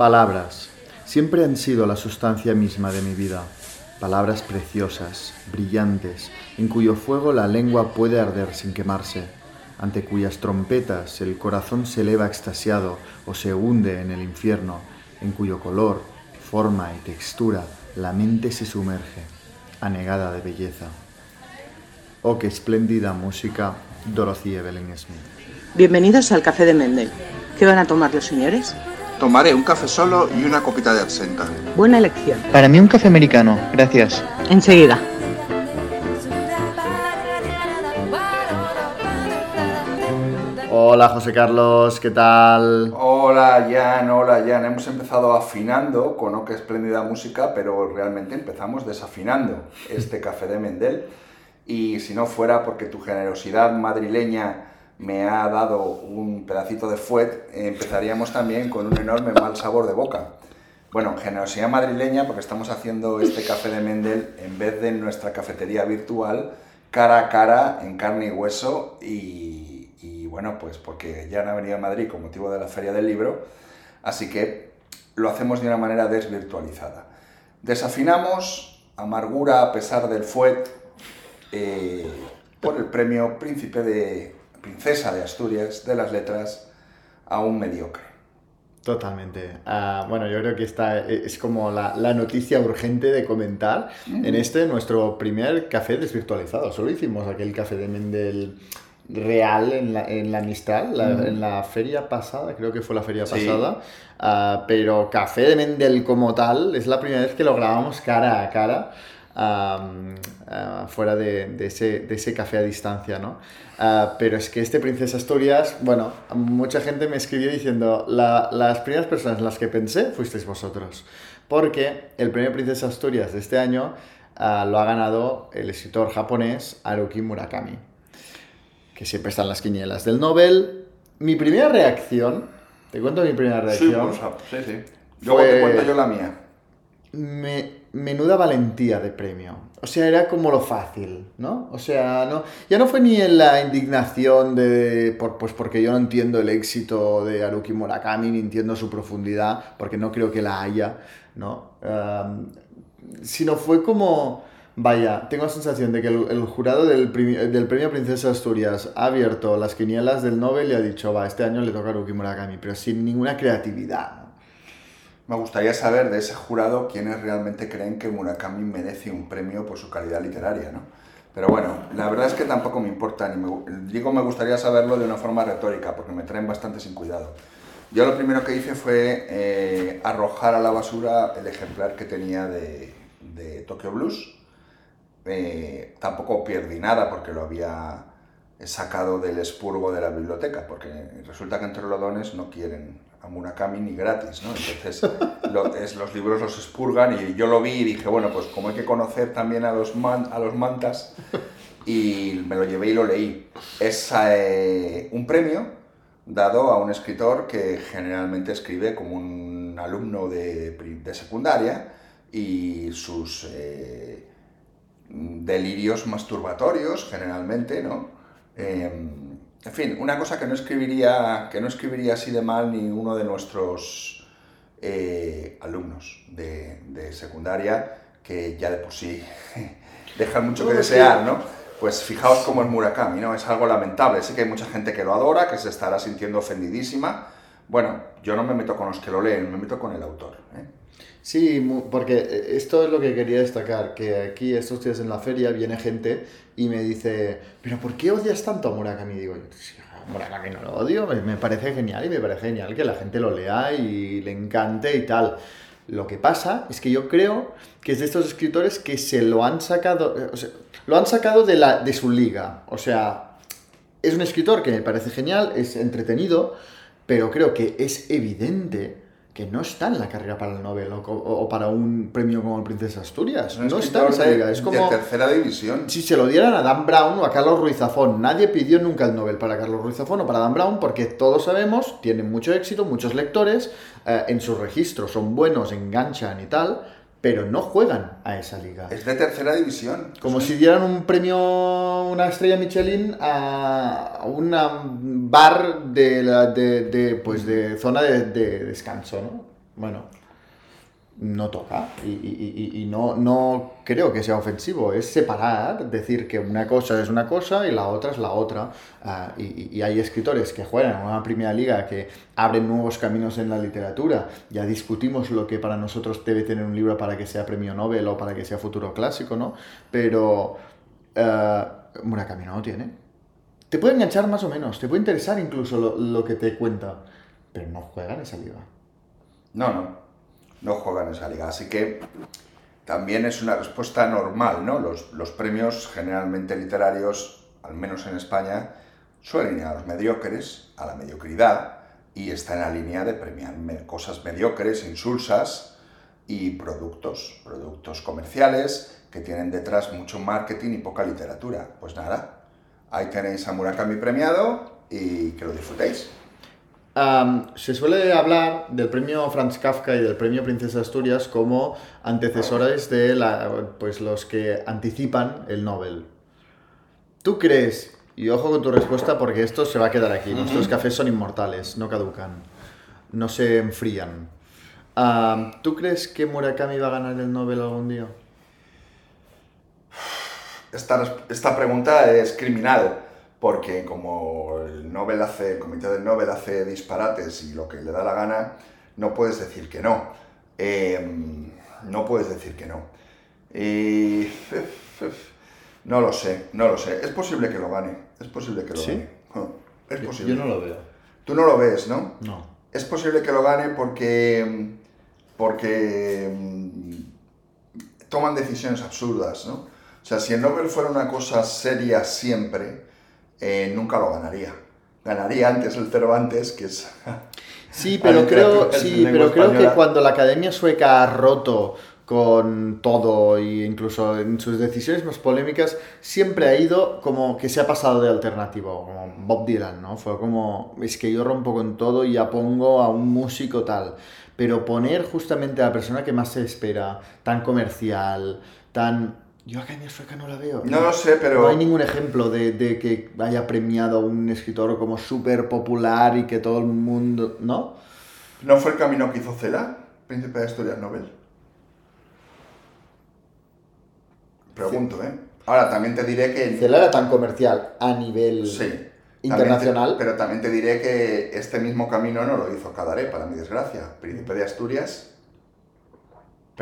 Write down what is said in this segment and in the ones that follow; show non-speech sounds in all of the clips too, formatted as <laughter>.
Palabras. Siempre han sido la sustancia misma de mi vida. Palabras preciosas, brillantes, en cuyo fuego la lengua puede arder sin quemarse, ante cuyas trompetas el corazón se eleva extasiado o se hunde en el infierno, en cuyo color, forma y textura la mente se sumerge, anegada de belleza. Oh, qué espléndida música, Dorothy Evelyn Smith. Bienvenidos al Café de Mendel. ¿Qué van a tomar los señores? Tomaré un café solo y una copita de absenta. Buena elección. Para mí un café americano, gracias. Enseguida. Hola José Carlos, ¿qué tal? Hola Jan, hola Jan. Hemos empezado afinando con oh qué espléndida música, pero realmente empezamos desafinando este café de Mendel. Y si no fuera porque tu generosidad madrileña me ha dado un pedacito de fuet, empezaríamos también con un enorme mal sabor de boca. Bueno, generosidad madrileña porque estamos haciendo este café de Mendel en vez de en nuestra cafetería virtual, cara a cara, en carne y hueso, y, y bueno, pues porque ya no ha venido a Madrid con motivo de la Feria del Libro, así que lo hacemos de una manera desvirtualizada. Desafinamos, amargura a pesar del fuet, eh, por el premio Príncipe de Princesa de Asturias de las Letras a un mediocre. Totalmente. Ah, bueno, yo creo que esta es como la, la noticia urgente de comentar en este nuestro primer café desvirtualizado. Solo hicimos aquel café de Mendel real en la, en la Mistral, la- en la feria pasada, creo que fue la feria Sí. pasada, Ah, pero café de Mendel como tal es la primera vez que lo grabamos cara a cara. am, ah, fuera de, de ese, de ese café a distancia, ¿no? Ah, pero es que este Princesa Asturias, bueno, mucha gente me escribió diciendo, "La- las primeras personas en las que pensé fuisteis vosotros, porque el premio Princesa Asturias de este año ah, lo ha ganado el escritor japonés Haruki Murakami, que siempre está en las quinielas del Nobel. Mi primera reacción, te cuento mi primera reacción, sí, sí. Luego Fue- te cuento yo la mía. me- menuda valentía de premio. O sea, era como lo fácil, ¿no? O sea, no, ya no fue ni en la indignación de, pues porque yo no entiendo el éxito de Haruki Murakami, ni entiendo su profundidad, porque no creo que la haya, ¿no? Sino fue como, vaya, tengo la sensación de que el, jurado del, premio Princesa Asturias ha abierto las quinielas del Nobel y ha dicho, va, este año le toca a Haruki Murakami, pero sin ninguna creatividad. Me gustaría saber de ese jurado quiénes realmente creen que Murakami merece un premio por su calidad literaria, ¿no? Pero bueno, la verdad es que tampoco me importa, ni me digo me gustaría saberlo de una forma retórica, porque me traen bastante sin cuidado. Yo lo primero que hice fue eh, arrojar a la basura el ejemplar que tenía de, Tokyo Blues. Eh, tampoco perdí nada porque lo había sacado del expurgo de la biblioteca, porque resulta que entre lodones no quieren Murakami ni gratis, ¿no? Entonces <laughs> es- los libros los expurgan y yo lo vi y dije, bueno, pues como hay que conocer también a los, mantas, y me lo llevé y lo leí. Es eh, un premio dado a un escritor que generalmente escribe como un alumno de, de secundaria y sus eh, delirios masturbatorios generalmente, ¿no? Eh, en fin, una cosa que no escribiría, que no escribiría así de mal ni uno de nuestros eh, alumnos de, de secundaria, que ya de por sí <laughs> dejan mucho que desear, ¿no? Pues fijaos cómo es Murakami, ¿no? Es algo lamentable. Sé que hay mucha gente que lo adora, que se estará sintiendo ofendidísima. Bueno, yo no me meto con los que lo leen, me meto con el autor. ¿eh? Sí, porque eh, esto es lo que quería destacar, que aquí estos días en la feria viene gente y me dice, pero ¿por qué odias tanto a Murakami? Y digo, yo, "Sí, a Murakami no lo odio, me, parece genial y me parece genial que la gente lo lea y le encante y tal. Lo que pasa es que yo creo que es de estos escritores que se lo han sacado, o sea, lo han sacado de, la, de su liga. O sea, es un escritor que me parece genial, es entretenido, pero creo que es evidente que no está en la carrera para el Nobel o, para un premio como el Princesa Asturias. No está en esa de- liga. Es de como tercera división. si se lo dieran a Dan Brown o a Carlos Ruiz Zafón. Nadie pidió nunca el Nobel para Carlos Ruiz Zafón o para Dan Brown porque todos sabemos, tienen mucho éxito, muchos lectores, eh, en sus registros son buenos, enganchan y tal, pero no juegan a esa liga. Es de tercera división. Como si dieran un premio, una estrella Michelin a un bar de, la, de, de, pues de zona de, de descanso, ¿no? bueno, no toca. Y, y- y- no, no creo que sea ofensivo. Es separar, decir que una cosa es una cosa y la otra es la otra. Ah, y, y- hay escritores que juegan en una primera liga que abren nuevos caminos en la literatura. Ya discutimos lo que para nosotros debe tener un libro para que sea premio Nobel o para que sea futuro clásico, ¿no? Pero eh, Murakami no tiene. Te puede enganchar más o menos, te puede interesar incluso lo, lo que te cuenta, pero no juega en esa liga. No, no, no juegan esa liga. Así que también es una respuesta normal, ¿no? Los, los premios generalmente literarios, al menos en España, suelen ir a los mediocres, a la mediocridad, y está en la línea de premiar cosas mediocres, insulsas y productos, productos comerciales que tienen detrás mucho marketing y poca literatura. Pues nada, ahí tenéis a Murakami premiado y que lo disfrutéis. Se suele hablar del premio Franz Kafka y del premio Princesa de Asturias como antecesores de la, pues, los que anticipan el Nobel. ¿Tú crees, y ojo con tu respuesta porque esto se va a quedar aquí, nuestros cafés son inmortales, no caducan, no se enfrían. ¿Tú crees que Murakami va a ganar el Nobel algún día? Esta, esta pregunta es criminal, porque como el Nobel hace, el comité del Nobel hace disparates y lo que le da la gana, no puedes decir que no. Eh, no puedes decir que no. Y no lo sé, no lo sé. Es posible que lo gane, es posible que lo ¿Sí? gane. Es posible. lo veo. Tú no lo ves, ¿no? No. Es posible que lo gane porque, porque mm, toman decisiones absurdas, ¿no? O sea, si el Nobel fuera una cosa seria siempre, eh, nunca lo ganaría. Ganaría antes el Cervantes, que es... <laughs> Sí, pero creo, sí, pero creo que cuando la Academia Sueca ha roto con todo e incluso en sus decisiones más polémicas, siempre ha ido como que se ha pasado de alternativo, como Bob Dylan, ¿no? Fue como, es que yo rompo con todo y ya pongo a un músico tal. Pero poner justamente a la persona que más se espera, tan comercial, tan... Yo Academia Sueca no la veo. No lo sé, pero... No hay ningún ejemplo de, de que haya premiado a un escritor como súper popular y que todo el mundo... ¿No? ¿No fue el camino que hizo Cela, príncipe de Asturias Nobel? Pregunto, ¿eh? Ahora, también te diré que... Cela era tan comercial a nivel Sí. También internacional. te- pero también te diré que este mismo camino no lo hizo Cadaré, para mi desgracia. Príncipe de Asturias.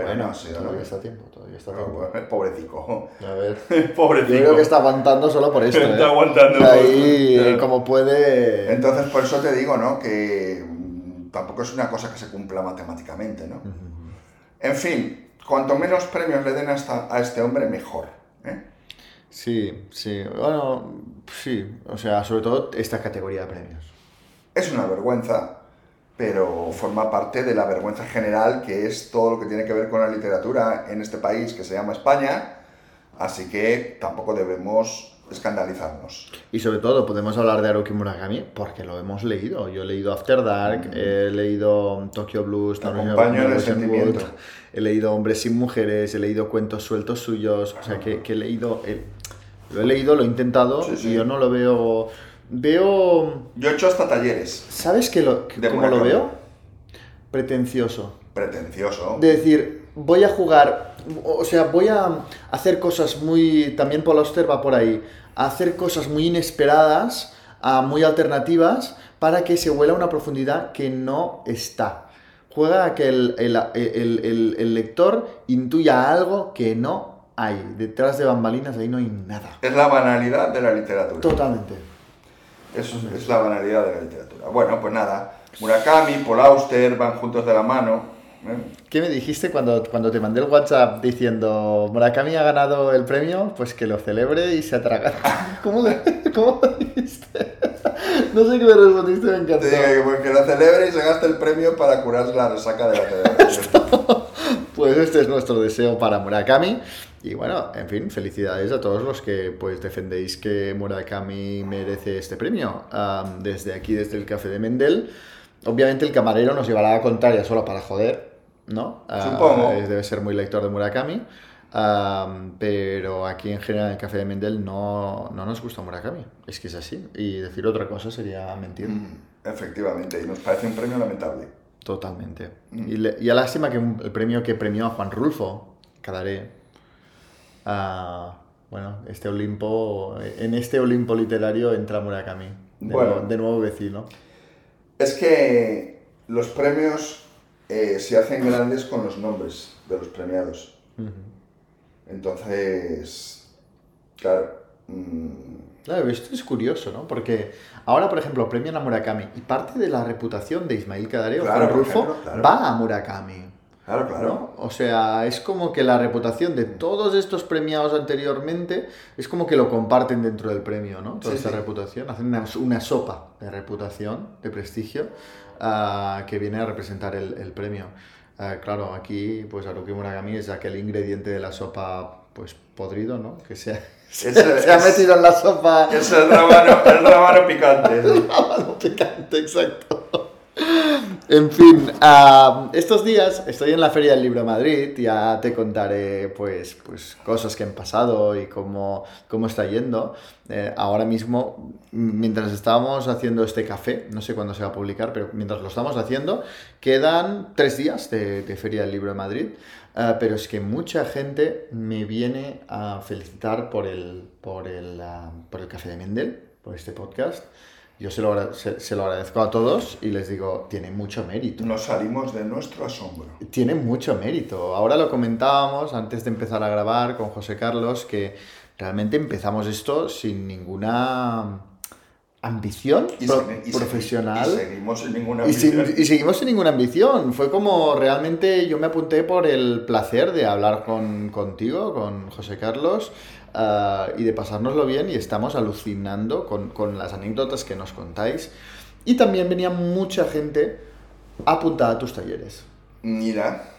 Pero bueno, no sido todavía Nobel. está tiempo, todavía está tiempo. <laughs> Pobrecico. A ver. <laughs> Pobrecico. Yo creo que está aguantando solo por esto. <laughs> Está ¿eh? aguantando. Ahí, Claro. como puede. Entonces, por eso te digo, ¿no? Que mm, tampoco es una cosa que se cumpla matemáticamente, ¿no? En fin, cuanto menos premios le den a, esta- a este hombre, mejor. ¿eh? Sí, sí. Bueno, sí. O sea, sobre todo esta categoría de premios. Es una vergüenza, pero forma parte de la vergüenza general que es todo lo que tiene que ver con la literatura en este país que se llama España, así que tampoco debemos escandalizarnos. Y sobre todo podemos hablar de Haruki Murakami porque lo hemos leído. Yo he leído After Dark, he leído Tokyo Blues, Te acompaño en el sentimiento. He leído Hombres sin Mujeres, he leído cuentos sueltos suyos, o sea que, que he leído, lo he leído, lo he intentado Sí, sí. y yo no lo veo... Veo... Yo he hecho hasta talleres, ¿Sabes qué lo, cómo lo veo? Pretencioso. pretencioso. De decir, voy a jugar, o sea, voy a hacer cosas muy, también Paul Auster va por ahí, a hacer cosas muy inesperadas, a muy alternativas, para que se huela una profundidad que no está. Juega a que el, el- el- el- el lector intuya algo que no hay. Detrás de bambalinas ahí no hay nada. Es la banalidad de la literatura. Totalmente. Es, es la banalidad de la literatura. Bueno, pues nada. Murakami, Paul Auster van juntos de la mano. ¿eh? ¿Qué me dijiste cuando, cuando te mandé el WhatsApp diciendo Murakami ha ganado el premio? Pues que lo celebre y se atraga. <laughs> ¿Cómo, le- ¿Cómo lo dijiste? No sé qué me respondiste, me encantó. Te digo que, pues, que lo celebre y se gaste el premio para curarse la resaca de la <laughs> celebración. Pues este es nuestro deseo para Murakami. Y bueno, en fin, felicidades a todos los que pues defendéis que Murakami merece este premio. Desde aquí, desde el Café de Mendel. Obviamente el camarero nos llevará a contar ya solo para joder, ¿no? Ah, Supongo. eh, debe ser muy lector de Murakami. Am, pero aquí en general en el Café de Mendel no, no nos gusta Murakami. Es que es así. Y decir otra cosa sería mentir. Mm, Efectivamente, y nos parece un premio lamentable. Totalmente. Mm. Y, le- y a lástima que un- el premio que premió a Juan Rulfo, Cadaré, ah, bueno, este Olimpo, en este Olimpo literario entra Murakami, de, Bueno. nuevo, de nuevo vecino. Es que los premios eh, se hacen grandes con los nombres de los premiados. Entonces, claro. mm, Claro, esto es curioso, ¿no? Porque ahora, por ejemplo, premian a Murakami y parte de la reputación de Ismail Cadaré o Claro, ejemplo, claro. va a Murakami. Claro, claro. ¿no? O sea, es como que la reputación de todos estos premiados anteriormente es como que lo comparten dentro del premio, ¿no? Toda Sí, esta sí. reputación, hacen una, una sopa de reputación, de prestigio, ah, que viene a representar el, el premio. Ah, claro, aquí, pues Haruki Murakami es aquel ingrediente de la sopa, pues podrido, ¿no? Que se, <laughs> se, ha metido en la sopa Es el rábano, el rábano picante. <laughs> Rábano picante, exacto. En fin, estos días estoy en la Feria del Libro de Madrid, ya te contaré pues, pues cosas que han pasado y cómo, cómo está yendo. Eh, ahora mismo, mientras estábamos haciendo este café, no sé cuándo se va a publicar, pero mientras lo estamos haciendo, quedan tres días de, Feria del Libro de Madrid, Ah, pero es que mucha gente me viene a felicitar por el, por el, por el café de Mendel, por este podcast. Yo se lo, se, se lo agradezco a todos y les digo, tiene mucho mérito. Nos salimos de nuestro asombro. Tiene mucho mérito. Ahora lo comentábamos antes de empezar a grabar con José Carlos, que realmente empezamos esto sin ninguna ambición Y pro- segui- y segui- profesional. Y seguimos sin ninguna Y, ambición. y seguimos sin ninguna ambición. Fue como realmente yo me apunté por el placer de hablar con, contigo, con José Carlos, ah, y de pasárnoslo bien y estamos alucinando con, con las anécdotas que nos contáis. Y también venía mucha gente apuntada a tus talleres. Mira.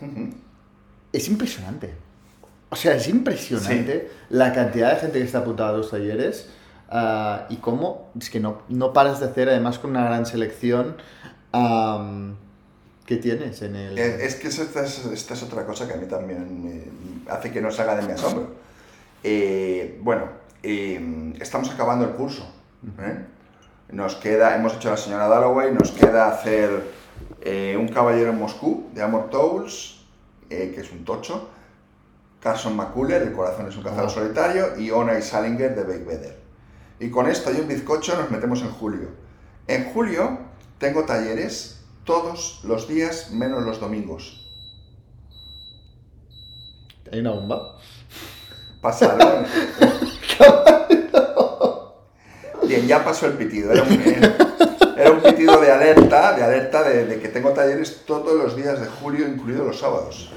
Es impresionante. O sea, es impresionante la cantidad de gente que está apuntada a tus talleres ah, y cómo es que no, no paras de hacer, además con una gran selección am, que tienes en el... Es que esta es, esta es otra cosa que a mí también me hace que no salga de mi asombro. Eh, bueno, eh, estamos acabando el curso. ¿eh? Nos queda, hemos hecho la señora Dalloway, nos queda hacer eh, Un caballero en Moscú, de Amor Towles, que es un tocho, Carson McCuller, El corazón es un cazador Oh. solitario, y Ona y Salinger, de Beck Vedder. Y con esto y un bizcocho nos metemos en julio. En julio tengo talleres todos los días menos los domingos. ¿Hay una bomba? Pasa <laughs> algo. Bien, ya pasó el pitido. Era un, era un pitido de alerta, de alerta de, de que tengo talleres todos los días de julio, incluidos los sábados.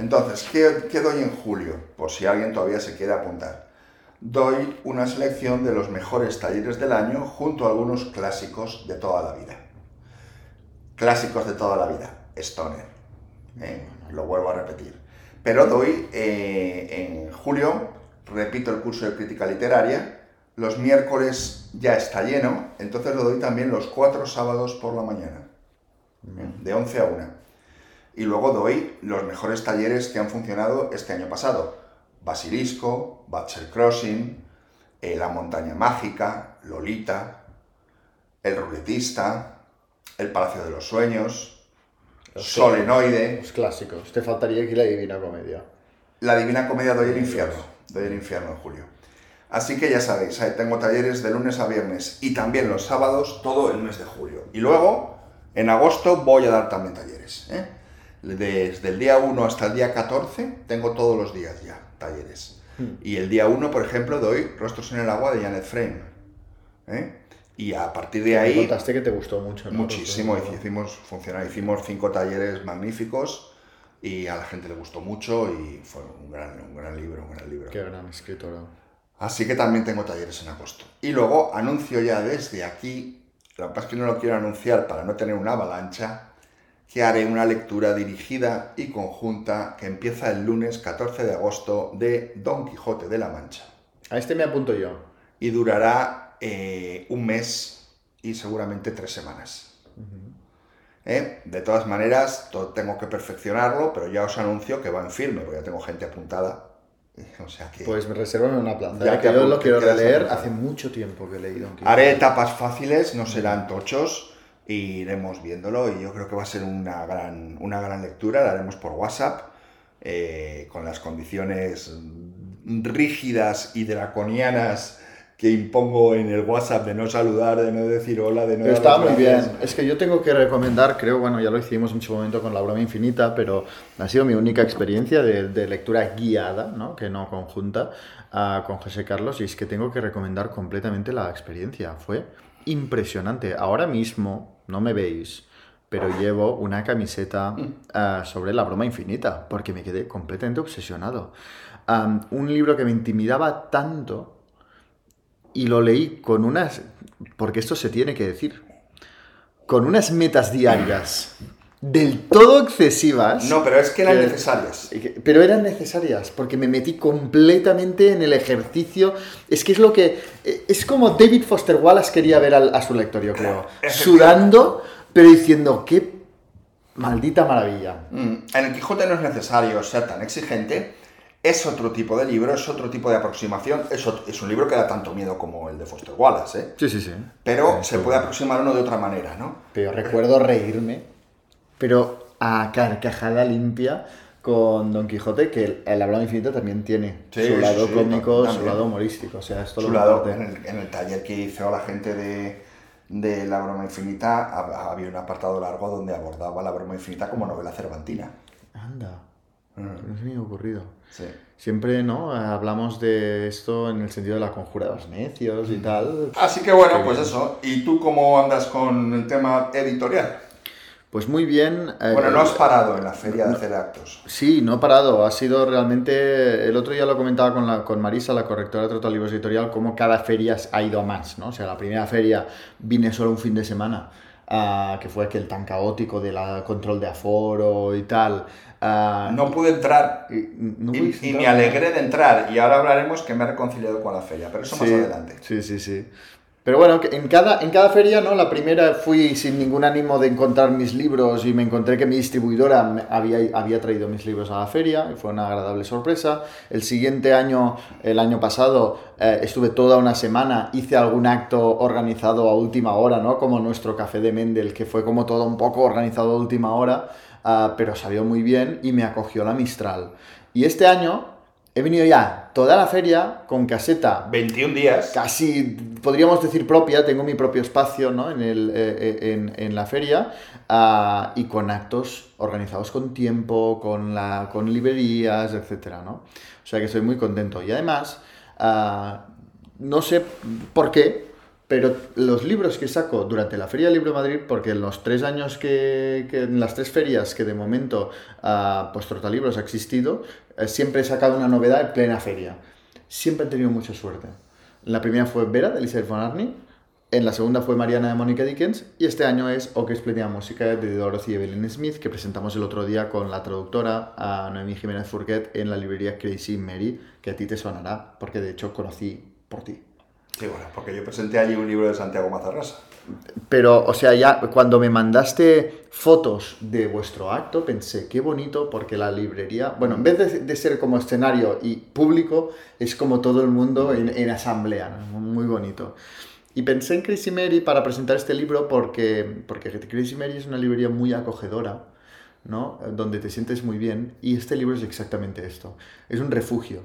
Entonces, ¿qué, qué doy en julio? Por si alguien todavía se quiere apuntar. Doy una selección de los mejores talleres del año junto a algunos clásicos de toda la vida. Clásicos de toda la vida. Stoner. ¿eh? Lo vuelvo a repetir. Pero doy eh, en julio, repito el curso de crítica literaria. Los miércoles ya está lleno, entonces lo doy también los cuatro sábados por la mañana, de 11 a 1. Y luego doy los mejores talleres que han funcionado este año pasado. Basilisco, Butcher Crossing, eh, La Montaña Mágica, Lolita, El Ruletista, El Palacio de los Sueños, Solenoide, Los clásicos. Te faltaría aquí la Divina Comedia. La Divina Comedia doy el infierno, doy el infierno en julio. Así que ya sabéis, ahí tengo talleres de lunes a viernes y también los sábados todo el mes de julio. Y luego, en agosto, voy a dar también talleres. ¿eh? Desde el día 1 hasta el día 14 tengo todos los días ya talleres. Y el día 1, por ejemplo, doy Rostros en el agua de Janet Frame. ¿eh? Y a partir de Me ahí... contaste que te gustó mucho, ¿no? Muchísimo, Pues, hicimos funcionar, hicimos cinco talleres magníficos y a la gente le gustó mucho y fue un gran, un gran libro, un gran libro. Qué gran escritora. Así que también tengo talleres en agosto. Y luego anuncio ya desde aquí, lo que pasa es que no lo quiero anunciar para no tener una avalancha, que haré una lectura dirigida y conjunta que empieza el lunes 14 de agosto de Don Quijote de la Mancha A este me apunto yo. y durará eh, un mes y seguramente tres semanas. ¿Eh? De todas maneras, tengo que perfeccionarlo, pero ya os anuncio que va en firme, porque ya tengo gente apuntada. <laughs> O sea que Pues resérvame una plaza. Ya Ya que yo lo quiero leer hace mucho tiempo que he leído. Haré etapas fáciles, no serán tochos, iremos viéndolo y yo creo que va a ser una gran, una gran lectura, la haremos por WhatsApp, eh, con las condiciones rígidas y draconianas que impongo en el WhatsApp de no saludar, de no decir hola, de no... Pero está muy bien. Es que yo tengo que recomendar, creo, bueno, ya lo hicimos en su momento con la broma infinita, pero ha sido mi única experiencia de, de lectura guiada, ¿no? que no conjunta, ah, con José Carlos, y es que tengo que recomendar completamente la experiencia. Fue impresionante. Ahora mismo, no me veis, pero llevo una camiseta ah, sobre la broma infinita, porque me quedé completamente obsesionado. Un libro que me intimidaba tanto y lo leí con unas, porque esto se tiene que decir, con unas metas diarias del todo excesivas. No, pero es que eran que- necesarias. que- Pero eran necesarias, porque me metí completamente en el ejercicio. Es que es lo que... eh, Es como David Foster Wallace quería ver al- a su lector, yo creo. Sudando, pero diciendo, qué maldita maravilla. Mm, En el Quijote no es necesario ser tan exigente. Es otro tipo de libro, es otro tipo de aproximación. Es, es un libro que da tanto miedo como el de Foster Wallace, ¿eh? Sí, sí, sí. Pero Eh, se sí. puede aproximar uno de otra manera, ¿no? Pero recuerdo reírme, pero a carcajada limpia con Don Quijote, que el, el Hablado Infinito también tiene Sí, su lado sí, cómico, su también. lado humorístico. O sea, esto lo Chulado. comparte. En el, en el taller que hizo la gente de, de La Broma Infinita hab- había un apartado largo donde abordaba La Broma Infinita como novela cervantina. Anda. No se me ha ocurrido. Sí. Siempre, ¿no? Hablamos de esto en el sentido de la conjura de los necios y tal. Así que bueno, pues eso. ¿Y tú cómo andas con el tema editorial? Pues muy bien. eh, Bueno, no has parado en la feria de hacer actos. Sí, no he parado. Ha sido realmente. El otro día lo comentaba con, la, con Marisa, la correctora de Total Libros Editorial, cómo cada feria ha ido a más, ¿no? O sea, la primera feria vine solo un fin de semana, ah, que fue aquel tan caótico de la control de aforo y tal. No pude entrar y- no y, pudiste y me alegré de entrar. Y ahora hablaremos que me he reconciliado con la feria, pero eso más adelante. Sí, sí, sí. Pero bueno, en cada, en cada feria, ¿no? La primera fui sin ningún ánimo de encontrar mis libros y me encontré que mi distribuidora había, había traído mis libros a la feria y fue una agradable sorpresa. El siguiente año, el año pasado, eh, estuve toda una semana, hice algún acto organizado a última hora, ¿no? Como nuestro café de Mendel, que fue como todo un poco organizado a última hora, ah, pero salió muy bien y me acogió la Mistral. Y este año he venido ya toda la feria con caseta 21 días. casi, podríamos decir propia, tengo mi propio espacio ¿no? en, el, eh, eh, en, en la feria ah, y con actos organizados con tiempo, con, la, con librerías, etc. ¿no? O sea que estoy muy contento. Y además, ah, no sé por qué, pero los libros que saco durante la Feria del Libro Madrid, porque en los tres años que, en las tres ferias que de momento ah, pues Trotalibros ha existido, eh, siempre he sacado una novedad en plena feria. Siempre han tenido mucha suerte. La primera fue Vera, de Elizabeth von Arni. En la segunda fue Mariana de Mónica Dickens. Y este año es O que Splendida Música de Dorothy Evelyn Smith, que presentamos el otro día con la traductora a Noemí Jiménez Furquet en la librería Crazy Mary, que a ti te sonará, porque de hecho conocí por ti. Sí, bueno, porque yo presenté allí un libro de Santiago Mazarrasa. Pero, o sea, ya cuando me mandaste fotos de vuestro acto, pensé, qué bonito, porque la librería, bueno, en vez de, de ser como escenario y público, es como todo el mundo en, en asamblea, ¿no? muy bonito. Y pensé en Crazy Mary para presentar este libro porque, porque Crazy Mary es una librería muy acogedora, ¿no? Donde te sientes muy bien, y este libro es exactamente esto, es un refugio.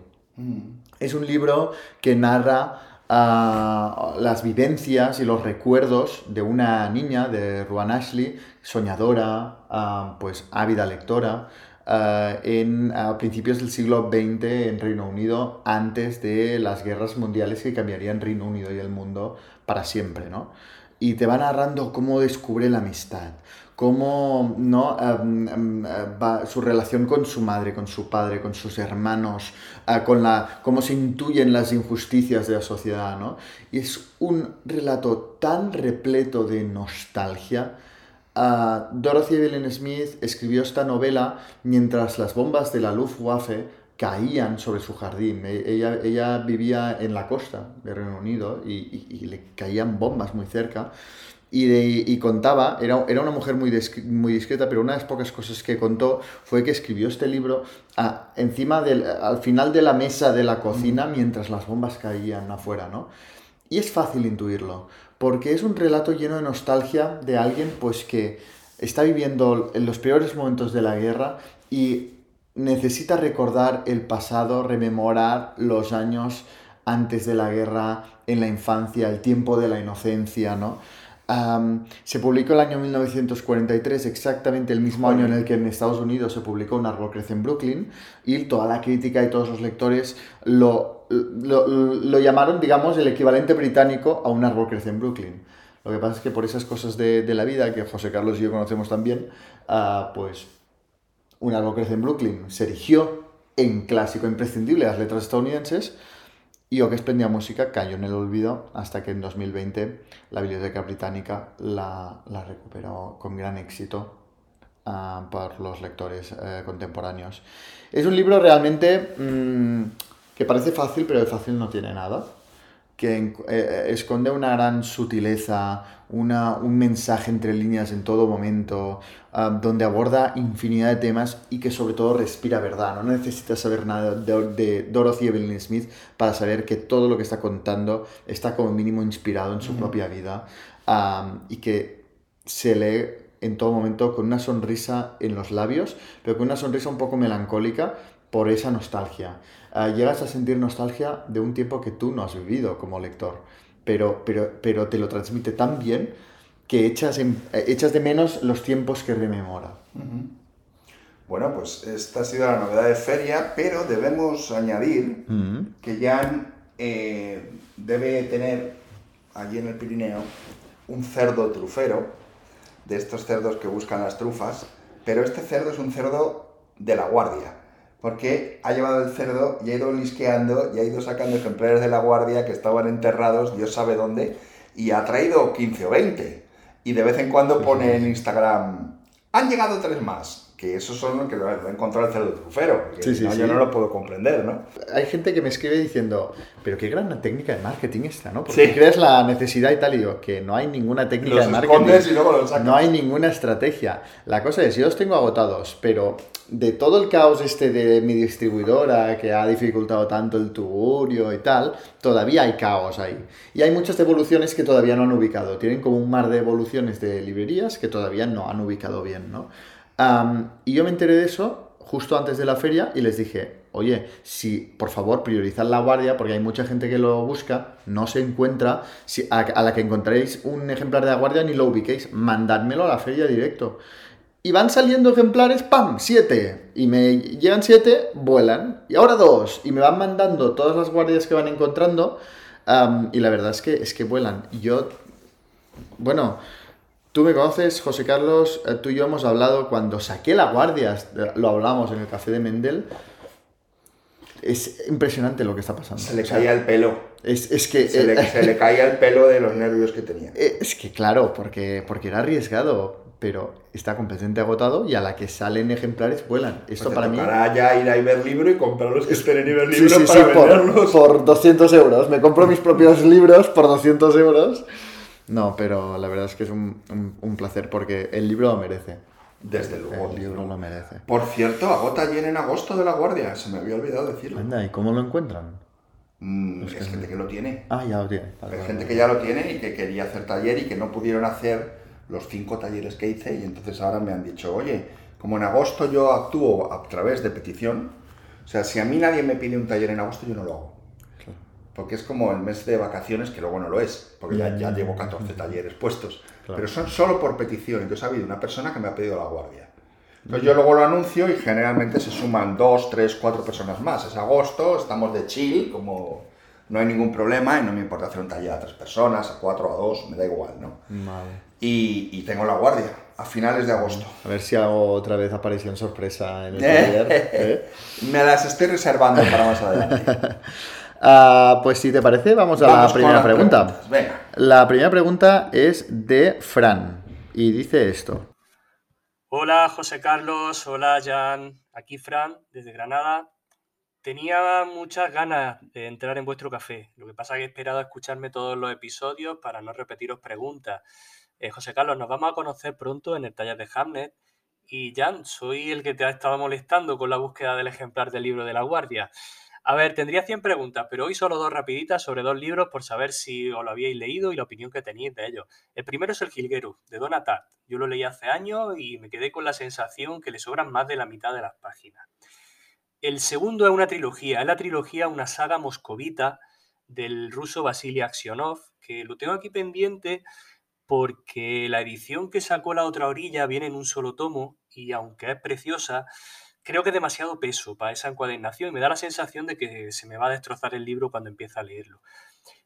Es un libro que narra las vivencias y los recuerdos de una niña, de Ruan Ashley, soñadora, ah, pues ávida lectora, ah, en, a principios del siglo XX en Reino Unido, antes de las guerras mundiales que cambiarían Reino Unido y el mundo para siempre, ¿no? Y te va narrando cómo descubre la amistad, cómo ¿no? Em, em, eh, va su relación con su madre, con su padre, con sus hermanos, ah, con la, cómo se intuyen las injusticias de la sociedad. ¿no? Y es un relato tan repleto de nostalgia. Ah, Dorothy Evelyn Smith escribió esta novela mientras las bombas de la Luftwaffe caían sobre su jardín. E- Ella, ella vivía en la costa de Reino Unido y le caían bombas muy cerca. Y, de- y contaba, era, era una mujer muy, muy discreta, pero una de las pocas cosas que contó fue que escribió este libro ah, encima del, al final de la mesa de la cocina mientras las bombas caían afuera, ¿no? Y es fácil intuirlo, porque es un relato lleno de nostalgia de alguien pues que está viviendo en los peores momentos de la guerra y necesita recordar el pasado, rememorar los años antes de la guerra, en la infancia, el tiempo de la inocencia, ¿no? Se publicó el año 1943, exactamente el mismo año en el que en Estados Unidos se publicó Un árbol crece en Brooklyn, y toda la crítica y todos los lectores lo, lo, llamaron, digamos, el equivalente británico a Un árbol crece en Brooklyn. Lo que pasa es que por esas cosas de, de la vida, que José Carlos y yo conocemos también, uh, pues Un árbol crece en Brooklyn se erigió en clásico imprescindible de las letras estadounidenses, y O que Música cayó en el olvido hasta que en 2020 la Biblioteca Británica la, recuperó con gran éxito uh, por los lectores uh, contemporáneos. Es un libro realmente mmm, que parece fácil, pero de fácil no tiene nada que eh, esconde una gran sutileza, una, un mensaje entre líneas en todo momento, uh, donde aborda infinidad de temas y que sobre todo respira verdad. No necesitas saber nada de, de, Dorothy Evelyn Smith para saber que todo lo que está contando está como mínimo inspirado en su mm. propia vida um, y que se lee en todo momento con una sonrisa en los labios, pero con una sonrisa un poco melancólica por esa nostalgia. Uh, llegas a sentir nostalgia de un tiempo que tú no has vivido como lector, pero, pero, pero te lo transmite tan bien que echas, en, echas de menos los tiempos que rememora. Uh -huh. Bueno, pues esta ha sido la novedad de feria, pero debemos añadir uh -huh. que Jan eh, debe tener allí en el Pirineo un cerdo trufero, de estos cerdos que buscan las trufas, pero este cerdo es un cerdo de la guardia porque ha llevado el cerdo y ha ido lisqueando y ha ido sacando ejemplares de la guardia que estaban enterrados, Dios sabe dónde, y ha traído 15 o 20. Y de vez en cuando pone en Instagram, han llegado tres más que esos son los que lo ha encontrado el cerdo trufero. Sí, sí, no, sí. Yo no lo puedo comprender, ¿no? Hay gente que me escribe diciendo, pero qué gran técnica de marketing esta, ¿no? Porque creas la necesidad y tal, y digo, que no hay ninguna técnica los de marketing. Y luego los sacas. No hay ninguna estrategia. La cosa es, yo los tengo agotados, pero de todo el caos este de mi distribuidora que ha dificultado tanto el tuburio y tal, todavía hay caos ahí. Y hay muchas devoluciones que todavía no han ubicado. Tienen como un mar de evoluciones de librerías que todavía no han ubicado bien, ¿no? Y yo me enteré de eso justo antes de la feria y les dije, oye, si por favor priorizad la guardia, porque hay mucha gente que lo busca, no se encuentra, si, a, la que encontréis un ejemplar de la guardia ni lo ubiquéis, mandádmelo a la feria directo. Y van saliendo ejemplares, ¡pam! Siete. Y me llegan siete, vuelan. Y ahora dos. Y me van mandando todas las guardias que van encontrando. Y la verdad es que, es que vuelan. Y yo, bueno, Tú me conoces, José Carlos, eh, tú y yo hemos hablado cuando saqué la guardia, lo hablamos en el café de Mendel. Es impresionante lo que está pasando. Se le caía el pelo. Es, es que... Se, le, se, le, <laughs> caía el pelo de los nervios que tenía. Es que claro, porque, porque era arriesgado, pero está completamente agotado y a la que salen ejemplares vuelan. Esto pues para mí... ya ir a Iberlibro y comprar los que estén en Iberlibro sí, sí, para sí, venderlos. Por, por 200 euros. Me compro mis propios libros por 200 euros. No, pero la verdad es que es un, un, un, placer porque el libro lo merece. Desde luego. El libro lo merece. Por cierto, agota llena en agosto de la guardia. Se me había olvidado decirlo. Anda, ¿y cómo lo encuentran? Mm, es que gente que lo tiene. Ah, ya lo tiene. Vale, Hay vale, gente vale. que ya lo tiene y que quería hacer taller y que no pudieron hacer los cinco talleres que hice y entonces ahora me han dicho, oye, como en agosto yo actúo a través de petición, o sea, si a mí nadie me pide un taller en agosto, yo no lo hago porque es como el mes de vacaciones, que luego no lo es, porque ya, ya llevo 14 talleres puestos, claro. pero son solo por petición, entonces ha habido una persona que me ha pedido la guardia. Entonces yo luego lo anuncio y generalmente se suman dos, tres, cuatro personas más. Es agosto, estamos de chill, como no hay ningún problema y no me importa hacer un taller a tres personas, a cuatro, a dos, me da igual, ¿no? Vale. Y, y, tengo la guardia a finales de agosto. A ver si hago otra vez aparición sorpresa en el <laughs> taller. ¿eh? me las estoy reservando para más adelante. <laughs> Uh, pues si te parece, vamos a vamos la primera pregunta. La primera pregunta es de Fran y dice esto. Hola José Carlos, hola Jan, aquí Fran desde Granada. Tenía muchas ganas de entrar en vuestro café. Lo que pasa es que he esperado a escucharme todos los episodios para no repetiros preguntas. Eh, José Carlos, nos vamos a conocer pronto en el taller de Hamnet. Y Jan, soy el que te ha estado molestando con la búsqueda del ejemplar del libro de la guardia. A ver, tendría 100 preguntas, pero hoy solo dos rapiditas sobre dos libros por saber si os lo habíais leído y la opinión que tenéis de ellos. El primero es El Gilguero, de Donna Tartt. Yo lo leí hace años y me quedé con la sensación que le sobran más de la mitad de las páginas. El segundo es una trilogía, es la trilogía, una saga moscovita del ruso Vasily Aksionov, que lo tengo aquí pendiente porque la edición que sacó la otra orilla viene en un solo tomo y aunque es preciosa, creo que es demasiado peso para esa encuadernación y me da la sensación de que se me va a destrozar el libro cuando empiece a leerlo.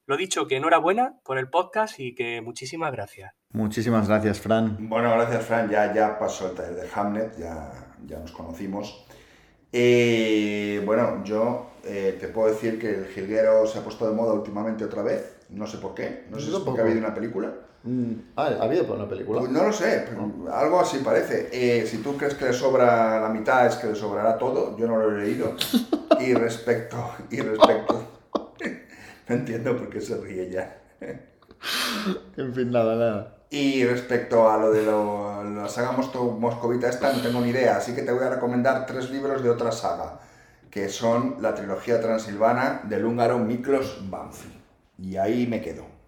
Lo dicho, que enhorabuena por el podcast y que muchísimas gracias. Muchísimas gracias, Fran. Bueno, gracias, Fran. Ya, ya pasó el taller de Hamlet, ya, ya nos conocimos. Eh, bueno, yo eh, te puedo decir que el jilguero se ha puesto de moda últimamente otra vez. No sé por qué. No sé si es porque ha habido una película. Mm, ah, ¿ha habido una película? Pues no lo sé, algo así parece. Eh, si tú crees que le sobra la mitad, es que le sobrará todo. Yo no lo he leído. <laughs> Y respecto, y respecto, <laughs> no entiendo por qué se ríe ya. en fin, nada, nada. Y respecto a lo de lo, la saga moscovita esta, no tengo ni idea, así que te voy a recomendar tres libros de otra saga, que son la trilogía transilvana del húngaro Miklos Banfi. Y ahí me quedo.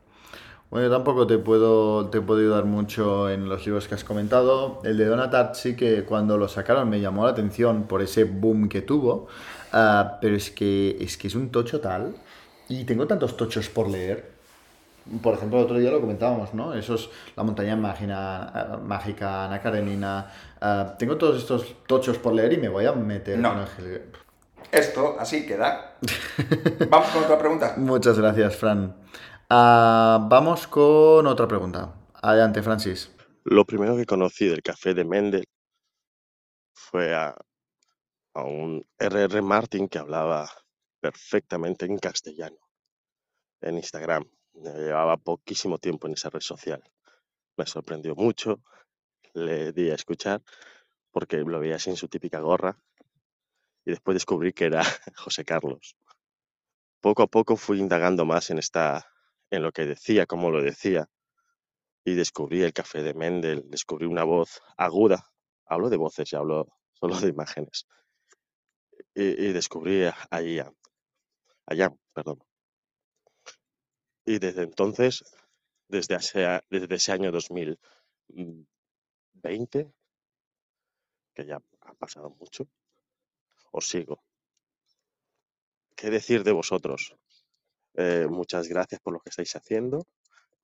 Bueno, yo tampoco te puedo, te puedo ayudar mucho en los libros que has comentado. El de Donatart sí que cuando lo sacaron me llamó la atención por ese boom que tuvo, ah, pero es que, es que es un tocho tal y tengo tantos tochos por leer. Por ejemplo, el otro día lo comentábamos, ¿no? Esos, la montaña mágica, mágica Ana Karenina. Ah, tengo todos estos tochos por leer y me voy a meter no. Esto así queda. <laughs> Vamos con otra pregunta. Muchas gracias, Fran. Ah, vamos con otra pregunta. Adelante, Francis. Lo primero que conocí del café de Mendel fue a, a un RR Martin que hablaba perfectamente en castellano en Instagram. Llevaba poquísimo tiempo en esa red social. Me sorprendió mucho, le di a escuchar porque lo veía sin su típica gorra y después descubrí que era <laughs> José Carlos. Poco a poco fui indagando más en esta en lo que decía, cómo lo decía, y descubrí el café de Mendel, descubrí una voz aguda. Hablo de voces, ya hablo <laughs> solo de imágenes. Y, descubrí a, allá, allá, perdón. Y desde entonces, desde ese, desde ese año 2020, que ya ha pasado mucho, os sigo. ¿Qué decir de vosotros? Eh, muchas gracias por lo que estáis haciendo,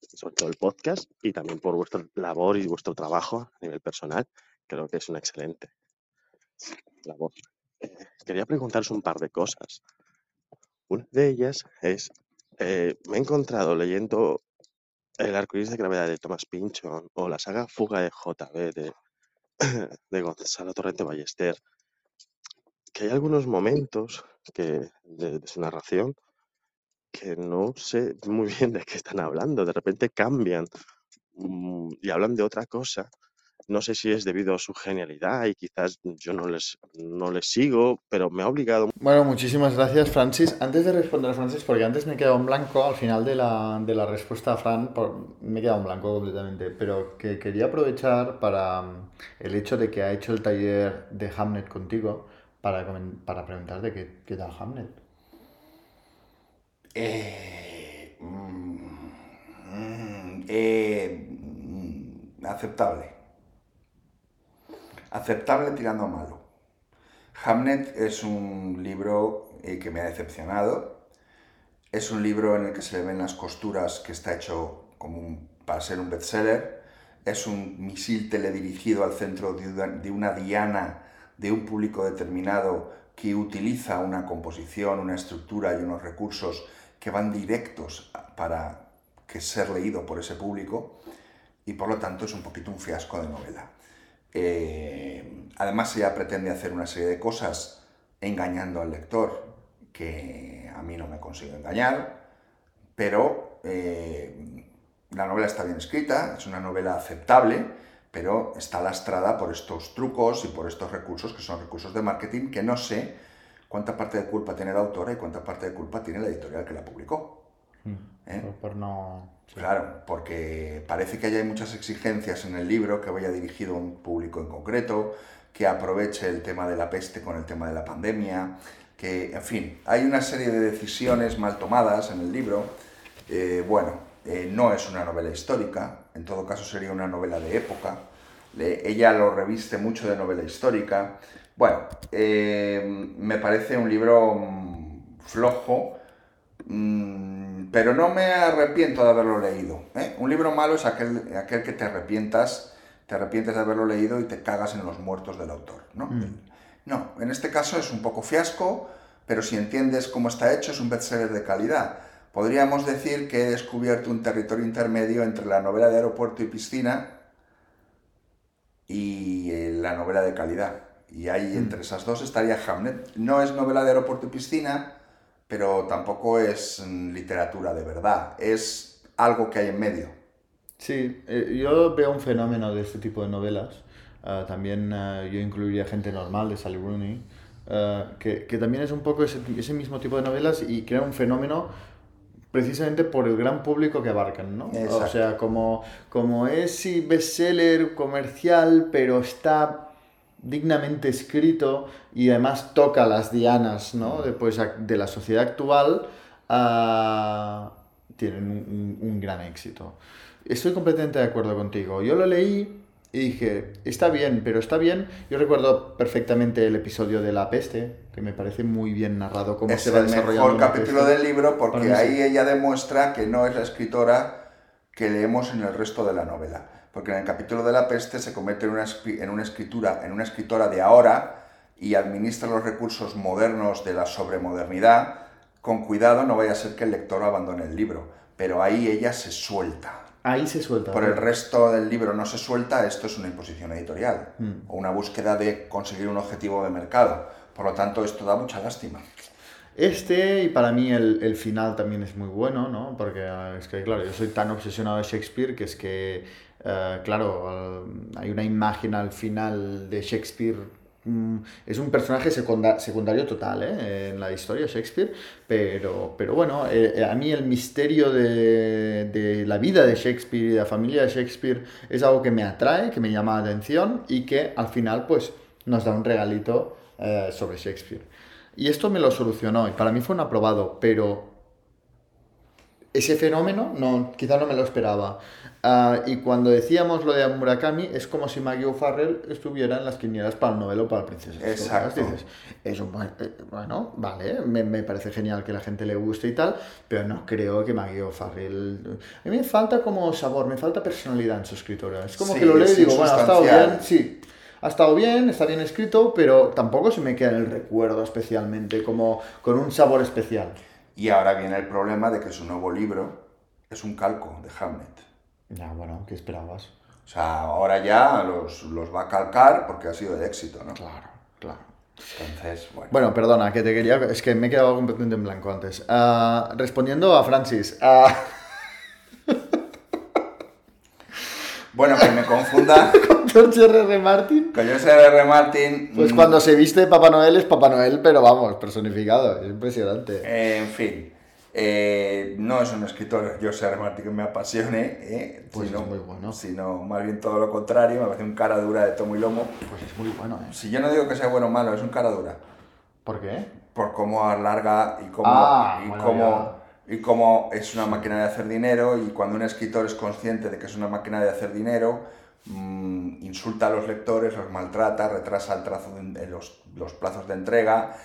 sobre todo el podcast, y también por vuestra labor y vuestro trabajo a nivel personal. Creo que es una excelente labor. Eh, quería preguntaros un par de cosas. Una de ellas es, eh, me he encontrado leyendo El arcoíris de gravedad de Thomas Pynchon o la saga Fuga de JB <clears throat> de, Gonzalo Torrente Ballester, que hay algunos momentos que, de su narración que no sé muy bien de qué están hablando. De repente cambian mm, y hablan de otra cosa. No sé si es debido a su genialidad y quizás yo no les, no les sigo, pero me ha obligado. Bueno, muchísimas gracias, Francis. Antes de responder a Francis, porque antes me he quedado en blanco al final de la, de la respuesta a Fran, me he quedado en blanco completamente, pero que quería aprovechar para mm, el hecho de que ha hecho el taller de Hamlet contigo para, para preguntarte qué, qué tal Hamlet. Eh, mm, eh, mm, aceptable. Aceptable tirando a malo. Hamnet es un libro eh, que me ha decepcionado. Es un libro en el que se le ven las costuras que está hecho como para ser un bestseller. Es un misil teledirigido al centro de una diana de un público determinado que utiliza una composición, una estructura y unos recursos que van directos para que ser leído por ese público y por lo tanto es un poquito un fiasco de novela. Eh, además ella pretende hacer una serie de cosas engañando al lector que a mí no me consigue engañar, pero eh, la novela está bien escrita, es una novela aceptable, pero está lastrada por estos trucos y por estos recursos que son recursos de marketing que no sé cuánta parte de culpa tiene la autora y cuánta parte de culpa tiene la editorial que la publicó. Hmm. ¿Eh? Por, no... Claro, porque parece que hay muchas exigencias en el libro que vaya dirigido a un público en concreto, que aproveche el tema de la peste con el tema de la pandemia, que, en fin, hay una serie de decisiones mal tomadas en el libro. Eh, bueno, eh, no es una novela histórica, en todo caso sería una novela de época. Le- ella lo reviste mucho de novela histórica. Bueno, eh, me parece un libro mm, flojo, mm, pero no me arrepiento de haberlo leído. ¿eh? Un libro malo es aquel, aquel que te arrepientas, te arrepientes de haberlo leído y te cagas en los muertos del autor. ¿no? No, en este caso es un poco fiasco, pero si entiendes cómo está hecho, es un bestseller de calidad. Podríamos decir que he descubierto un territorio intermedio entre la novela de aeropuerto y piscina y eh, la novela de calidad. Y ahí entre esas dos estaría Hamlet. No es novela de aeropuerto y piscina, pero tampoco es mm, literatura de verdad. Es algo que hay en medio. Sí, eh, yo veo un fenómeno de este tipo de novelas. Ah, también ah, yo incluiría Gente Normal de Sally Rooney, ah, que, que también es un poco ese, ese mismo tipo de novelas y crea un fenómeno precisamente por el gran público que abarcan, ¿no? O Exacto. sea, como, como es sí, bestseller comercial, pero está dignamente escrito y además toca las dianas, ¿no? De, pues, de la sociedad actual, ah, tienen un, un- un gran éxito. Estoy completamente de acuerdo contigo. Yo lo leí y dije, está bien, pero está bien. Yo recuerdo perfectamente el episodio de La Peste, que me parece muy bien narrado cómo es se va el desarrollando. mejor la capítulo peste. del libro porque sí. ahí ella demuestra que no es la escritora que leemos en el resto de la novela. Porque en el capítulo de la peste se convierte en una, en una escritura, en una escritora de ahora y administra los recursos modernos de la sobremodernidad. Con cuidado, no vaya a ser que el lector abandone el libro. Pero ahí ella se suelta. Ahí se suelta. Por el resto del libro no se suelta, esto es una imposición editorial Mm. o una búsqueda de conseguir un objetivo de mercado. Por lo tanto, esto da mucha lástima. Este, y para mí el, el final también es muy bueno, ¿no? Porque ah, es que, claro, yo soy tan obsesionado de Shakespeare que es que, eh, claro, al- hay una imagen al final de Shakespeare. mm, es un personaje secunda- secundario total ¿eh? en la historia Shakespeare, pero, pero bueno, eh, eh, a mí el misterio de, de la vida de Shakespeare y de la familia de Shakespeare es algo que me atrae, que me llama la atención y que al final pues nos da un regalito eh, sobre Shakespeare. Y esto me lo solucionó y para mí fue un aprobado, pero ese fenómeno no, quizá no me lo esperaba. Ah, y cuando decíamos lo de Murakami, es como si Maggie O'Farrell estuviera en las quinielas para el novelo para el princesa. Exacto. Dices, es un eh, bueno, vale, me, me parece genial que la gente le guste y tal, pero no creo que Maggie O'Farrell... A mí me falta como sabor, me falta personalidad en su escritora. Es como Sí, que lo leo y digo, bueno, ha estado bien, sí. Ha estado bien, está bien escrito, pero tampoco se me queda en el recuerdo especialmente, como con un sabor especial. Y ahora viene el problema de que su nuevo libro es un calco de Hamlet. Ya, bueno, ¿qué esperabas? O sea, ahora ya los, los va a calcar porque ha sido de éxito, ¿no? Claro, claro. Entonces, bueno. Bueno, perdona, que te quería. Es que me he quedado completamente en blanco antes. Ah, respondiendo a Francis. ah, Bueno, que me confunda <laughs> George R.R. Martin. con Joseph R. Martin. Pues mm, cuando se viste Papá Noel es Papá Noel, pero vamos, personificado. Es impresionante. eh, en fin, eh, no es un escritor Joseph R. Martin que me apasione, eh, Pues sino, es muy bueno. sino más bien todo lo contrario, me parece un cara dura de tomo y lomo. Pues es muy bueno, ¿eh? Si yo no digo que sea bueno o malo, es un cara dura. ¿Por qué? por cómo alarga y cómo, Ah, y, bueno, cómo, y cómo es una máquina de hacer dinero y cuando un escritor es consciente de que es una máquina de hacer dinero, mm, insulta a los lectores, los maltrata, retrasa el trazo de los, los plazos de entrega,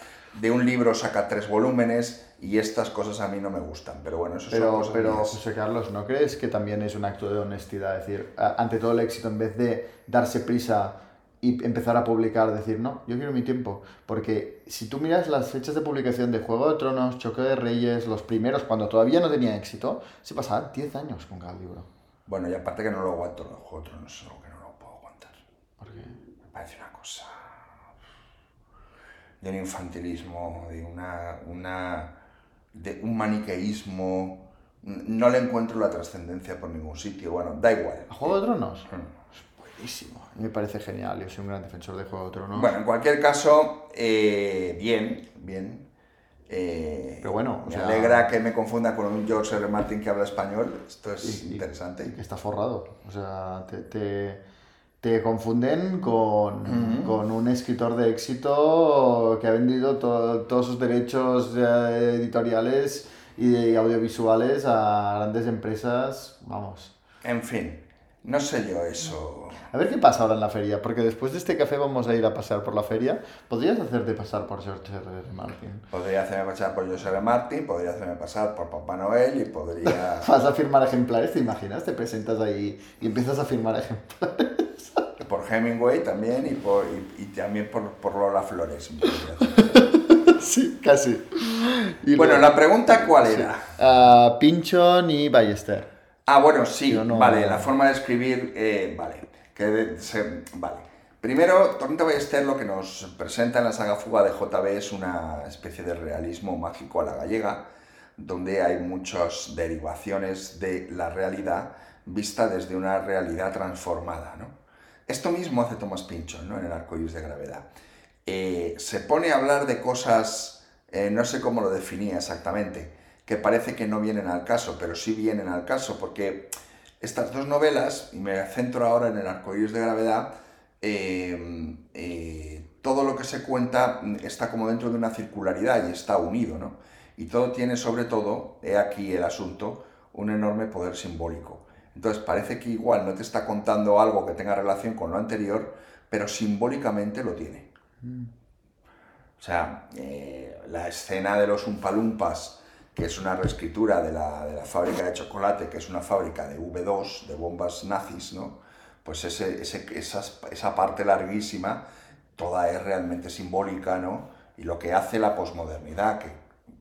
de un libro saca tres volúmenes y estas cosas a mí no me gustan, pero bueno, eso son Pero, cosas pero mías. José Carlos, ¿no crees que también es un acto de honestidad? Es decir, ante todo el éxito, en vez de darse prisa y empezar a publicar, decir, no, yo quiero mi tiempo. Porque si tú miras las fechas de publicación de Juego de Tronos, Choque de Reyes, los primeros, cuando todavía no tenía éxito, se pasaban 10 años con cada libro. Bueno, y aparte que no lo aguanto, los Juego de Tronos es algo que no lo puedo aguantar. Porque Me parece una cosa de un infantilismo, de una, una de un maniqueísmo. No le encuentro la trascendencia por ningún sitio. Bueno, da igual. ¿A Juego de Tronos? Mm. Buenísimo. Me parece genial. Yo soy un gran defensor de Juego de Tronos. Bueno, en cualquier caso, eh, bien, bien. Eh, Pero bueno, o me sea- alegra que me confunda con un George R. Martin que habla español. Esto es y- interesante. y que está forrado. O sea, te, te- te confunden con, con un escritor de éxito que ha vendido to- todos sus derechos eh, editoriales y de audiovisuales a grandes empresas. Vamos. En fin, no sé yo eso. A ver qué pasa ahora en la feria, porque después de este café vamos a ir a pasear por la feria. ¿Podrías hacerte pasar por George R. R. Martin? Podría hacerme pasar por José Martin, podría hacerme pasar por Papá Noel y podría... <laughs> Vas a firmar ejemplares, ¿te imaginas? Te presentas ahí y empiezas a firmar ejemplares. <laughs> por Hemingway también y, por, y, y también por, por Lola Flores. <laughs> sí, casi. Y Bueno, luego- la pregunta cuál era. Ah, Pinchon y Ballester. Ah, bueno, sí, no- vale, la forma de escribir, eh, vale, que se- vale. Primero, Torrente Ballester lo que nos presenta en la saga Fuga de JB es una especie de realismo mágico a la gallega, donde hay muchas derivaciones de la realidad vista desde una realidad transformada, ¿no? Esto mismo hace Thomas Pynchon, ¿no? En el arcoíris de gravedad. Eh, se pone a hablar de cosas, eh, no sé cómo lo definía exactamente, que parece que no vienen al caso, pero sí vienen al caso, porque estas dos novelas, y me centro ahora en el arcoíris de gravedad, eh, eh, todo lo que se cuenta mm, está como dentro de una circularidad y está unido, ¿no? Y todo tiene sobre todo, he aquí el asunto, un enorme poder simbólico. Entonces parece que igual no te está contando algo que tenga relación con lo anterior, pero simbólicamente lo tiene. O sea, eh, la escena de los Umpalumpas, que es una reescritura de la, de la fábrica de chocolate, que es una fábrica de V2, de bombas nazis, ¿no? Pues ese, ese- esas- esa parte larguísima, toda es realmente simbólica, ¿no? Y lo que hace la posmodernidad, que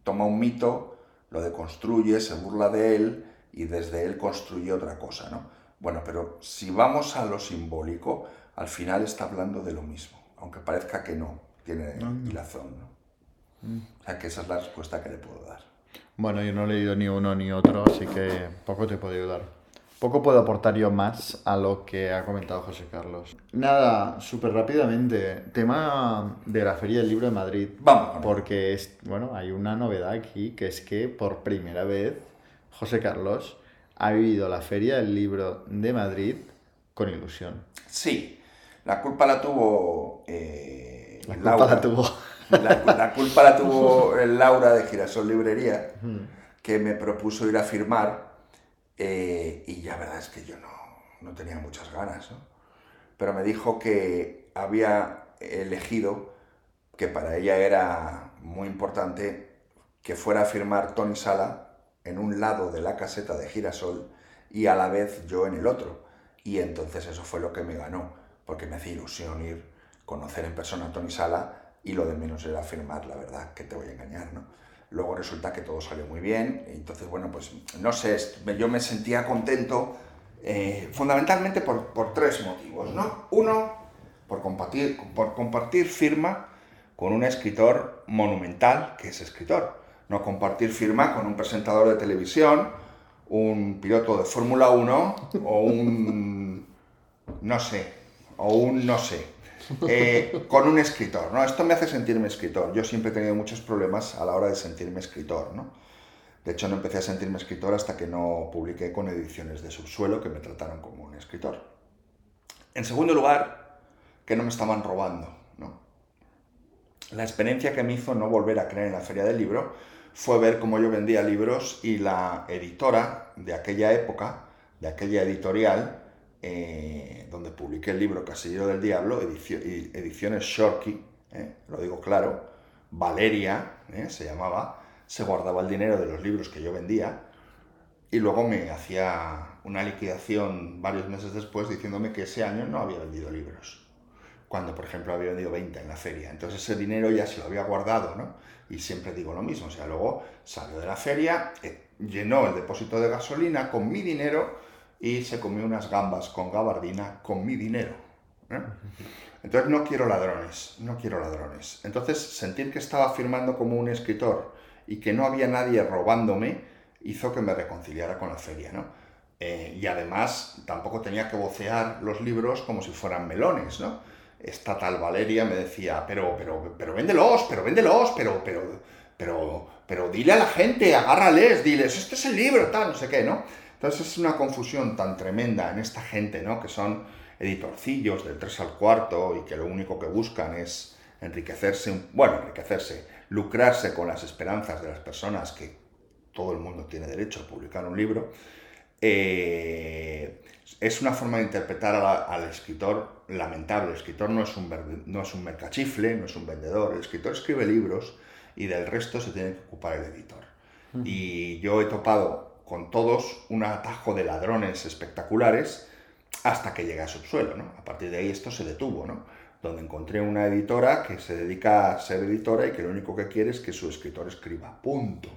toma un mito, lo deconstruye, se burla de él y desde él construye otra cosa, ¿no? Bueno, pero si vamos a lo simbólico, al final está hablando de lo mismo, aunque parezca que no, tiene hilazón, ¿no? O sea que esa es la respuesta que le puedo dar. Bueno, yo no he leído ni uno ni otro, así que poco te puedo ayudar. Poco puedo aportar yo más a lo que ha comentado José Carlos. Nada, súper rápidamente. Tema de la Feria del Libro de Madrid. Vamos. Porque es, bueno, hay una novedad aquí, que es que por primera vez José Carlos ha vivido la Feria del Libro de Madrid con ilusión. Sí, la culpa la tuvo... eh, La culpa Laura. la tuvo. La, la culpa la tuvo Laura de Girasol Librería, que me propuso ir a firmar eh, y ya verdad es que yo no, no tenía muchas ganas, ¿no? Pero me dijo que había elegido que para ella era muy importante que fuera a firmar Tony Sala en un lado de la caseta de Girasol y a la vez yo en el otro. Y entonces eso fue lo que me ganó, porque me hacía ilusión ir, conocer en persona a Tony Sala y lo de menos era firmar, la verdad, que te voy a engañar, ¿no? Luego resulta que todo salió muy bien, y entonces, bueno, pues no sé, yo me sentía contento eh, fundamentalmente por, por tres motivos, ¿no? Uno, por compartir, por compartir firma con un escritor monumental que es escritor, no compartir firma con un presentador de televisión, un piloto de Fórmula 1 o un, no sé, o un no sé, eh, <laughs> con un escritor, ¿no? Esto me hace sentirme escritor. Yo siempre he tenido muchos problemas a la hora de sentirme escritor, ¿no? De hecho, no empecé a sentirme escritor hasta que no publiqué con ediciones de subsuelo que me trataron como un escritor. En segundo lugar, que no me estaban robando, ¿no? La experiencia que me hizo no volver a creer en la feria del libro fue ver cómo yo vendía libros y la editora de aquella época, de aquella editorial, eh, donde publiqué el libro Casillero del Diablo, edicio- ediciones Shorky, eh, lo digo claro, Valeria, eh, se llamaba, se guardaba el dinero de los libros que yo vendía y luego me hacía una liquidación varios meses después diciéndome que ese año no había vendido libros cuando por ejemplo había vendido 20 en la feria. Entonces ese dinero ya se lo había guardado, ¿no? Y siempre digo lo mismo, o sea, luego salió de la feria, llenó el depósito de gasolina con mi dinero y se comió unas gambas con gabardina con mi dinero. ¿eh? Entonces no quiero ladrones, no quiero ladrones. Entonces sentir que estaba firmando como un escritor y que no había nadie robándome hizo que me reconciliara con la feria, ¿no? Eh, y además tampoco tenía que vocear los libros como si fueran melones, ¿no? Esta tal Valeria me decía, pero, pero, pero véndelos, pero véndelos, pero, pero, pero, pero dile a la gente, agárrales, diles, este es el libro, tal, no sé qué, ¿no? Entonces es una confusión tan tremenda en esta gente, ¿no? Que son editorcillos del 3 al cuarto y que lo único que buscan es enriquecerse, bueno, enriquecerse, lucrarse con las esperanzas de las personas que todo el mundo tiene derecho a publicar un libro, eh, es una forma de interpretar al escritor lamentable. El escritor no es, un, no es un mercachifle, no es un vendedor. El escritor escribe libros y del resto se tiene que ocupar el editor. Y yo he topado con todos un atajo de ladrones espectaculares hasta que llegué a subsuelo. ¿no? A partir de ahí esto se detuvo, ¿no? donde encontré una editora que se dedica a ser editora y que lo único que quiere es que su escritor escriba. Punto.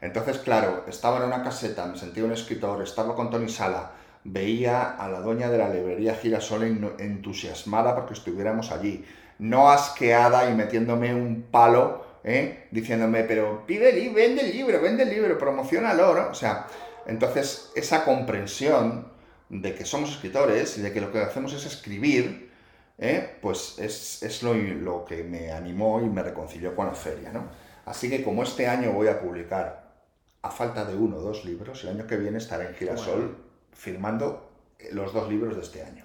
Entonces, claro, estaba en una caseta, me sentía un escritor, estaba con Tony Sala, veía a la dueña de la librería Girasol entusiasmada porque estuviéramos allí, no asqueada y metiéndome un palo, ¿eh? diciéndome, pero pide, vende el libro, vende el libro, promocionalo, ¿no? O sea, entonces esa comprensión de que somos escritores y de que lo que hacemos es escribir, ¿eh? pues es, lo, lo, que me animó y me reconcilió con la feria, ¿no? Así que como este año voy a publicar a falta de uno o dos libros, el año que viene estaré en Girasol firmando los dos libros de este año,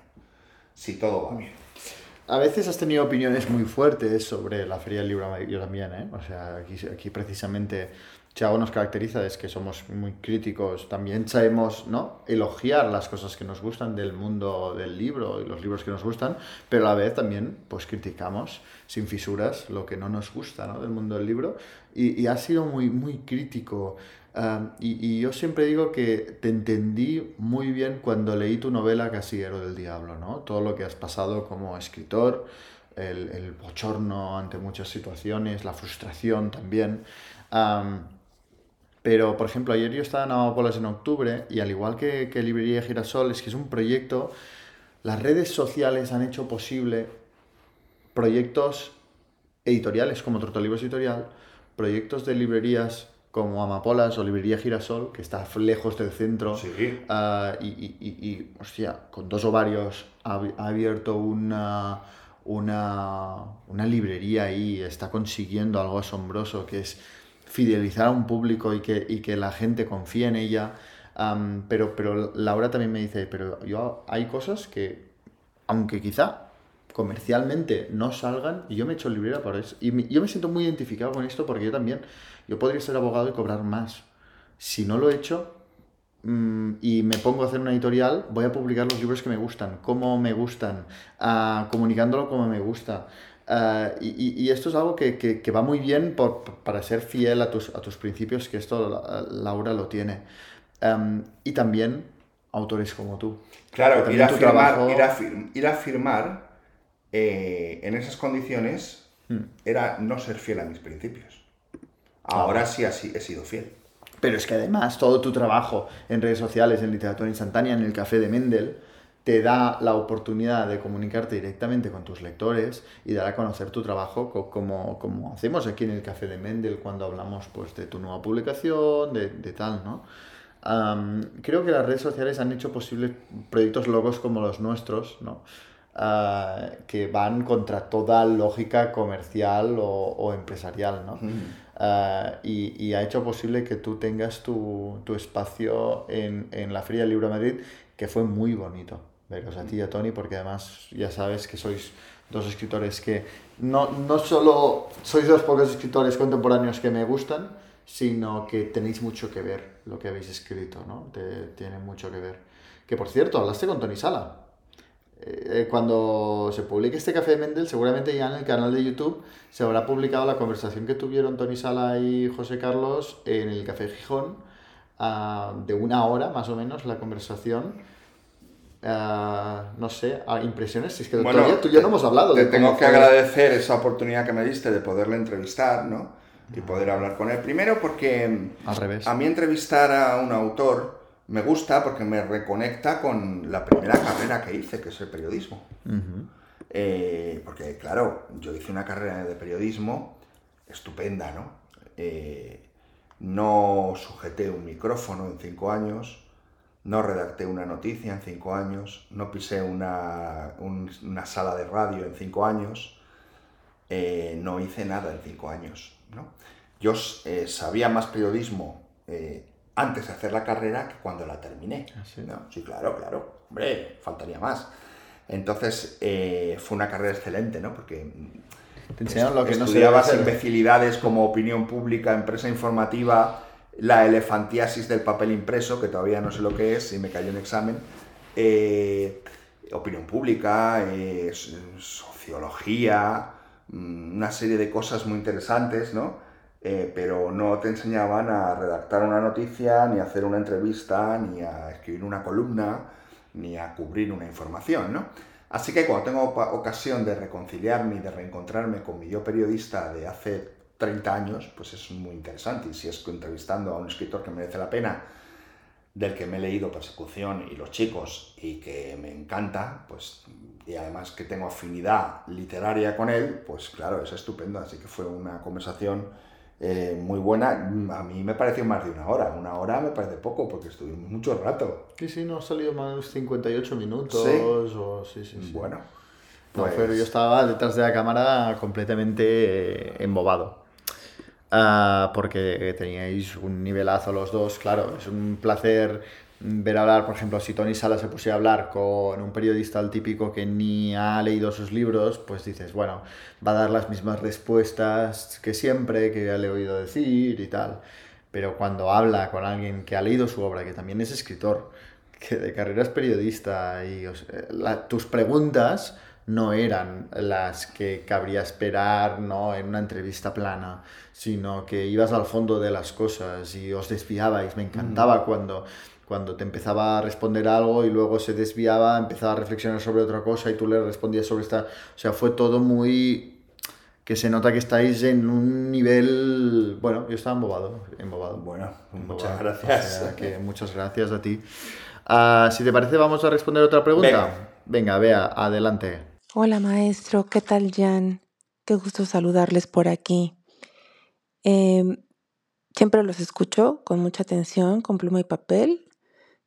si todo va bien. A veces has tenido opiniones muy fuertes sobre la Feria del Libro yo también, ¿eh? O sea, aquí, aquí precisamente Chavo nos caracteriza es que somos muy críticos, también sabemos ¿no? elogiar las cosas que nos gustan del mundo del libro y los libros que nos gustan, pero a la vez también pues criticamos sin fisuras lo que no nos gusta ¿no? del mundo del libro y, y ha sido muy, muy crítico y, yo siempre digo que te entendí muy bien cuando leí tu novela Casillero del Diablo, ¿no? Todo lo que has pasado como escritor, el, el bochorno ante muchas situaciones, la frustración también. pero, por ejemplo, ayer yo estaba en Amapolas en octubre y al igual que, que Librería Girasol, es que es un proyecto, las redes sociales han hecho posible proyectos editoriales como Trotolibros Editorial, proyectos de librerías como Amapolas o Librería Girasol, que está lejos del centro, ah, y, y, y, hostia, con dos ovarios ha, abierto una, una, una, librería ahí, está consiguiendo algo asombroso, que es fidelizar a un público y que, y que la gente confíe en ella. pero, pero Laura también me dice, pero yo hay cosas que, aunque quizá comercialmente no salgan, y yo me he hecho librera por eso. Y yo me siento muy identificado con esto porque yo también yo podría ser abogado y cobrar más. Si no lo he hecho mm, y me pongo a hacer una editorial, voy a publicar los libros que me gustan, cómo me gustan, uh, comunicándolo como me gusta. Uh, y, y, esto es algo que, que, va muy bien por, para ser fiel a tus, a tus principios, que esto Laura lo tiene. Um, y también autores como tú. Claro, ir a, firmar, ir, a ir a, firmar, eh, en esas condiciones hmm. era no ser fiel a mis principios. Ahora sí así he sido fiel. Pero es que además todo tu trabajo en redes sociales, en literatura instantánea, en el café de Mendel, te da la oportunidad de comunicarte directamente con tus lectores y dar a conocer tu trabajo como, como hacemos aquí en el Café de Mendel cuando hablamos pues, de tu nueva publicación, de, de tal, ¿no? creo que las redes sociales han hecho posibles proyectos locos como los nuestros, ¿no? Ah, que van contra toda lógica comercial o, o empresarial, ¿no? Ah, y, y, ha hecho posible que tú tengas tu, tu espacio en, en, la Feria Libro Madrid, que fue muy bonito veros a ti y a Tony, porque además ya sabes que sois dos escritores que no, no solo sois dos pocos escritores contemporáneos que me gustan, sino que tenéis mucho que ver lo que habéis escrito, ¿no? Te, tiene mucho que ver. Que por cierto, hablaste con Tony Sala. Eh, cuando se publique este Café de Mendel, seguramente ya en el canal de YouTube se habrá publicado la conversación que tuvieron Tony Sala y José Carlos en el Café Gijón, uh, de una hora más o menos la conversación. Uh, no sé, uh, impresiones, es que bueno, todavía tú y yo no hemos hablado. Te tengo que agradecer esa oportunidad que me diste de poderle entrevistar, ¿no? Y poder hablar con él. Primero porque Al revés. a mí entrevistar a un autor me gusta porque me reconecta con la primera carrera que hice, que es el periodismo. Eh, porque, claro, yo hice una carrera de periodismo estupenda, ¿no? Eh, no sujeté un micrófono en cinco años, no redacté una noticia en cinco años, no pisé una, una sala de radio en cinco años, eh, no hice nada en cinco años, ¿no? Yo sabía más periodismo antes de hacer la carrera que cuando la terminé. ¿Ah, sí? ¿no? sí, claro, claro. Hombre, faltaría más. Entonces eh, fue una carrera excelente, ¿no? Porque Te enseñaron lo que no se estudiabas hacer. imbecilidades como opinión pública, empresa informativa, la elefantiasis del papel impreso, que todavía no sé lo que es y me cayó en examen, eh, opinión pública, eh, sociología, mm, una serie de cosas muy interesantes, ¿no? Eh, pero no te enseñaban a redactar una noticia, ni a hacer una entrevista, ni a escribir una columna, ni a cubrir una información, ¿no? Así que cuando tengo ocasión de reconciliarme y de reencontrarme con mi yo periodista de hace 30 años, pues es muy interesante. Y si es entrevistando a un escritor que merece la pena, del que me he leído Persecución y Los Chicos y que me encanta, pues, y además que tengo afinidad literaria con él, pues claro, es estupendo. Así que fue una conversación eh, muy buena. A mí me pareció más de una hora. Una hora me parece poco porque estuvimos mucho rato. Sí, sí, no ha salido más de 58 minutos. ¿Sí? O, sí, sí, sí. Bueno, No, pues- pero yo estaba detrás de la cámara completamente eh, embobado. Ah, porque teníais un nivelazo los dos, claro, es un placer ver hablar, por ejemplo, si Tony Sala se pusiera a hablar con un periodista al típico que ni ha leído sus libros, pues dices, bueno, va a dar las mismas respuestas que siempre, que ya le he oído decir y tal. Pero cuando habla con alguien que ha leído su obra, que también es escritor, que de carrera es periodista y o sea, la- tus preguntas no eran las que cabría esperar ¿no? en una entrevista plana, sino que ibas al fondo de las cosas y os desviabais. Me encantaba cuando, cuando te empezaba a responder algo y luego se desviaba, empezaba a reflexionar sobre otra cosa y tú le respondías sobre esta... O sea, fue todo muy... que se nota que estáis en un nivel... Bueno, yo estaba embobado, embobado. Bueno, Embobado. muchas gracias. O sea, que muchas gracias a ti. Ah, si te parece, vamos a responder otra pregunta. Venga. Venga, vea, adelante. Hola maestro, ¿qué tal Jan? Qué gusto saludarles por aquí. Em, siempre los escucho con mucha atención, con pluma y papel.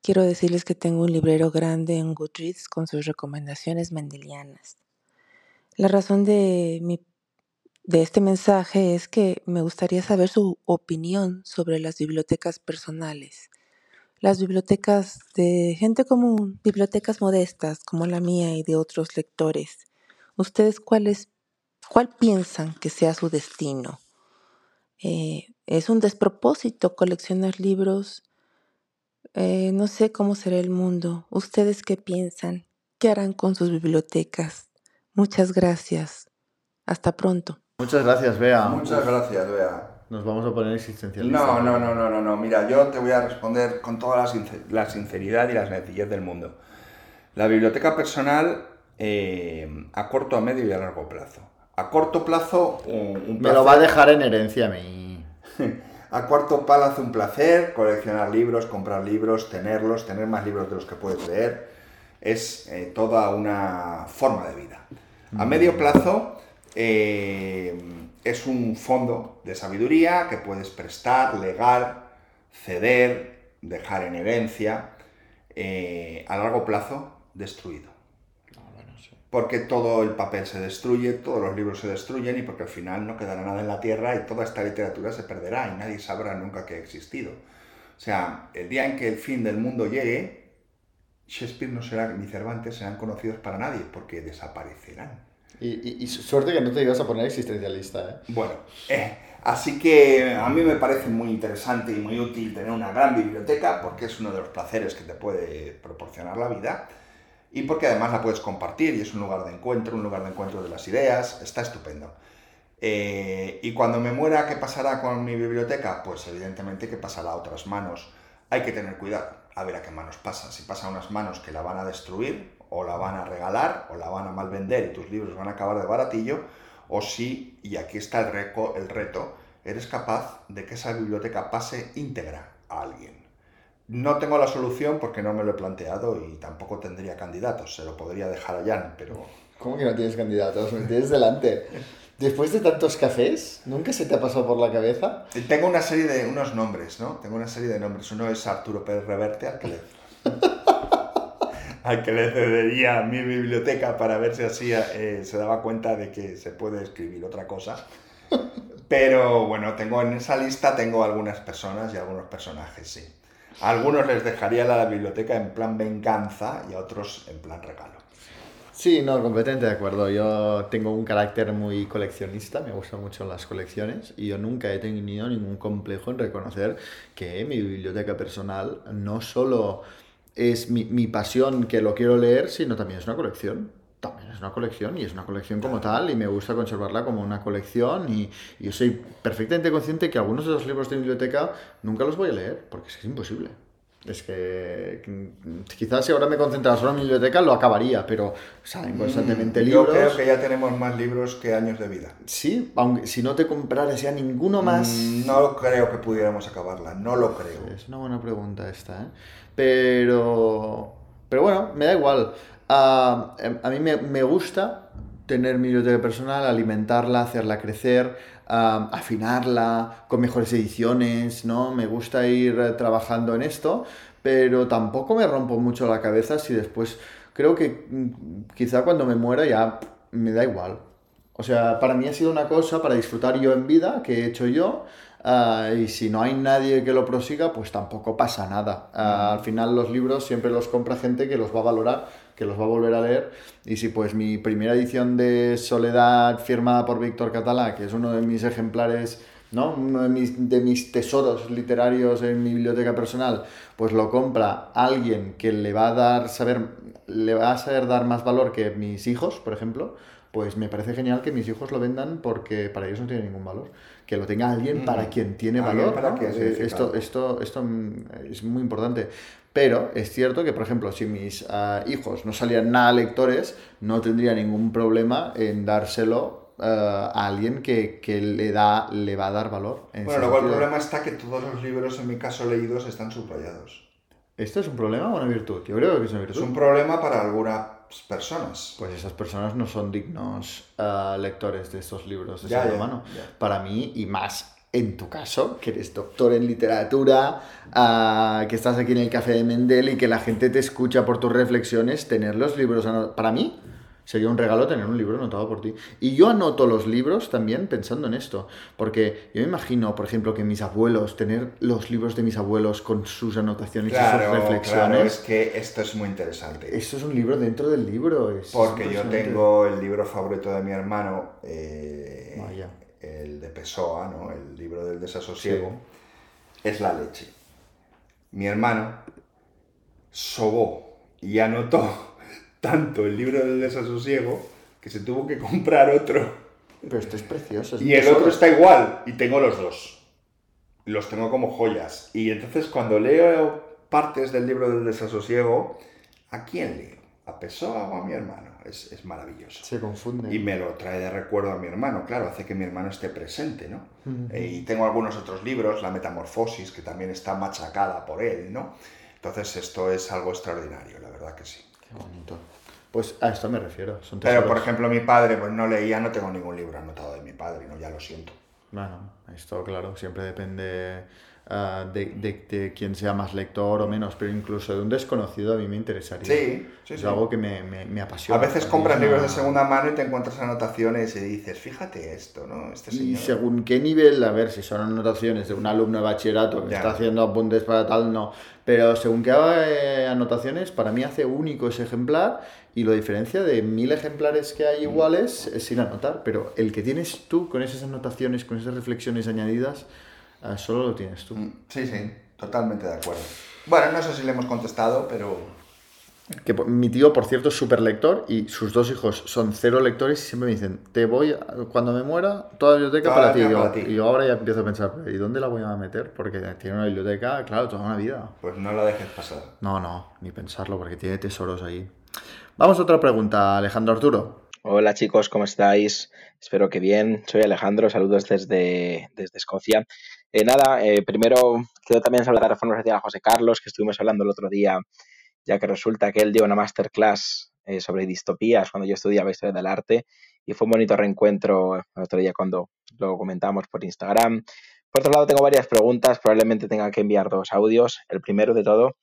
Quiero decirles que tengo un librero grande en Goodreads con sus recomendaciones mendelianas. La razón de, mi, de este mensaje es que me gustaría saber su opinión sobre las bibliotecas personales. Las bibliotecas de gente común, bibliotecas modestas como la mía y de otros lectores. ¿Ustedes cuáles, cuál piensan que sea su destino? Eh, ¿Es un despropósito coleccionar libros? Eh, no sé cómo será el mundo. ¿Ustedes qué piensan? ¿Qué harán con sus bibliotecas? Muchas gracias. Hasta pronto. Muchas gracias, Bea. Muchas gracias, Bea. Nos vamos a poner existencialistas. No, no, no, no, no, no. Mira, yo te voy a responder con toda la, sincer- la sinceridad y la sencillez del mundo. La biblioteca personal eh, a corto, a medio y a largo plazo. A corto plazo, un, un Me lo va a dejar en herencia a mí. <laughs> A cuarto plazo un placer, coleccionar libros, comprar libros, tenerlos, tener más libros de los que puedes leer. Es eh, toda una forma de vida. A medio plazo eh, es un fondo de sabiduría que puedes prestar, legar, ceder, dejar en herencia. Eh, a largo plazo, destruido. Porque todo el papel se destruye, todos los libros se destruyen y porque al final no quedará nada en la tierra y toda esta literatura se perderá y nadie sabrá nunca que ha existido. O sea, el día en que el fin del mundo llegue, Shakespeare no será ni Cervantes serán conocidos para nadie porque desaparecerán. Y, y- y suerte que no te ibas a poner existencialista, ¿eh? Bueno, eh, así que a mí me parece muy interesante y muy útil tener una gran biblioteca porque es uno de los placeres que te puede proporcionar la vida y porque además la puedes compartir y es un lugar de encuentro, un lugar de encuentro de las ideas, está estupendo. Eh, y cuando me muera, ¿qué pasará con mi biblioteca? Pues evidentemente que pasará a otras manos. Hay que tener cuidado a ver a qué manos pasa. Si pasa a unas manos que la van a destruir, o la van a regalar, o la van a malvender y tus libros van a acabar de baratillo, o si, y aquí está el, el reto, eres capaz de que esa biblioteca pase íntegra a alguien. No tengo la solución porque no me lo he planteado y tampoco tendría candidatos. Se lo podría dejar a Jan, pero ¿Cómo que no tienes candidatos? Me tienes delante. <laughs> Después de tantos cafés, ¿nunca se te ha pasado por la cabeza? Tengo una serie de unos nombres, ¿no? Tengo una serie de nombres. Uno es Arturo Pérez Reverte, al que le, <laughs> al que le cedería mi biblioteca para ver si así eh, se daba cuenta de que se puede escribir otra cosa. <laughs> Pero bueno, tengo en esa lista tengo algunas personas y algunos personajes, sí. Algunos les dejaría la biblioteca en plan venganza y a otros en plan regalo. Sí, no, completamente de acuerdo. Yo tengo un carácter muy coleccionista, me gustan mucho las colecciones y yo nunca he tenido ningún complejo en reconocer que mi biblioteca personal no solo es mi, mi pasión que lo quiero leer, sino también es una colección también es una colección y es una colección como tal y me gusta conservarla como una colección y, y, yo soy perfectamente consciente que algunos de los libros de biblioteca nunca los voy a leer porque es que es imposible. Es que quizás si ahora me concentrara solo en mi biblioteca lo acabaría, pero salen constantemente Mm, libros. Yo creo que ya tenemos más libros que años de vida. Sí, aunque si no te compraras ya ninguno más. Mm, No creo que pudiéramos acabarla, no lo creo. Es una buena pregunta esta, ¿eh? Pero. Pero bueno, me da igual. Ah, em, a mí me, me gusta tener mi biblioteca personal, alimentarla, hacerla crecer, afinarla, con mejores ediciones, ¿no? Me gusta ir eh, trabajando en esto, pero tampoco me rompo mucho la cabeza si después. Creo que mm, quizá cuando me muera ya me da igual. O sea, para mí ha sido una cosa para disfrutar yo en vida, que he hecho yo, ah, y si no hay nadie que lo prosiga, pues tampoco pasa nada. Ah, al final los libros siempre los compra gente que los va a valorar, que los va a volver a leer, y si pues mi primera edición de Soledad firmada por Víctor Catalá, que es uno de mis ejemplares... ¿no? Uno de mis, de mis tesoros literarios en mi biblioteca personal, pues lo compra alguien que le va a dar saber, le va a saber dar más valor que mis hijos, por ejemplo, pues me parece genial que mis hijos lo vendan porque para ellos no tiene ningún valor. Que lo tenga alguien Mm. para quien tiene valor. para sí, esto, esto, esto mm, es muy importante. Pero es cierto que, por ejemplo, si mis ah, hijos no salían nada lectores, no tendría ningún problema en dárselo ah, a alguien que, que le, da, le va a dar valor. en Bueno, luego el problema está que todos los libros, en mi caso leídos, están subrayados. ¿Esto es un problema o una virtud? Yo creo que es una Es virtud. un problema para algunas personas. Pues esas personas no son dignos ah, lectores de estos libros de Ya, ser ya, humano. ya. Para mí, y más en tu caso, que eres doctor en literatura, ah, que estás aquí en el Café de Mendel y que la gente te escucha por tus reflexiones, tener los libros anotados. Para mí sería un regalo tener un libro anotado por ti. Y yo anoto los libros también pensando en esto, porque yo me imagino, por ejemplo, que mis abuelos, tener los libros de mis abuelos con sus anotaciones y sus reflexiones. claro, es que esto es muy interesante. Eso es un libro dentro del libro. es Porque yo tengo el libro favorito de mi hermano, eh, Vaya. El de Pessoa, ¿no? el libro del desasosiego, es la leche. Mi hermano sobó y anotó <laughs> tanto el libro del desasosiego que se tuvo que comprar otro. Pero esto es precioso. es Y el otro está igual, y tengo los dos. Los tengo como joyas. Y entonces cuando leo partes del libro del desasosiego, ¿a quién leo? ¿A Pessoa o a mi hermano? Es, es maravilloso. Se confunde. Y me lo trae de recuerdo a mi hermano, claro, hace que mi hermano esté presente, ¿no? Ujú. Eh, Y tengo algunos otros libros, La Metamorfosis, que también está machacada por él, ¿no? Entonces esto es algo extraordinario, la verdad que sí. Qué bonito. Pues a esto me refiero. Son Pero, por ejemplo, mi padre, pues no leía, no tengo ningún libro anotado de mi padre, ¿no? Ya lo siento. Bueno, esto, claro, siempre depende ah, de, de- de quién sea más lector o menos, pero incluso de un desconocido a mí me interesaría. Sí, sí, Es sí. algo que me, me, me A apasiona. veces Para mí compras libros de una- segunda mano y te encuentras anotaciones y dices, fíjate esto, ¿no? Este Y señor. según qué nivel, a ver si son anotaciones de un alumno de bachillerato que Ya. está haciendo apuntes para tal, no. Pero según qué eh, anotaciones, para mí hace único ese ejemplar y lo diferencia de mil ejemplares que Mm. hay iguales es sin anotar. Pero el que tienes tú con esas anotaciones, con esas reflexiones añadidas, solo lo tienes tú. Mm, Sí, sí, totalmente de acuerdo. Bueno, no sé si le hemos contestado, pero Que mi tío, por cierto, es súper lector y sus dos hijos son cero lectores y siempre me dicen, te voy, a- cuando me muera, toda la biblioteca Toda para la ti. Y biblioteca yo, para ti. y yo ahora ya empiezo a pensar, ¿y dónde la voy a meter? Porque tiene una biblioteca, claro, toda una vida. pues no la dejes pasar. No, no, ni pensarlo, porque tiene tesoros ahí. Vamos a otra pregunta, Alejandro Arturo. Hola chicos, ¿cómo estáis? Espero que bien. Soy Alejandro, saludos desde, desde Escocia. Eh, nada, eh, primero quiero también saludar de forma especial a José Carlos, que estuvimos hablando el otro día, ya que resulta que él dio una masterclass eh, sobre distopías cuando yo estudiaba Historia del Arte y fue un bonito reencuentro el otro día cuando lo comentamos por Instagram. Por otro lado, tengo varias preguntas, probablemente tenga que enviar dos audios. El primero de todo,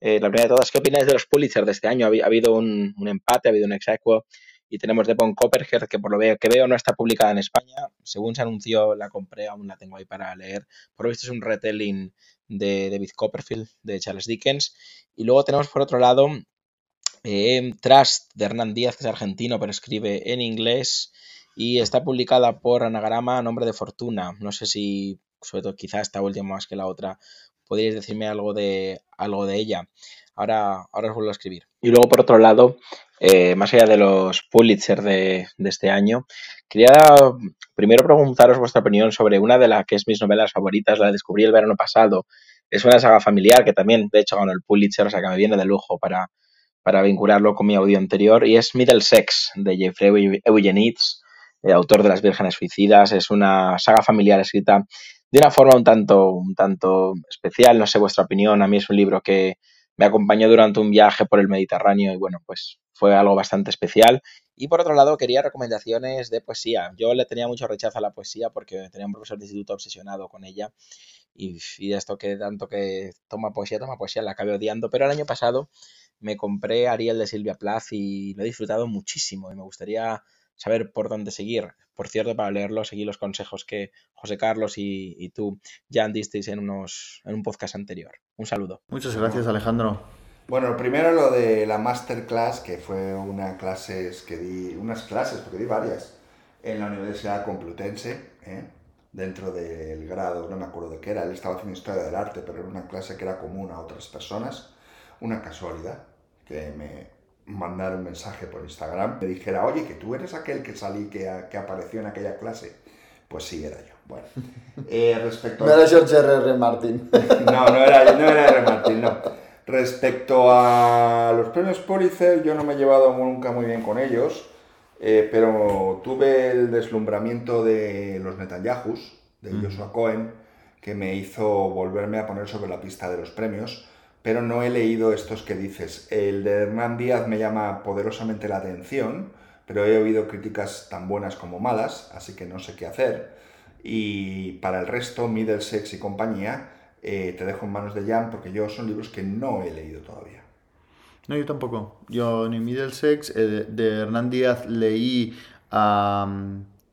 la primera de todas, ¿qué opináis de los Pulitzer de este año? Ha, habi- ha habido un, un empate, ha habido un ex aequo y tenemos Devon Copperhead, que por lo que veo no está publicada en España. Según se anunció, la compré, aún la tengo ahí para leer. Por lo visto es un retelling de David Copperfield, de Charles Dickens. Y luego tenemos por otro lado eh, Trust de Hernán Díaz, que es argentino, pero escribe en inglés y está publicada por Anagrama nombre de Fortuna. No sé si, sobre todo quizá esta última más que la otra, podríais decirme algo de, algo de ella. Ahora, ahora os vuelvo a escribir. Y luego, por otro lado, eh, más allá de los Pulitzer de, este año, quería primero preguntaros vuestra opinión sobre una de las que es mis novelas favoritas, la descubrí el verano pasado. Es una saga familiar que también, de hecho, ganó el Pulitzer, o sea que me viene de lujo para, para vincularlo con mi audio anterior, y es Middlesex, de Jeffrey Eugenides, el autor de Las Vírgenes Suicidas. Es una saga familiar escrita de una forma un tanto, un tanto especial, no sé vuestra opinión, a mí es un libro que me acompañó durante un viaje por el Mediterráneo y bueno, pues fue algo bastante especial. Y por otro lado, quería recomendaciones de poesía. Yo le tenía mucho rechazo a la poesía porque tenía un profesor de instituto obsesionado con ella y, esto que tanto que toma poesía, toma poesía, la acabé odiando. Pero el año pasado me compré Ariel de Silvia Plath y lo he disfrutado muchísimo y me gustaría saber por dónde seguir. Por cierto, para leerlo, seguí los consejos que José Carlos y, tú ya disteis en, unos, en un podcast anterior. Un saludo. Muchas gracias, Alejandro. Bueno, primero lo de la masterclass, que fue una clases que di, unas clases, porque di varias, en la Universidad Complutense, ¿eh? dentro del grado, no me acuerdo de qué era, él estaba haciendo historia del arte, pero era una clase que era común a otras personas, una casualidad, que me mandara un mensaje por Instagram, me dijera, oye, que tú eres aquel que salí, que, que apareció en aquella clase. Pues sí, era yo. Bueno, <laughs> eh, respecto No era George R. R. Martin. <laughs> No, no era, no era R. Martin, no. Respecto a los premios Pulitzer, yo no me he llevado nunca muy bien con ellos, eh, pero tuve el deslumbramiento de los Netanyahus, de Mm. Joshua Cohen, que me hizo volverme a poner sobre la pista de los premios, pero no he leído estos que dices. El de Hernán Díaz me llama poderosamente la atención, pero he oído críticas tan buenas como malas, así que no sé qué hacer. Y para el resto, Middlesex y compañía, eh, te dejo en manos de Jan porque yo son libros que no he leído todavía. No, yo tampoco. Yo ni Middlesex, eh, de Hernán Díaz leí a...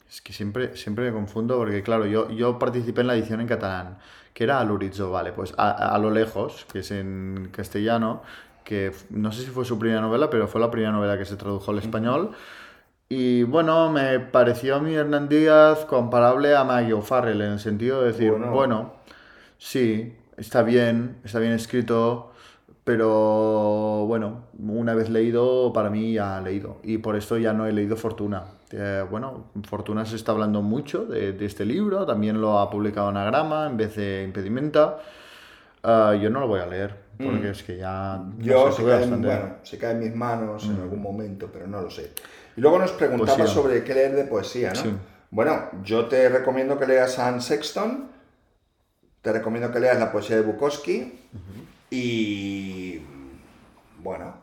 es que siempre, siempre me confundo porque, claro, yo, yo participé en la edición en catalán, que era Al Horizó, vale, pues a, a lo lejos, que es en castellano, que no sé si fue su primera novela, pero fue la primera novela que se tradujo al español. Y bueno, me pareció a mí Hernán Díaz comparable a Maggie O'Farrell en el sentido de decir, Bueno. bueno, sí, está bien, está bien escrito, pero bueno, una vez leído, para mí ya leído. Y por esto ya no he leído Fortuna. Eh, bueno, Fortuna se está hablando mucho de, de este libro, también lo ha publicado Anagrama en vez de Impedimenta. Ah, yo no lo voy a leer, porque Mm. es que ya... no Yo sé, se, cae, en- bastante- bueno, se cae en mis manos en Mm. algún momento, pero no lo sé. Y luego nos preguntaba Poesía. sobre qué leer de poesía, ¿no? Sí. Bueno, yo te recomiendo que leas a Anne Sexton, te recomiendo que leas la poesía de Bukowski y bueno,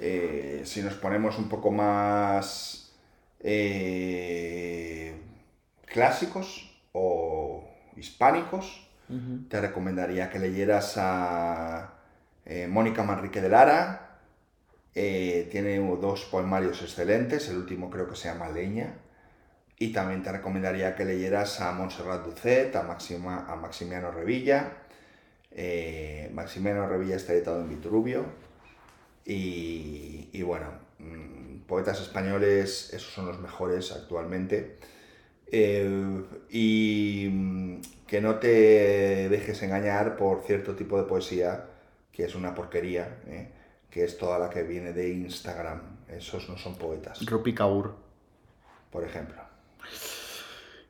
eh, si nos ponemos un poco más eh, clásicos o hispánicos, te recomendaría que leyeras a eh, Mónica Manrique de Lara. Tiene dos poemarios excelentes, el último creo que se llama Leña. Y también te recomendaría que leyeras a Montserrat Ducet, a, Maxima- a Maximiano Revilla. Eh, Maximiano Revilla está editado en Vitruvio. Y, y bueno, mm, poetas españoles, esos son los mejores actualmente. Eh, y mm, que no te dejes engañar por cierto tipo de poesía, que es una porquería, ¿eh? que es toda la que viene de Instagram. Esos no son poetas, Rupi Kaur. por ejemplo.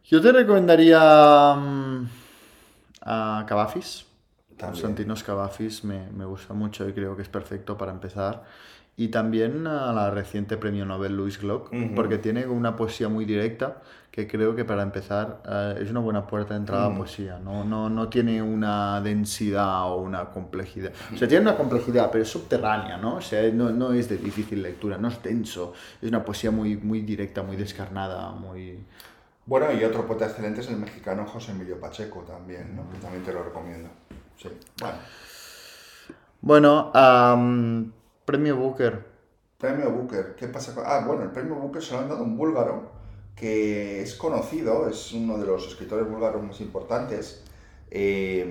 Yo te recomendaría mm, a Cavafis. También. Constantinos Cavafis me, me gusta mucho y creo que es perfecto para empezar. Y también a la reciente premio Nobel Louis Glock, porque tiene una poesía muy directa que creo que para empezar eh, es una buena puerta de entrada a Mm. poesía. No, no, no tiene una densidad o una complejidad. O sea, tiene una complejidad, pero es subterránea, ¿no? O sea, no, no es de difícil lectura, no es denso. Es una poesía muy, muy directa, muy descarnada, muy... Bueno, y otro poeta excelente es el mexicano José Emilio Pacheco también, ¿no? que también te lo recomiendo. Sí, bueno. Bueno, am, premio Booker. Premio Booker, ¿qué pasa con...? Ah, bueno, el premio Booker se lo han dado un búlgaro que es conocido, es uno de los escritores búlgaros más importantes. Eh,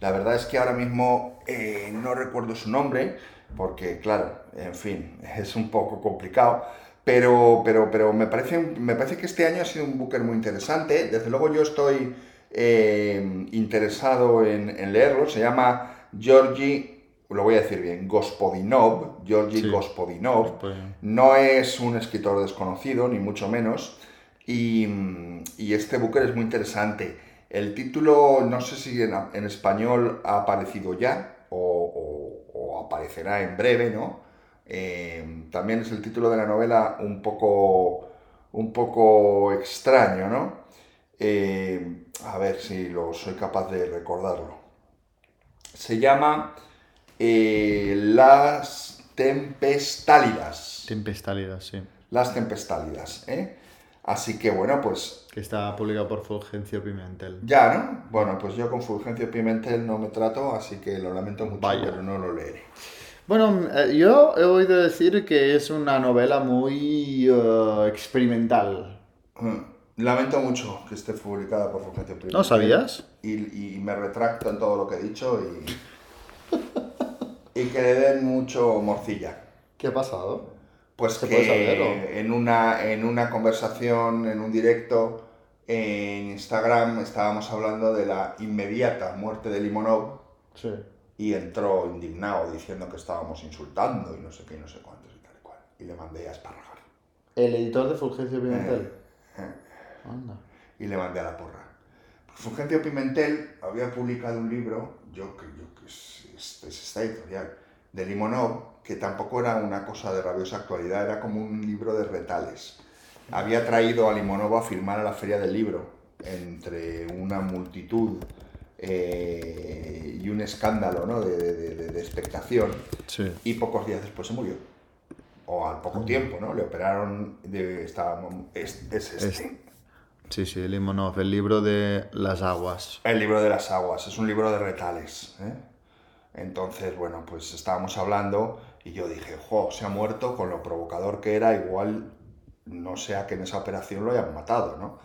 la verdad es que ahora mismo eh, no recuerdo su nombre, porque claro, en fin, <laughs> es un poco complicado. Pero, pero, pero me, parece, me parece que este año ha sido un Booker muy interesante. Desde luego yo estoy eh, interesado en, leerlo. Se llama Georgi, lo voy a decir bien, Gospodinov. Georgi Gospodinov. No es un escritor desconocido, ni mucho menos. Y, este Booker es muy interesante. El título, no sé si en, español ha aparecido ya o aparecerá en breve, ¿no? Eh, también es el título de la novela un poco, un poco extraño, ¿no? Eh, a ver si lo soy capaz de recordarlo. Se llama eh, Las Tempestálidas. Tempestálidas, sí. Las Tempestálidas, ¿eh? Así que bueno, pues... Que está publicado por Fulgencio Pimentel. Ya, ¿no? Bueno, pues yo con Fulgencio Pimentel no me trato, así que lo lamento mucho, pero no lo leeré. Bueno, eh, yo he oído decir que es una novela muy uh, experimental. Mm, lamento mucho que esté publicada por Fulgencio Pimentel. ¿No sabías? Y, y, me retracto en todo lo que he dicho y, <laughs> y que le den mucho morcilla. ¿Qué ha pasado? Pues que en una, en una conversación, en un directo en Instagram, estábamos hablando de la inmediata muerte de Limonov. Sí y entró indignado diciendo que estábamos insultando y no sé qué, no sé cuántos y tal y cual. Y le mandé a esparragar. ¿El editor de Fulgencio Pimentel? Eh, eh. Y le mandé a la porra. Fulgencio Pimentel había publicado un libro, yo creo que es, es, esta editorial, de Limonov, que tampoco era una cosa de rabiosa actualidad, era como un libro de retales. Había traído a Limonov a firmar a la Feria del Libro, entre una multitud eh, y un escándalo ¿no? de, de, expectación. Y pocos días después se murió. O al poco tiempo, ¿no? Le operaron, de, estaba, es, este. Sí, sí, Limonov, el libro de las aguas. El libro de las aguas, es un libro de retales. ¿eh? Entonces, bueno, pues estábamos hablando y yo dije, jo, se ha muerto con lo provocador que era, igual no sea que en esa operación lo hayan matado, ¿no?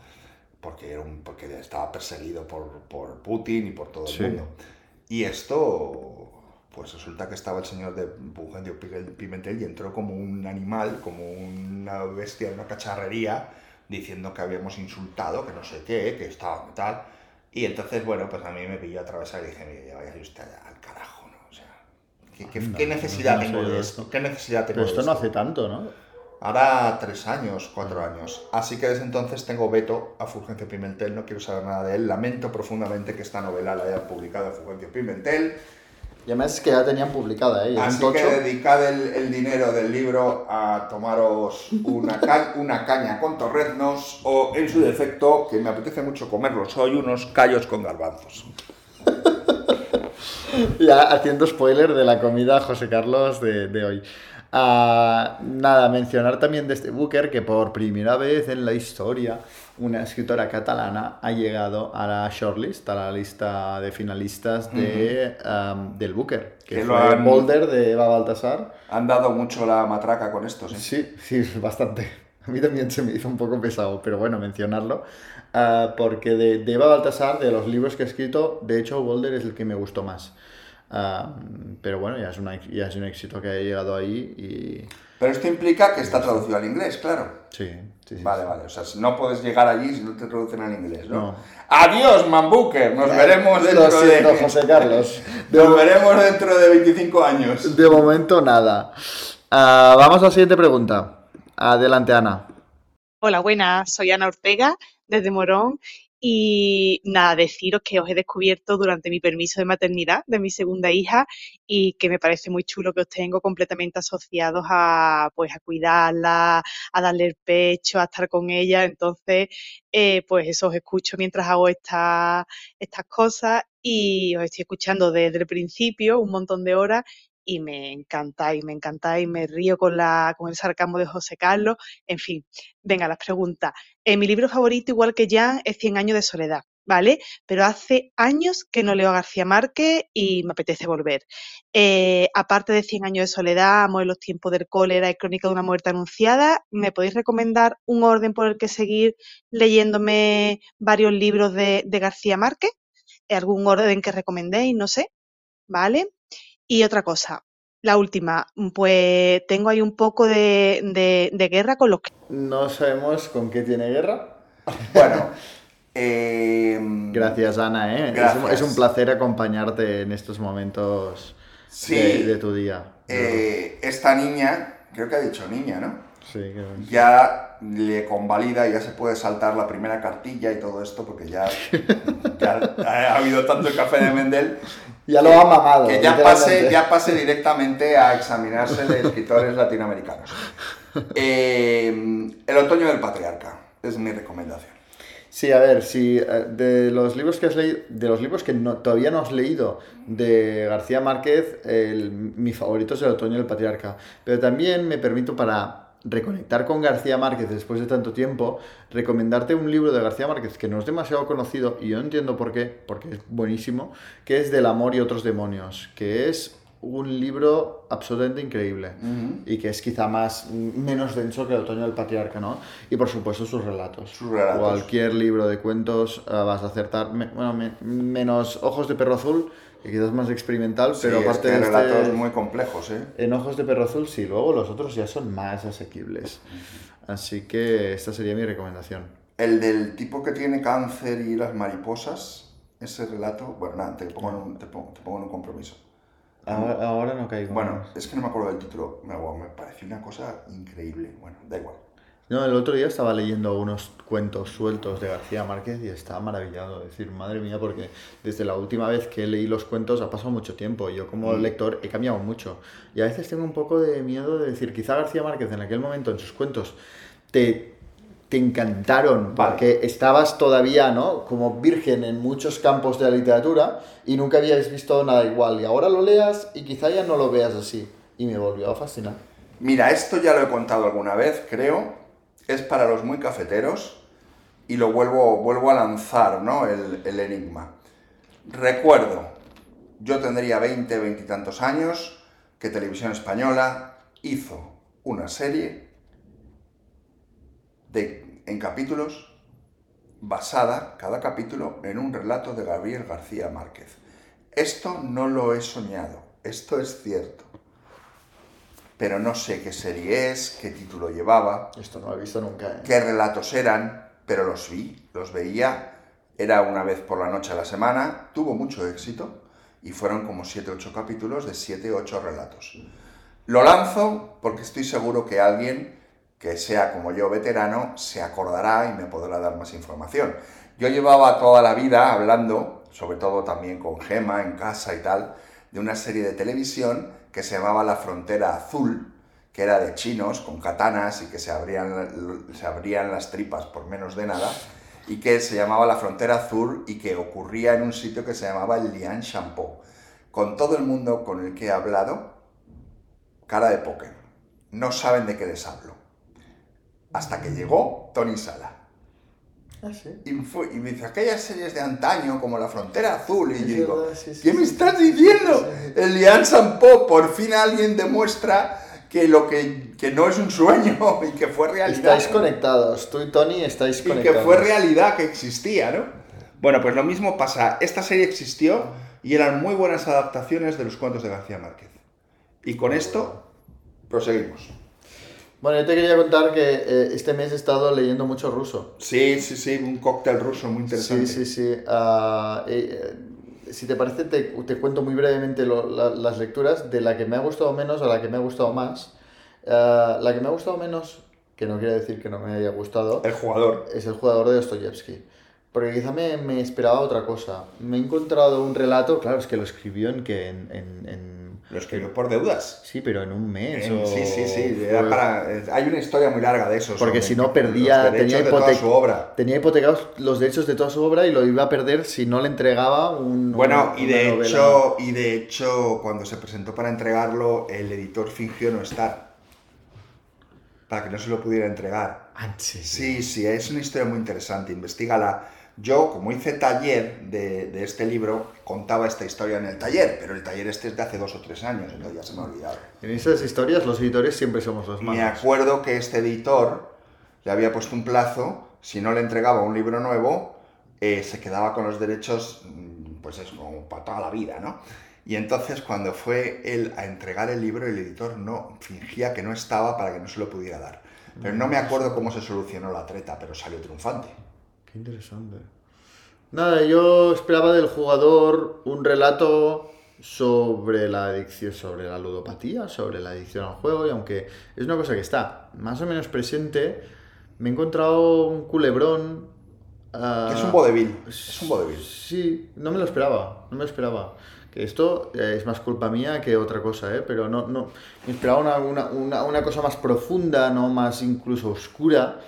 porque, era un, porque estaba perseguido por, por Putin y por todo el mundo. Y esto, pues resulta que estaba el señor de Fulgencio Pimentel y entró como un animal, como una bestia, una cacharrería, diciendo que habíamos insultado, que no sé qué, que estaba tal. Y entonces, bueno, pues a mí me pilló a atravesar y dije, mire, vaya usted al carajo, ¿no? O sea, ¿qué, necesidad tengo de esto? ¿Qué necesidad tengo Pero esto no hace tanto, ¿no? Hará tres años, cuatro años. Así que desde entonces tengo veto a Fulgencio Pimentel, no quiero saber nada de él. Lamento profundamente que esta novela la hayan publicado Fulgencio Pimentel. Y además es que ya tenían publicada ella. ¿eh? Así que dedicad el, dinero del libro a tomaros una, <laughs> una caña con torreznos o, en su defecto, que me apetece mucho comerlos hoy, unos callos con garbanzos. <laughs> ya haciendo spoiler de la comida José Carlos de, de hoy. Ah, nada, mencionar también de este Booker que por primera vez en la historia una escritora catalana ha llegado a la shortlist, a la lista de finalistas de, del Booker, que, fue Boulder de Eva Baltasar. Han dado mucho la matraca con esto, ¿sí? Sí, sí, bastante. A mí también se me hizo un poco pesado, pero bueno, mencionarlo. Ah, porque de, de, Eva Baltasar, de los libros que he escrito, de hecho, Boulder es el que me gustó más. Ah, pero bueno, ya es, una, ya es un éxito que haya llegado ahí y... Pero esto implica que está traducido al inglés, claro. Sí, sí, Vale, vale. O sea, no puedes llegar allí si no te traducen al inglés, ¿no? Adiós, Mambuker. Nos <laughs> veremos dentro de... José Carlos. Nos veremos dentro de 25 años. De momento, nada. Ah, vamos a la siguiente pregunta. Adelante, Ana. Hola, buenas. Soy Ana Ortega, desde Morón, y nada, deciros que os he descubierto durante mi permiso de maternidad de mi segunda hija y que me parece muy chulo que os tengo completamente asociados a, pues, a cuidarla, a darle el pecho, a estar con ella. Entonces, eh, pues eso os escucho mientras hago esta, estas cosas y os estoy escuchando desde el principio un montón de horas y me encantáis, me encantáis, me río con, la, con el sarcasmo de José Carlos, en fin. Venga, las preguntas. Eh, mi libro favorito, igual que Jan, es Cien años de soledad, ¿vale? Pero hace años que no leo a García Márquez y me apetece volver. Eh, aparte de Cien años de soledad, Amo en los tiempos del cólera y Crónica de una muerte anunciada, ¿me podéis recomendar un orden por el que seguir leyéndome varios libros de, de García Márquez? ¿Algún orden que recomendéis? No sé. ¿Vale? Y otra cosa, La última, pues tengo ahí un poco de, de- de guerra con los que No sabemos con qué tiene guerra. <laughs> Bueno, em, Gracias, Ana, ¿eh? Es un- Gracias. Es, un placer acompañarte en estos momentos Sí. de, de tu día. eh, esta niña, creo que ha dicho niña, ¿no? Sí, que- ya le convalida, ya se puede saltar la primera cartilla y todo esto, porque ya, <laughs> ya ha habido tanto el café de Mendel Ya lo ha mamado. que ya pase, ya pase directamente a examinarse de escritores latinoamericanos. <laughs> Eh, el otoño del patriarca es mi recomendación. Sí, a ver, si eh, de los libros que has leído, de los libros que no- todavía no has leído de García Márquez, el- mi favorito es El otoño del patriarca. Pero también me permito para reconectar con García Márquez después de tanto tiempo, recomendarte un libro de García Márquez que no es demasiado conocido y yo no entiendo por qué, porque es buenísimo, que es Del amor y otros demonios, que es un libro absolutamente increíble y que es quizá más menos denso que el otoño del patriarca, ¿no? Y por supuesto sus relatos. Sus relatos. Cualquier libro de cuentos eh, vas a acertar, me- bueno, me- menos Ojos de perro azul, quizás es más experimental, Sí, pero es aparte que hay de relatos este, muy complejos, ¿eh? en Ojos de perro azul sí, luego los otros ya son más asequibles. Así que esta sería mi recomendación. El del tipo que tiene cáncer y las mariposas, ese relato, bueno, nada, te pongo en un, te pongo, te pongo en un compromiso. Ahora, ahora no caigo. Bueno, es que no me acuerdo del título, me, me pareció una cosa increíble. Bueno, da igual. No, el otro día estaba leyendo unos cuentos sueltos de García Márquez y estaba maravillado. Es decir, madre mía, porque desde la última vez que leí los cuentos ha pasado mucho tiempo. Yo como Mm. lector he cambiado mucho. Y a veces tengo un poco de miedo de decir, quizá García Márquez en aquel momento en sus cuentos te, te encantaron Vale. porque estabas todavía, ¿no? Como virgen en muchos campos de la literatura y nunca habíais visto nada igual. Y ahora lo leas y quizá ya no lo veas así. Y me volvió a fascinar. Mira, esto ya lo he contado alguna vez, creo. Es para los muy cafeteros y lo vuelvo, vuelvo a lanzar, ¿no? El, el enigma. Recuerdo, yo tendría 20, 20 y tantos años, que Televisión Española hizo una serie de, en capítulos basada, cada capítulo, en un relato de Gabriel García Márquez. Esto no lo he soñado, esto es cierto. Pero no sé qué serie es, qué título llevaba, Esto no lo he visto nunca. ¿eh? qué relatos eran, pero los vi, los veía. Era una vez por la noche a la semana, tuvo mucho éxito y fueron como 7-8 capítulos de 7-8 relatos. Lo lanzo porque estoy seguro que alguien que sea como yo veterano se acordará y me podrá dar más información. Yo llevaba toda la vida hablando, sobre todo también con Gema en casa y tal, de una serie de televisión que se llamaba La Frontera Azul, que era de chinos con katanas y que se abrían, se abrían las tripas por menos de nada, y que se llamaba La Frontera Azul y que ocurría en un sitio que se llamaba Lian Shampoo. Con todo el mundo con el que he hablado, cara de póker, no saben de qué les hablo. Hasta que llegó Tony Sala. Ah, sí. Y, fue- y me dice, aquellas series de antaño como La Frontera Azul. Y Es yo digo, verdad, sí, sí, ¿qué me sí. estás diciendo? El Lian Shampoo, por fin alguien demuestra que lo que, que no es un sueño <laughs> y que fue realidad. Estáis conectados, tú y Tony estáis y conectados. que fue realidad, que existía, ¿no? Bueno, pues lo mismo pasa. Esta serie existió y eran muy buenas adaptaciones de los cuentos de García Márquez. Y con esto proseguimos. Bueno, yo te quería contar que eh, este mes he estado leyendo mucho ruso. Sí, sí, sí, un cóctel ruso muy interesante. Sí, sí, sí. Eh, eh, si te parece, te, te cuento muy brevemente lo- la- las lecturas de la que me ha gustado menos a la que me ha gustado más. Ah, la que me ha gustado menos, que no quiere decir que no me haya gustado, El jugador. es el jugador de Dostoyevsky. Porque quizá me, me esperaba otra cosa. Me he encontrado un relato, claro, es que lo escribió en que en, en- en- Lo escribió por deudas. Sí, pero en un mes. En- o- sí, sí, sí. fue- era para- hay una historia muy larga de eso. Porque si no perdía, los tenía, de toda su obra. tenía hipotecados los derechos de toda su obra y lo iba a perder si no le entregaba un. Bueno, y de, novela. hecho, y de hecho, cuando se presentó para entregarlo, el editor fingió no estar. Para que no se lo pudiera entregar. Ah, sí, sí. Sí, sí, es una historia muy interesante, investigala. Yo, como hice taller de, de este libro, contaba esta historia en el taller, pero el taller este es de hace dos o tres años, entonces ya se me ha olvidado. En esas historias, los editores siempre somos los Me malos. acuerdo que este editor le había puesto un plazo, si no le entregaba un libro nuevo, eh, se quedaba con los derechos, mm, pues es como para toda la vida, ¿no? Y entonces cuando fue él a entregar el libro, el editor no fingía que no estaba para que no se lo pudiera dar. Pero no me acuerdo cómo se solucionó la treta, pero salió triunfante. Qué interesante. Nada, yo esperaba del jugador un relato sobre la adicción, sobre la ludopatía, sobre la adicción al juego, y aunque es una cosa que está más o menos presente, me he encontrado un culebrón. ah, es un vodevil. Es un vodevil. Sí, no me lo esperaba, no me lo esperaba. Que esto eh, es más culpa mía que otra cosa, ¿eh? Pero no, no, me esperaba una, una, una, una cosa más profunda, ¿no? Más incluso oscura,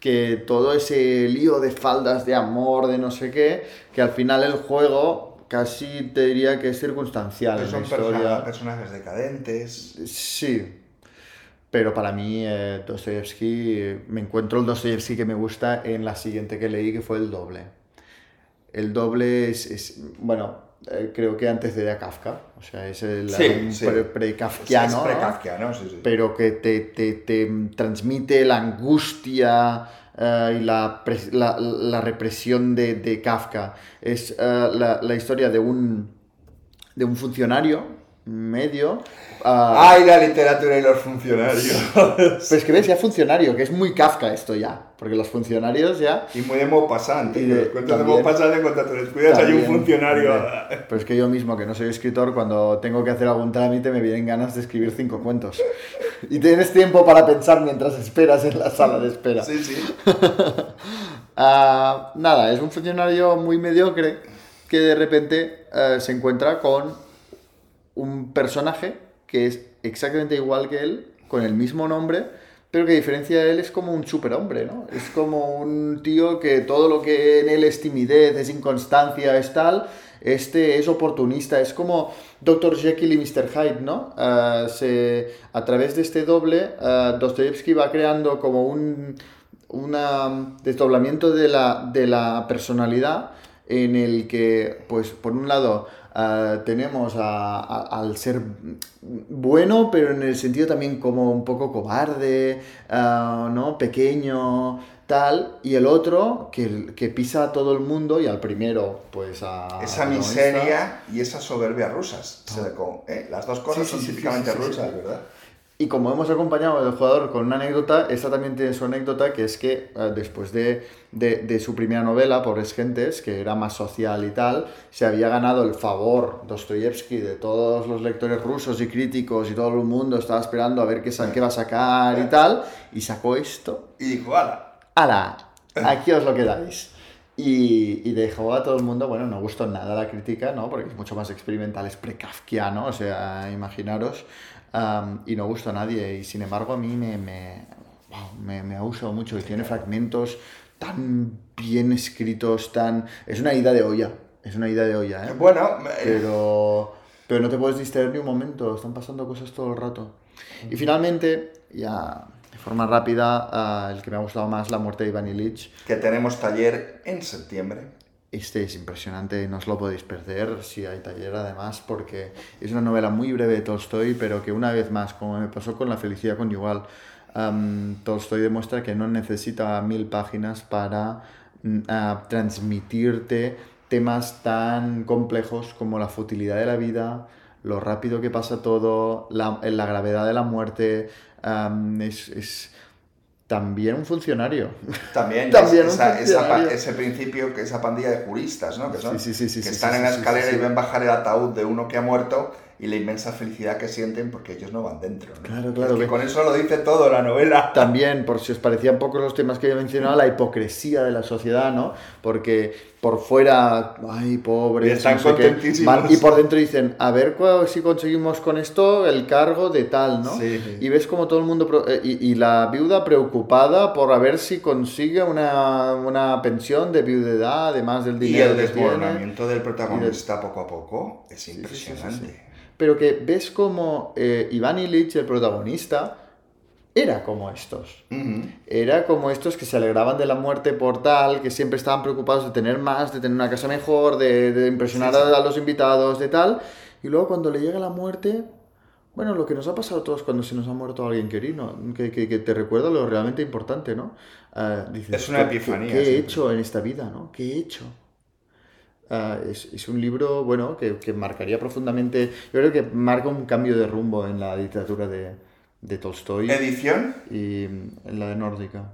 que todo ese lío de faldas de amor, de no sé qué, que al final el juego casi te diría que es circunstancial Que en la son persona- personajes decadentes. Sí, pero para mí eh, Dostoyevsky, eh, me encuentro el Dostoyevsky que me gusta en la siguiente que leí, que fue el doble. El doble es, es- bueno, eh, creo que antecede a Kafka, o sea, es el Sí, pre-kafkiano, pero que te, te- te transmite la angustia eh, y la, la- la represión de, de Kafka. Es eh, la, la historia de un, de un funcionario medio. ah, ¡Ay, la literatura y los funcionarios! <laughs> Pues es que ves, ya funcionario, que es muy Kafka esto ya, porque los funcionarios ya... y muy de. Y Y de- Maupassant, en cuanto te descuidas, hay un funcionario. Pero es que yo mismo, que no soy escritor, cuando tengo que hacer algún trámite me vienen ganas de escribir cinco cuentos. <laughs> Y tienes tiempo para pensar mientras esperas en la sala de espera. Sí, sí. <laughs> Ah, nada, es un funcionario muy mediocre que de repente eh, se encuentra con un personaje que es exactamente igual que él, con el mismo nombre, pero que a diferencia de él es como un superhombre, ¿no? Es como un tío que todo lo que en él es timidez, es inconstancia, es tal, este es oportunista, es como Dr. Jekyll y Mr. Hyde, ¿no? Ah, a través de este doble, Dostoyevsky va creando como un una desdoblamiento de la, de la personalidad en el que, pues, por un lado, ah, tenemos a- a- al ser bueno, pero en el sentido también como un poco cobarde, ah, ¿no? Pequeño, tal, y el otro que, que pisa a todo el mundo y al primero, pues a... Esa miseria y esa soberbia rusas. ¿eh? Las dos cosas Sí, son sí, típicamente rusas. ¿verdad? Y como hemos acompañado al jugador con una anécdota, esta también tiene su anécdota, que es que eh, después de, de- de su primera novela, Pobres Gentes, que era más social y tal, se había ganado el favor Dostoyevsky de todos los lectores rusos y críticos y todo el mundo estaba esperando a ver qué, qué va a sacar y tal, y sacó esto. Y dijo, ala. ¡Hala! Aquí os lo quedáis. Y, y dejó a todo el mundo, bueno, no gustó nada la crítica, ¿no? Porque es mucho más experimental, es pre-kafkiano, o sea, imaginaros. am, y no gustó a nadie. Y sin embargo, a mí me, me, wow, me, me ha gustado mucho. Y tiene fragmentos tan bien escritos, tan. Es una ida de olla. Es una ida de olla, ¿eh? Bueno, eh, pero, pero no te puedes distraer ni un momento, están pasando cosas todo el rato. Y finalmente, ya de forma rápida, ah, el que me ha gustado más, La muerte de Iván Ilich. que tenemos taller en septiembre. Este es impresionante, no os lo podéis perder si hay taller además, porque es una novela muy breve de Tolstoy, pero que una vez más, como me pasó con La felicidad conyugal, am, Tolstoy demuestra que no necesita mil páginas para mm, transmitirte temas tan complejos como la futilidad de la vida, lo rápido que pasa todo, la, la gravedad de la muerte, es, es también un funcionario. También, <laughs> También un esa- esa pa- funcionario. ese principio, que esa pandilla de juristas, ¿no? Que, son, Sí, sí, sí, sí, que están en la escalera y ven bajar el ataúd de uno que ha muerto y la inmensa felicidad que sienten porque ellos no van dentro. ¿no? Claro, Es claro, que ve- con eso lo dice todo la novela. También, por si os parecían pocos los temas que he mencionado, la hipocresía de la sociedad, ¿no? Porque por fuera, ay, pobres, Y están no sé qué, contentísimos. y por dentro dicen, a ver si conseguimos con esto el cargo de tal, ¿no? Sí. Y ves como todo el mundo, eh, y, y la viuda preocupada por a ver si consigue una, una pensión de viudedad, además del Y dinero el que tiene. desmoronamiento del protagonista poco a poco es impresionante. sí. Pero que ves como eh, Iván Ilich, el protagonista, era como estos. Ujú. Era como estos que se alegraban de la muerte por tal, que siempre estaban preocupados de tener más, de tener una casa mejor, de, de impresionar Sí, sí. A, los invitados, de tal. Y luego cuando le llega la muerte, bueno, lo que nos ha pasado a todos cuando se nos ha muerto alguien querido, que, que, que te recuerda lo realmente importante, ¿no? Ah, dices, Es una ¿qué- epifanía, ¿Qué, qué he hecho en esta vida, no? ¿Qué he hecho? Ah, es, es un libro, bueno, que, que marcaría profundamente, yo creo que marca un cambio de rumbo en la literatura de, de Tolstoy ¿Edición? y en la de Nórdica,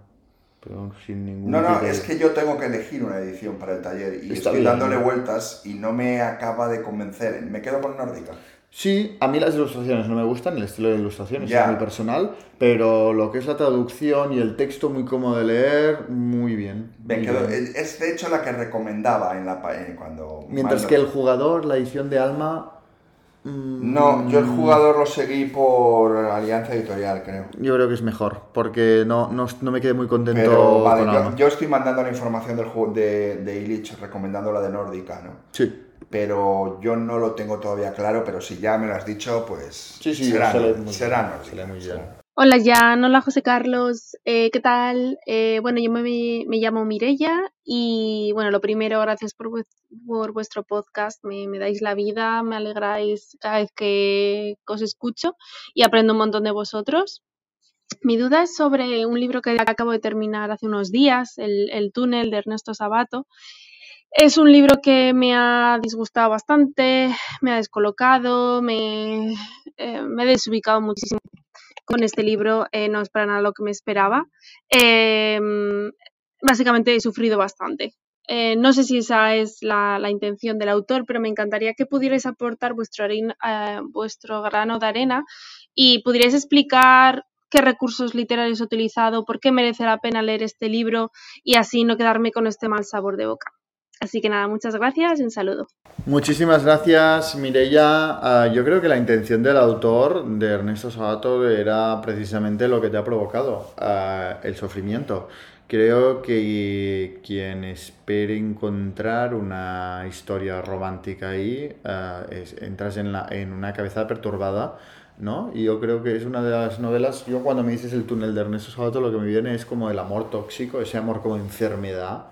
pero sin ningún No, no, de- es que yo tengo que elegir una edición para el taller y Está estoy bien. dándole vueltas y no me acaba de convencer. Me quedo con Nórdica. Sí, a mí las ilustraciones no me gustan, el estilo de ilustraciones es muy personal, pero lo que es la traducción y el texto muy cómodo de leer, muy bien. Me muy quedo- bien. es de hecho la que recomendaba en la cuando Mientras que el jugador, la edición de Alma... mm, No, yo el jugador lo seguí por Alianza Editorial, creo. Yo creo que es mejor, porque no, no, no me quedé muy contento Pero vale, con yo, estoy mandando la información del de, de Illich recomendando la de Nórdica, ¿no? Sí, Pero yo no lo tengo todavía claro, pero si ya me lo has dicho, pues sí, sí, será, muy será bien, Nórdica. se lee muy bien. será. Hola Jan, hola José Carlos, eh, ¿qué tal? Eh, bueno, yo me, me llamo Mirella y bueno, lo primero, gracias por, por vuestro podcast, me, me dais la vida, me alegráis cada vez que, que os escucho y aprendo un montón de vosotros. Mi duda es sobre un libro que acabo de terminar hace unos días, El, El túnel de Ernesto Sabato. Es un libro que me ha disgustado bastante, me ha descolocado, me, eh, he desubicado muchísimo con este libro eh, no es para nada lo que me esperaba. Eh, básicamente he sufrido bastante. Eh, no sé si esa es la, intención del autor, pero me encantaría que pudierais aportar vuestro, vuestro grano de arena y pudierais explicar qué recursos literarios he utilizado, por qué merece la pena leer este libro y así no quedarme con este mal sabor de boca. Así que nada, muchas gracias y un saludo. Muchísimas gracias, Mireia. Ah, yo creo que la intención del autor, de Ernesto Sabato, era precisamente lo que te ha provocado, ah, el sufrimiento. Creo que quien espere encontrar una historia romántica ahí, ah, es- entras en, la, en una cabeza perturbada, ¿no? Y yo creo que es una de las novelas, yo cuando me dices el túnel de Ernesto Sabato, lo que me viene es como el amor tóxico, ese amor como enfermedad,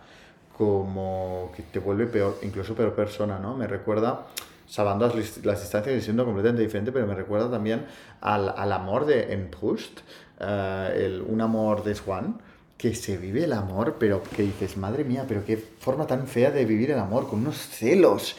como que te vuelve peor, incluso peor persona, ¿no? Me recuerda, salvando las, las distancias y siendo completamente diferente, pero me recuerda también al, al amor de en Proust, eh, el, un amor de Swann, que se vive el amor, pero que dices, madre mía, pero qué forma tan fea de vivir el amor, con unos celos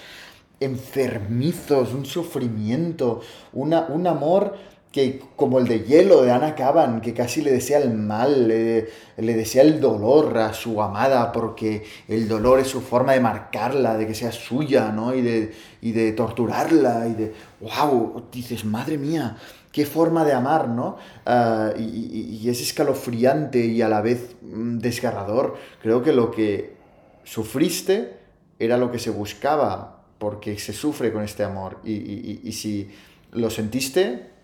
enfermizos, un sufrimiento, una, un amor que como el de hielo de Ana Caban, que casi le desea el mal, le, desea el dolor a su amada, porque el dolor es su forma de marcarla, de que sea suya, ¿no? Y de, y de torturarla, y de, wow, dices, madre mía, qué forma de amar, ¿no? Ah, y, es escalofriante y a la vez mm, desgarrador. Creo que lo que sufriste era lo que se buscaba, porque se sufre con este amor. Y si lo sentiste,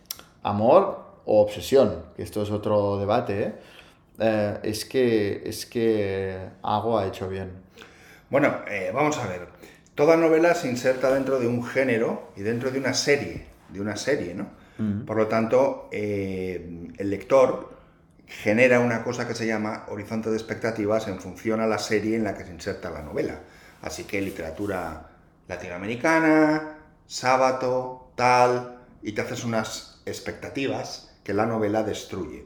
amor o obsesión, que esto es otro debate, ¿eh? Eh, es, que, es que Ago ha hecho bien. Bueno, eh, vamos a ver. Toda novela se inserta dentro de un género y dentro de una serie, de una serie, ¿no? Por lo tanto, eh, el lector genera una cosa que se llama horizonte de expectativas en función a la serie en la que se inserta la novela. Así que literatura latinoamericana, sábato, tal, y te haces unas expectativas que la novela destruye.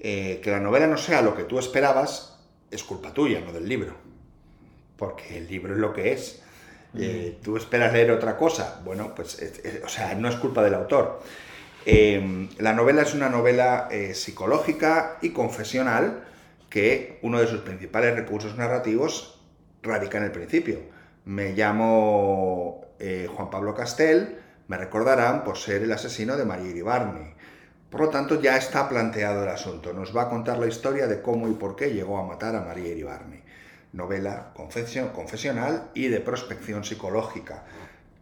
Eh, que la novela no sea lo que tú esperabas es culpa tuya, no del libro. Porque el libro es lo que es. Eh, ¿Tú esperas leer otra cosa? Bueno, pues, es- es- o sea, no es culpa del autor. Eh, la novela es una novela eh, psicológica y confesional que uno de sus principales recursos narrativos radica en el principio. Me llamo Juan Pablo Castel, me recordarán por ser el asesino de María Iribarne. Por lo tanto, ya está planteado el asunto. Nos va a contar la historia de cómo y por qué llegó a matar a María Iribarne. Novela confesio- confesional y de prospección psicológica.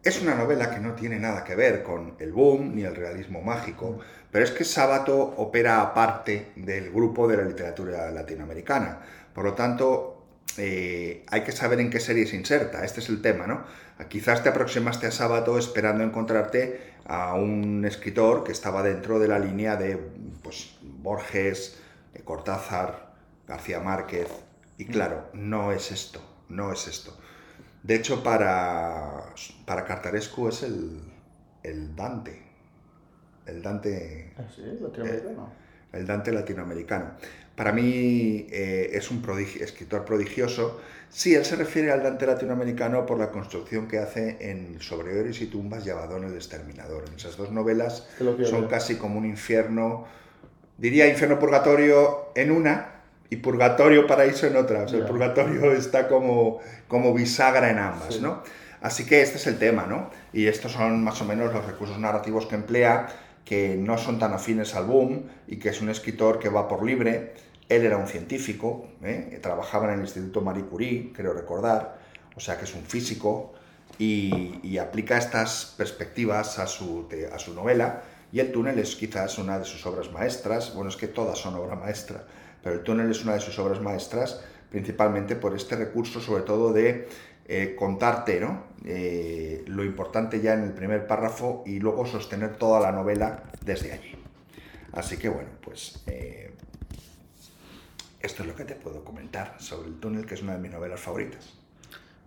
Es una novela que no tiene nada que ver con el boom ni el realismo mágico, pero es que Sábato opera aparte del grupo de la literatura latinoamericana. Por lo tanto, eh, hay que saber en qué serie se inserta. Este es el tema, ¿no? Quizás te aproximaste a Sábato esperando encontrarte a un escritor que estaba dentro de la línea de pues, Borges, eh, Cortázar, García Márquez. Y claro, no es esto, no es esto. De hecho, para, para Cartarescu es el, el Dante. El Dante ¿Ah, sí? ¿Latinoamericano? el Dante latinoamericano. Para mí eh, es un prodigio- escritor prodigioso. Sí, él se refiere al Dante latinoamericano por la construcción que hace en Sobre Ores y Tumbas y Abadón el Exterminador. En esas dos novelas son ver. casi como un infierno, diría infierno purgatorio en una y purgatorio paraíso en otra. O sea, el purgatorio está como, como bisagra en ambas, Sí. ¿no? Así que este es el tema, ¿no? Y estos son más o menos los recursos narrativos que emplea, que no son tan afines al boom y que es un escritor que va por libre. Él era un científico, ¿eh? trabajaba en el Instituto Marie Curie, creo recordar, o sea que es un físico y, aplica estas perspectivas a su, a su novela. Y El túnel es quizás una de sus obras maestras, bueno, es que todas son obra maestra, pero El túnel es una de sus obras maestras principalmente por este recurso, sobre todo de eh, contarte. Eh, lo importante ya en el primer párrafo y luego sostener toda la novela desde allí. Así que bueno, pues eh, esto es lo que te puedo comentar sobre El túnel, que es una de mis novelas favoritas.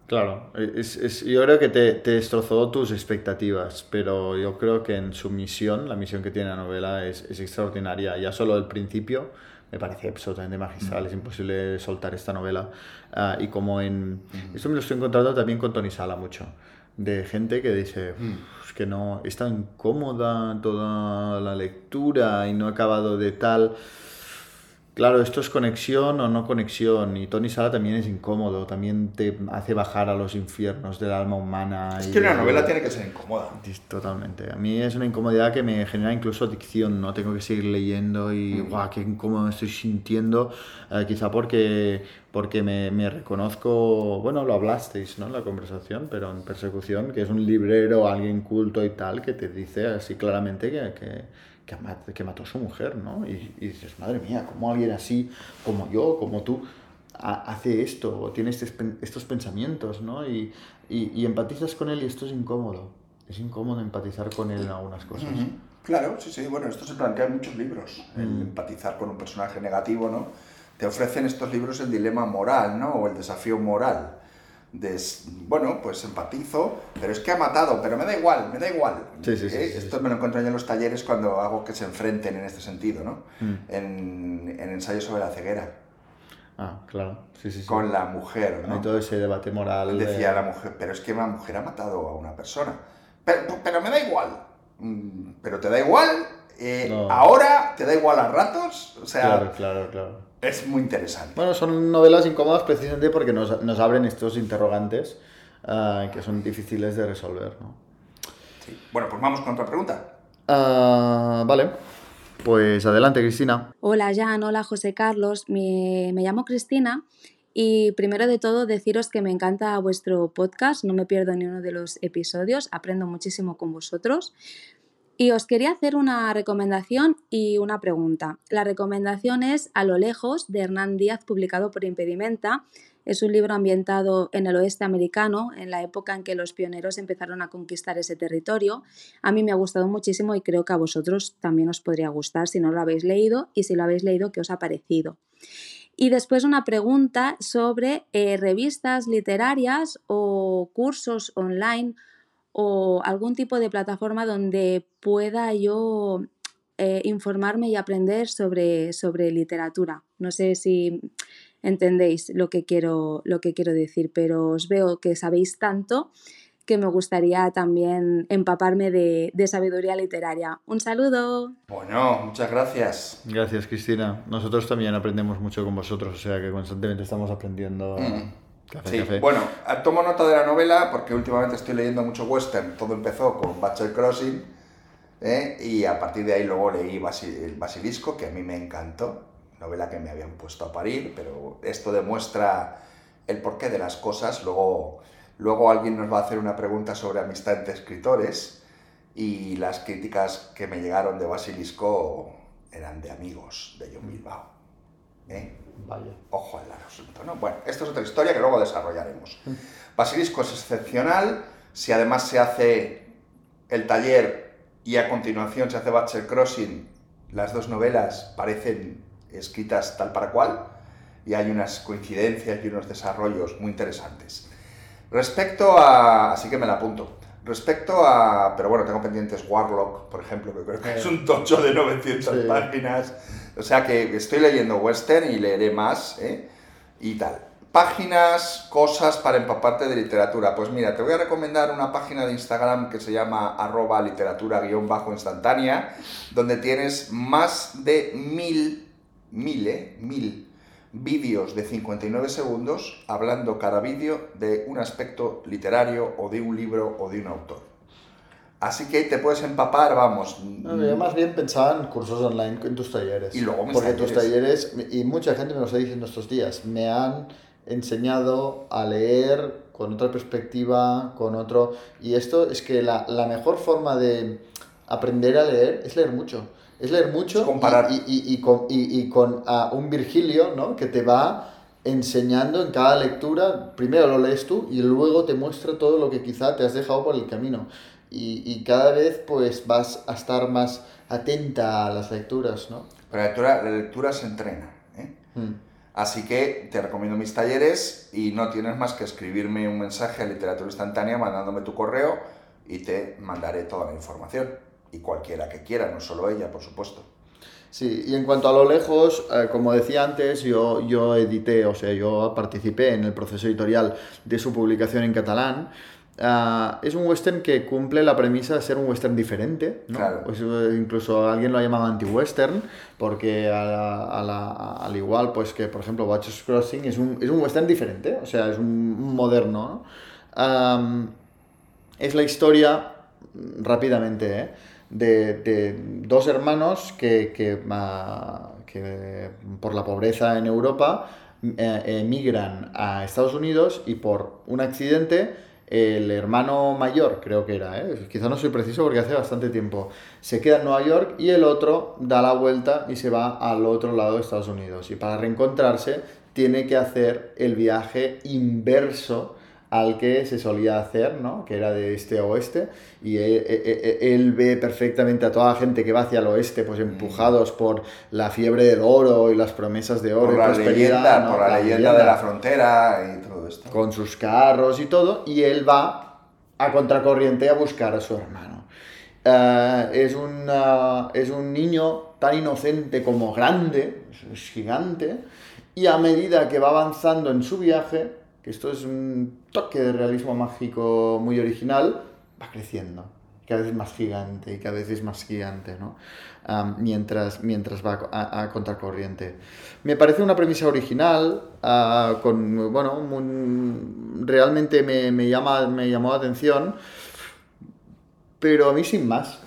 Claro, es, es- yo creo que te, te destrozó tus expectativas, pero yo creo que en su misión, la misión que tiene la novela es, es extraordinaria. Ya solo el principio me parece absolutamente magistral, es imposible soltar esta novela. Ah, y como en... Esto me lo estoy encontrando también con Tony Sala mucho, de gente que dice, "Uf, es que no, es tan cómoda toda la lectura y no he acabado de tal... Claro, esto es conexión o no conexión. Y Tony Sala también es incómodo, también te hace bajar a los infiernos del alma humana. Es que una novela tiene que ser incómoda. Totalmente. A mí es una incomodidad que me genera incluso adicción, ¿no? Tengo que seguir leyendo y, guau, qué incómodo me estoy sintiendo. Eh, quizá porque, porque me, me reconozco, bueno, lo hablasteis, ¿no? En la conversación, pero en persecución, que es un librero, alguien culto y tal, que te dice así claramente que, que, que, ma- que mató a su mujer, ¿no? Y, y dices, madre mía, ¿cómo alguien así, como yo, como tú, ha- hace esto o tiene estos, pen- estos pensamientos, ¿no? Y, y, y empatizas con él y esto es incómodo. Es incómodo empatizar con él en algunas cosas. Claro, sí, sí, bueno, esto se plantea en muchos libros, el Mm. empatizar con un personaje negativo, ¿no? Te ofrecen estos libros el dilema moral, ¿no? O el desafío moral. De, bueno, pues empatizo, pero es que ha matado, pero me da igual, me da igual. Sí, sí, sí, ¿Eh? Esto me lo encuentro yo en los talleres cuando hago que se enfrenten en este sentido, ¿no? Mm. En, en ensayos sobre la ceguera, Ah, claro. Sí, sí, sí. con la mujer, ¿no? Hay todo ese debate moral. de- Decía la mujer, pero es que la mujer ha matado a una persona. Pero, pero me da igual. Mm, Pero te da igual. eh, No. Ahora te da igual a ratos. O sea, Claro, claro, claro. Es muy interesante. Bueno, son novelas incómodas precisamente porque nos, nos abren estos interrogantes ah, que son difíciles de resolver, ¿no? Sí. Bueno, pues vamos con otra pregunta. Ah, vale. Pues adelante, Cristina. Hola Jan, hola José Carlos, me, me llamo Cristina y primero de todo deciros que me encanta vuestro podcast, no me pierdo ni uno de los episodios, aprendo muchísimo con vosotros. Y os quería hacer una recomendación y una pregunta. La recomendación es A lo lejos de Hernán Díaz, publicado por Impedimenta. Es un libro ambientado en el oeste americano, en la época en que los pioneros empezaron a conquistar ese territorio. A mí me ha gustado muchísimo y creo que a vosotros también os podría gustar si no lo habéis leído y si lo habéis leído, ¿qué os ha parecido? Y después una pregunta sobre eh, revistas literarias o cursos online o algún tipo de plataforma donde pueda yo eh, informarme y aprender sobre, sobre literatura. No sé si entendéis lo que, quiero, lo que quiero decir, pero os veo que sabéis tanto que me gustaría también empaparme de, de sabiduría literaria. Un saludo. Bueno, muchas gracias. Gracias, Cristina. Nosotros también aprendemos mucho con vosotros, o sea que constantemente estamos aprendiendo. Mm. Café, Sí, café. bueno, ah, tomo nota de la novela porque últimamente estoy leyendo mucho western. Todo empezó con Butcher Crossing ¿eh? y a partir de ahí luego leí el Basilisco, que a mí me encantó. Novela que me habían puesto a parir, pero esto demuestra el porqué de las cosas. Luego, luego alguien nos va a hacer una pregunta sobre amistad entre escritores y las críticas que me llegaron de Basilisco eran de amigos de John Bilbao. ¿eh? Vaya. Ojo al asunto, ¿no? Bueno, esto es otra historia que luego desarrollaremos. Basilisco es excepcional. Si además se hace el taller y a continuación se hace Butcher Crossing, las dos novelas parecen escritas tal para cual y hay unas coincidencias y unos desarrollos muy interesantes. Respecto a... así que me la apunto. Respecto a. Pero bueno, tengo pendientes Warlock, por ejemplo, que creo que es un tocho de 900 Sí. páginas. O sea que estoy leyendo western y leeré más, ¿eh? Y tal. Páginas, cosas para empaparte de literatura. Pues mira, te voy a recomendar una página de Instagram que se llama arroba literatura guion bajo instantánea, donde tienes más de mil, mil, ¿eh? Mil vídeos de 59 segundos hablando cada vídeo de un aspecto literario o de un libro o de un autor. Así que te puedes empapar, vamos. Yo más bien pensaba en cursos online en tus talleres. Y luego mis Porque tus talleres. talleres, y mucha gente me lo está diciendo estos días, me han enseñado a leer con otra perspectiva, con otro... Y esto es que la, la mejor forma de aprender a leer es leer mucho. Es leer mucho Es comparar. y, y- y con, y- y con ah, un Virgilio, ¿no? Que te va enseñando en cada lectura, primero lo lees tú y luego te muestra todo lo que quizá te has dejado por el camino. Y, y cada vez pues vas a estar más atenta a las lecturas, ¿no? Pero la lectura, la lectura se entrena. ¿eh? Mm. Así que te recomiendo mis talleres y no tienes más que escribirme un mensaje a literatura instantánea mandándome tu correo y te mandaré toda la información. Y cualquiera que quiera, no solo ella, por supuesto. Sí, y en cuanto a lo lejos, eh, como decía antes, yo, yo edité, o sea, yo participé en el proceso editorial de su publicación en catalán. Ah, es un western que cumple la premisa de ser un western diferente, ¿no? Claro. Pues, eh, incluso alguien lo ha llamado anti-western, porque a la- a la- al igual pues que, por ejemplo, Watchers Crossing es un, es un western diferente, o sea, es un, moderno, es la historia, mm, rápidamente, ¿eh? De, de dos hermanos que, que, que por la pobreza en Europa eh, emigran a Estados Unidos y por un accidente el hermano mayor, creo que era, ¿eh? quizá no soy preciso porque hace bastante tiempo, se queda en Nueva York y el otro da la vuelta y se va al otro lado de Estados Unidos. Y para reencontrarse tiene que hacer el viaje inverso al que se solía hacer, ¿no? Que era de este a oeste, y él, él- él ve perfectamente a toda la gente que va hacia el oeste, pues empujados por la fiebre del oro y las promesas de oro Por y la leyenda, ¿no? por la, leyenda de la frontera y todo esto. con sus carros y todo, y él va a contracorriente a buscar a su hermano. Eh, es, un, ah, es un niño tan inocente como grande, es gigante, y a medida que va avanzando en su viaje, que esto es un toque de realismo mágico muy original, va creciendo, cada vez más gigante y cada vez es más gigante, ¿no? Mientras, mientras va a, a contracorriente. Me parece una premisa original, ah, con, bueno, realmente me, me llama, me llamó la atención, pero a mí sin más.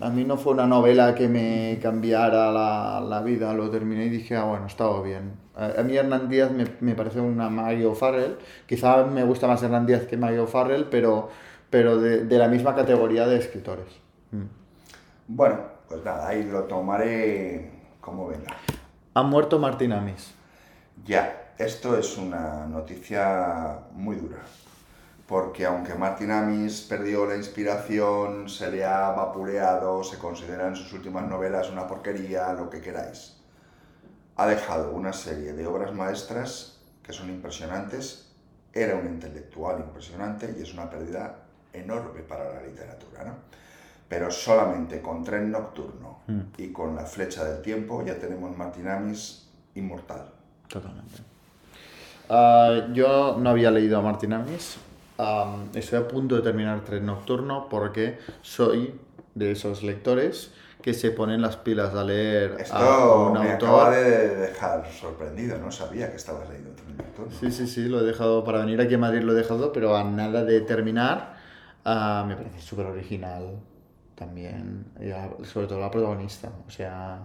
A mí no fue una novela que me cambiara la, la vida, lo terminé y dije, ah, bueno, estaba bien. A, a mí Hernán Díaz me, me parece una Mario Farrell, quizá me gusta más Hernán Díaz que Mario Farrell, pero, pero de, de la misma categoría de escritores. Mm. Bueno, pues nada, ahí lo tomaré como venga. Ha muerto Martín Amis. Ya, esto es una noticia muy dura. Porque aunque Martin Amis perdió la inspiración, se le ha vapuleado, se considera en sus últimas novelas una porquería, lo que queráis, ha dejado una serie de obras maestras que son impresionantes, era un intelectual impresionante y es una pérdida enorme para la literatura, ¿no? Pero solamente con Tren Nocturno Mm. y con La Flecha del Tiempo ya tenemos Martin Amis inmortal. Totalmente. Ah, yo no había leído a Martín Amis. Am, estoy a punto de terminar Tren Nocturno porque soy de esos lectores que se ponen las pilas a leer a Esto un me autor. acaba de dejar sorprendido, no sabía que estabas leyendo Tren Nocturno. Sí, sí, sí, lo he dejado para venir aquí a Madrid, lo he dejado, pero a nada de terminar. ah, me parece súper original también, a- sobre todo la protagonista, o sea,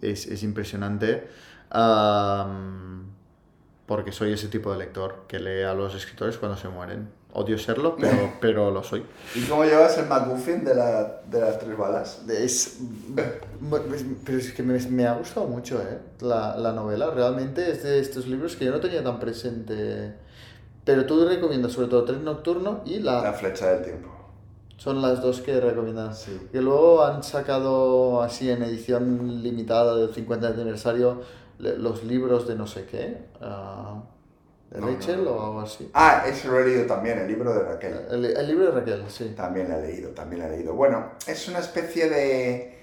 es, es impresionante. am, porque soy ese tipo de lector que lee a los escritores cuando se mueren. Odio serlo, <laughs> pero, pero lo soy. ¿Y cómo llevas el MacGuffin de, la, de las tres balas? Es, pero es que me, me ha gustado mucho ¿eh? la, la novela. Realmente es de estos libros que yo no tenía tan presente. Pero tú recomiendas sobre todo Tren Nocturno y la... La flecha del tiempo. Son las dos que recomiendas. Sí. Y luego han sacado así en edición limitada del 50 aniversario los libros de no sé qué. ¿De No, Rachel no. o algo así? Ah, ese lo he leído también, el libro de Raquel. El, el libro de Raquel, sí. También lo he leído, también lo he leído. Bueno, es una especie de...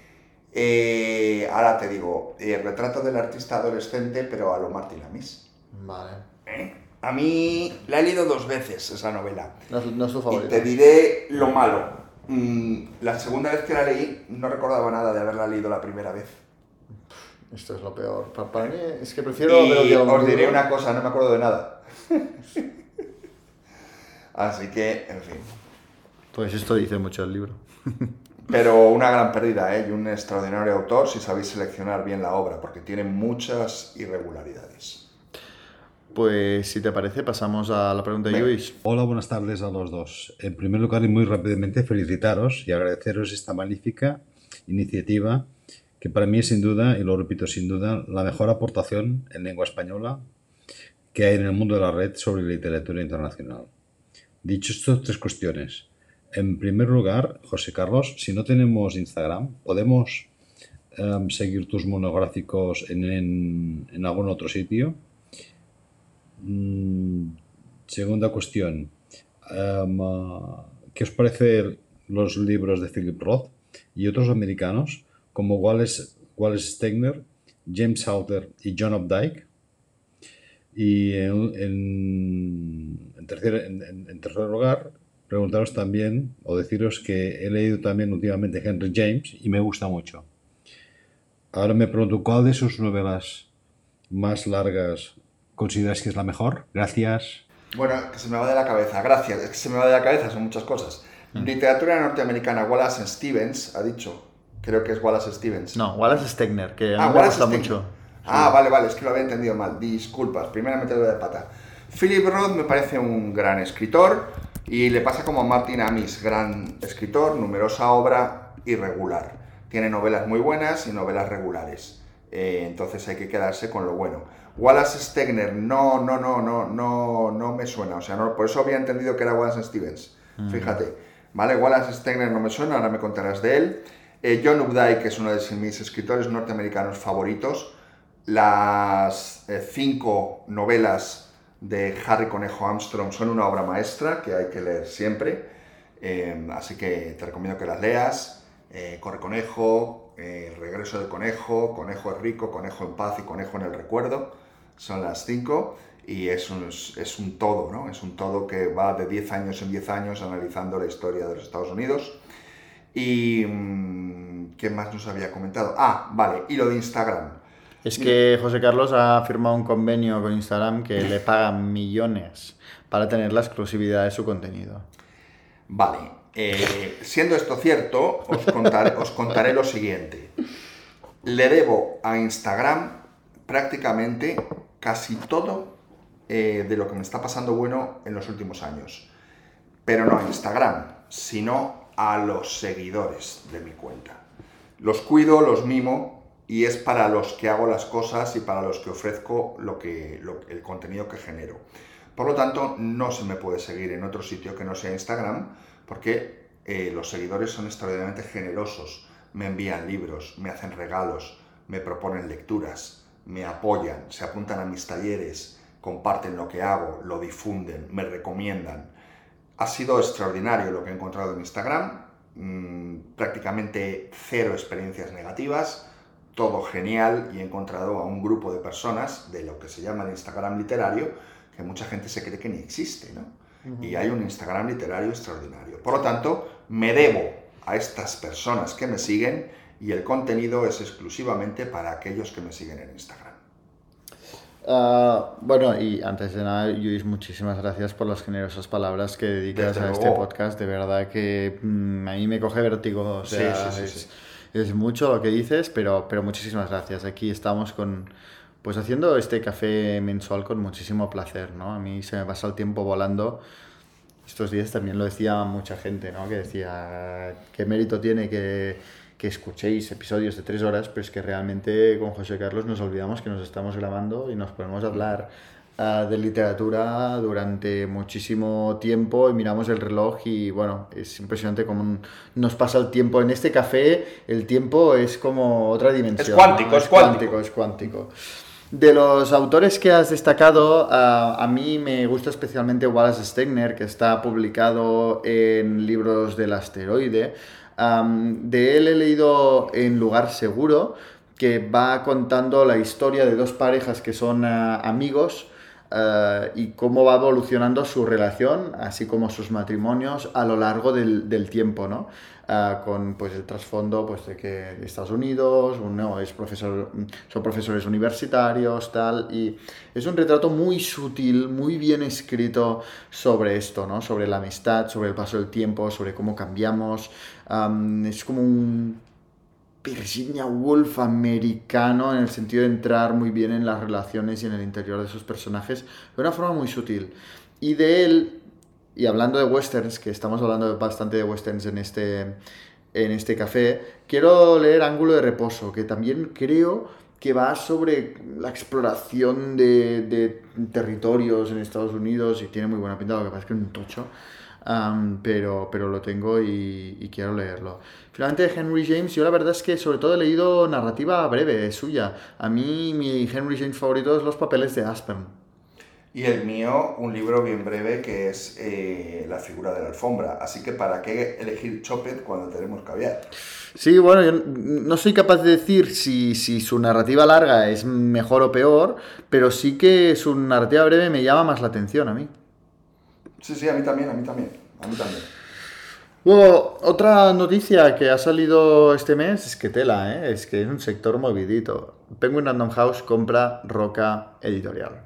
eh, ahora te digo, eh, retrato del artista adolescente, pero a lo Martin Amis. Vale. ¿Eh? A mí la he leído dos veces esa novela. No, es- es tu Y te diré lo malo. Mm, la segunda vez que la leí no recordaba nada de haberla leído la primera vez. Esto es lo peor. Pa- Para, mí es que prefiero el Y os diré una cosa, no me acuerdo de nada. <laughs> Así que, en fin. Pues esto dice mucho el libro. <laughs> Pero una gran pérdida, ¿eh? Y un extraordinario autor si sabéis seleccionar bien la obra, porque tiene muchas irregularidades. Pues si te parece, pasamos a la pregunta de. Luis. Hola, buenas tardes a los dos. En primer lugar y muy rápidamente felicitaros y agradeceros esta magnífica iniciativa que para mí es sin duda, y lo repito sin duda, la mejor aportación en lengua española que hay en el mundo de la red sobre literatura internacional. Dicho esto, tres cuestiones. En primer lugar, José Carlos, si no tenemos Instagram, ¿podemos em, seguir tus monográficos en, algún otro sitio? Mm, segunda cuestión. em, ah, ¿Qué os parece los libros de Philip Roth y otros americanos como Wallace, Wallace Stegner, James Salter y John Updike? Y en, en- en tercer, en- en- en tercer lugar, preguntaros también o deciros que he leído también últimamente Henry James y me gusta mucho. Ahora me pregunto, ¿cuál de sus novelas más largas consideráis que es la mejor? Gracias. Bueno, que se me va de la cabeza, gracias. Es que se me va de la cabeza, son muchas cosas. Literatura norteamericana, Wallace Stevens ha dicho. Creo que es Wallace Stevens. No, Wallace Stegner, que a mí Ah, me Wallace gusta Stegner. mucho. Ah, vale, vale, es que lo había entendido mal. Disculpas, primera metedura de pata. Philip Roth me parece un gran escritor y le pasa como a Martin Amis, gran escritor, numerosa obra irregular. Tiene novelas muy buenas y novelas regulares. Eh, entonces hay que quedarse con lo bueno. Wallace Stegner, no, no, no, no, no, no me suena. O sea, no, por eso había entendido que era Wallace Stevens. Mm. Fíjate. Vale, Wallace Stegner no me suena, ahora me contarás de él. Eh, John Updike es uno de mis escritores norteamericanos favoritos. Las eh, cinco novelas de Harry Conejo Armstrong son una obra maestra que hay que leer siempre. Eh, así que te recomiendo que las leas. Eh, Corre Conejo, eh, regreso del conejo, Conejo es rico, Conejo en paz y Conejo en el recuerdo. Son las cinco y es un, es un todo, ¿no? Es un todo que va de 10 años en 10 años analizando la historia de los Estados Unidos. Y... mm, ¿Qué más nos había comentado? Ah, vale, y lo de Instagram. Es que José Carlos ha firmado un convenio con Instagram que le pagan millones para tener la exclusividad de su contenido. Vale, eh, siendo esto cierto, os contaré, lo siguiente. Le debo a Instagram prácticamente casi todo eh, de lo que me está pasando bueno en los últimos años. Pero no a Instagram, sino a los seguidores de mi cuenta. Los cuido, los mimo y es para los que hago las cosas y para los que ofrezco lo que, el contenido que genero. Por lo tanto, no se me puede seguir en otro sitio que no sea Instagram porque eh, los seguidores son extraordinariamente generosos. Me envían libros, me hacen regalos, me proponen lecturas, me apoyan, se apuntan a mis talleres, comparten lo que hago, lo difunden, me recomiendan. Ha sido extraordinario lo que he encontrado en Instagram, mm, prácticamente cero experiencias negativas, todo genial y he encontrado a un grupo de personas de lo que se llama el Instagram literario que mucha gente se cree que ni existe, ¿no? Y hay un Instagram literario extraordinario. Por lo tanto, me debo a estas personas que me siguen y el contenido es exclusivamente para aquellos que me siguen en Instagram. Ah, bueno, y antes de nada, Luis, muchísimas gracias por las generosas palabras que dedicas Desde a este podcast. De verdad que mm, a mí me coge vértigo. O Sí, sea, sí, sí, es, sí. es mucho lo que dices, pero, pero muchísimas gracias. Aquí estamos con, pues haciendo este café mensual con muchísimo placer, ¿no? A mí se me pasa el tiempo volando. Estos días también lo decía mucha gente, ¿no? Que decía, ¿qué mérito tiene que, que escuchéis episodios de tres horas? Pero es que realmente con José Carlos nos olvidamos que nos estamos grabando y nos ponemos a hablar ah, de literatura durante muchísimo tiempo y miramos el reloj y bueno, es impresionante cómo nos pasa el tiempo. En este café el tiempo es como otra dimensión. cuántico, ¿no? es cuántico. Es cuántico. De los autores que has destacado, ah, a mí me gusta especialmente Wallace Stegner, que está publicado en libros del asteroide. De él he leído En lugar seguro, que va contando la historia de dos parejas que son ah, amigos ah, y cómo va evolucionando su relación, así como sus matrimonios a lo largo del, del tiempo, ¿no? Ah, con pues el trasfondo pues de que Estados Unidos, uno es profesor, son profesores universitarios, tal, y es un retrato muy sutil, muy bien escrito sobre esto, ¿no? Sobre la amistad, sobre el paso del tiempo, sobre cómo cambiamos. Am, es como un Virginia Woolf americano en el sentido de entrar muy bien en las relaciones y en el interior de sus personajes de una forma muy sutil. Y de él, y hablando de westerns, que estamos hablando bastante de westerns en este, en este café, quiero leer Ángulo de Reposo, que también creo que va sobre la exploración de, de territorios en Estados Unidos y tiene muy buena pinta, lo que pasa es que es un tocho. Pero, pero lo tengo y quiero leerlo. Finalmente, Henry James, yo la verdad es que sobre todo he leído narrativa breve suya. A mí mi Henry James favorito es Los papeles de Aspen. Y el mío, un libro bien breve que es eh, La figura de la alfombra. Así que, ¿para qué elegir Chopet cuando tenemos caviar? Sí, bueno, yo no soy capaz de decir si, si su narrativa larga es mejor o peor, pero sí que su narrativa breve me llama más la atención a mí. Sí, sí, a mí también, a mí también. A mí también. Luego, otra noticia que ha salido este mes es que tela, ¿eh? es que es un sector movidito. Penguin Random House compra Roca Editorial.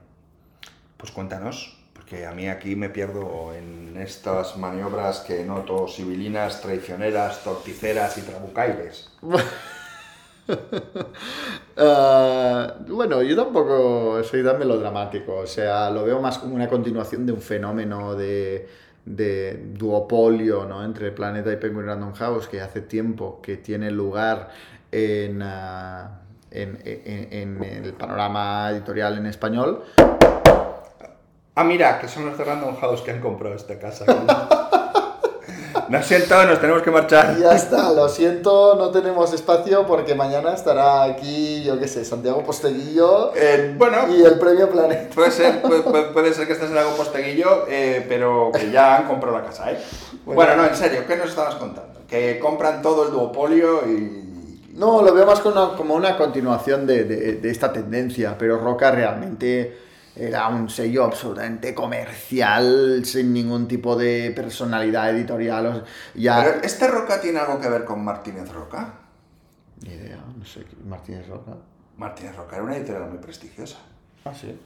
Pues cuéntanos, porque a mí aquí me pierdo en estas maniobras que noto civilinas, traicioneras, torticeras y trabucailes. Ah, <laughs> bueno, yo tampoco soy tan melodramático, o sea, lo veo más como una continuación de un fenómeno de, de duopolio ¿no? entre Planeta y Penguin Random House que hace tiempo que tiene lugar en, ah, en, en- en el panorama editorial en español. Ah, mira, que son los de Random House que han comprado esta casa. <laughs> Lo siento, nos tenemos que marchar. Ya está, lo siento, no tenemos espacio porque mañana estará aquí, yo qué sé, Santiago Posteguillo Eh, bueno, y el premio Planeta. puede ser, puede, puede- ser que estés en algo posteguillo, eh, pero que ya han comprado la casa, ¿eh? Bueno, no, en serio, ¿qué nos estabas contando? Que compran todo el duopolio y... No, lo veo más como una, como una continuación de, de- de esta tendencia, pero Roca realmente era un sello absolutamente comercial, sin ningún tipo de personalidad editorial. ya... Pero, ¿Este Roca tiene algo que ver con Martínez Roca? Ni idea, no sé, Martínez Roca. Martínez Roca era una editorial muy prestigiosa. Ah, sí.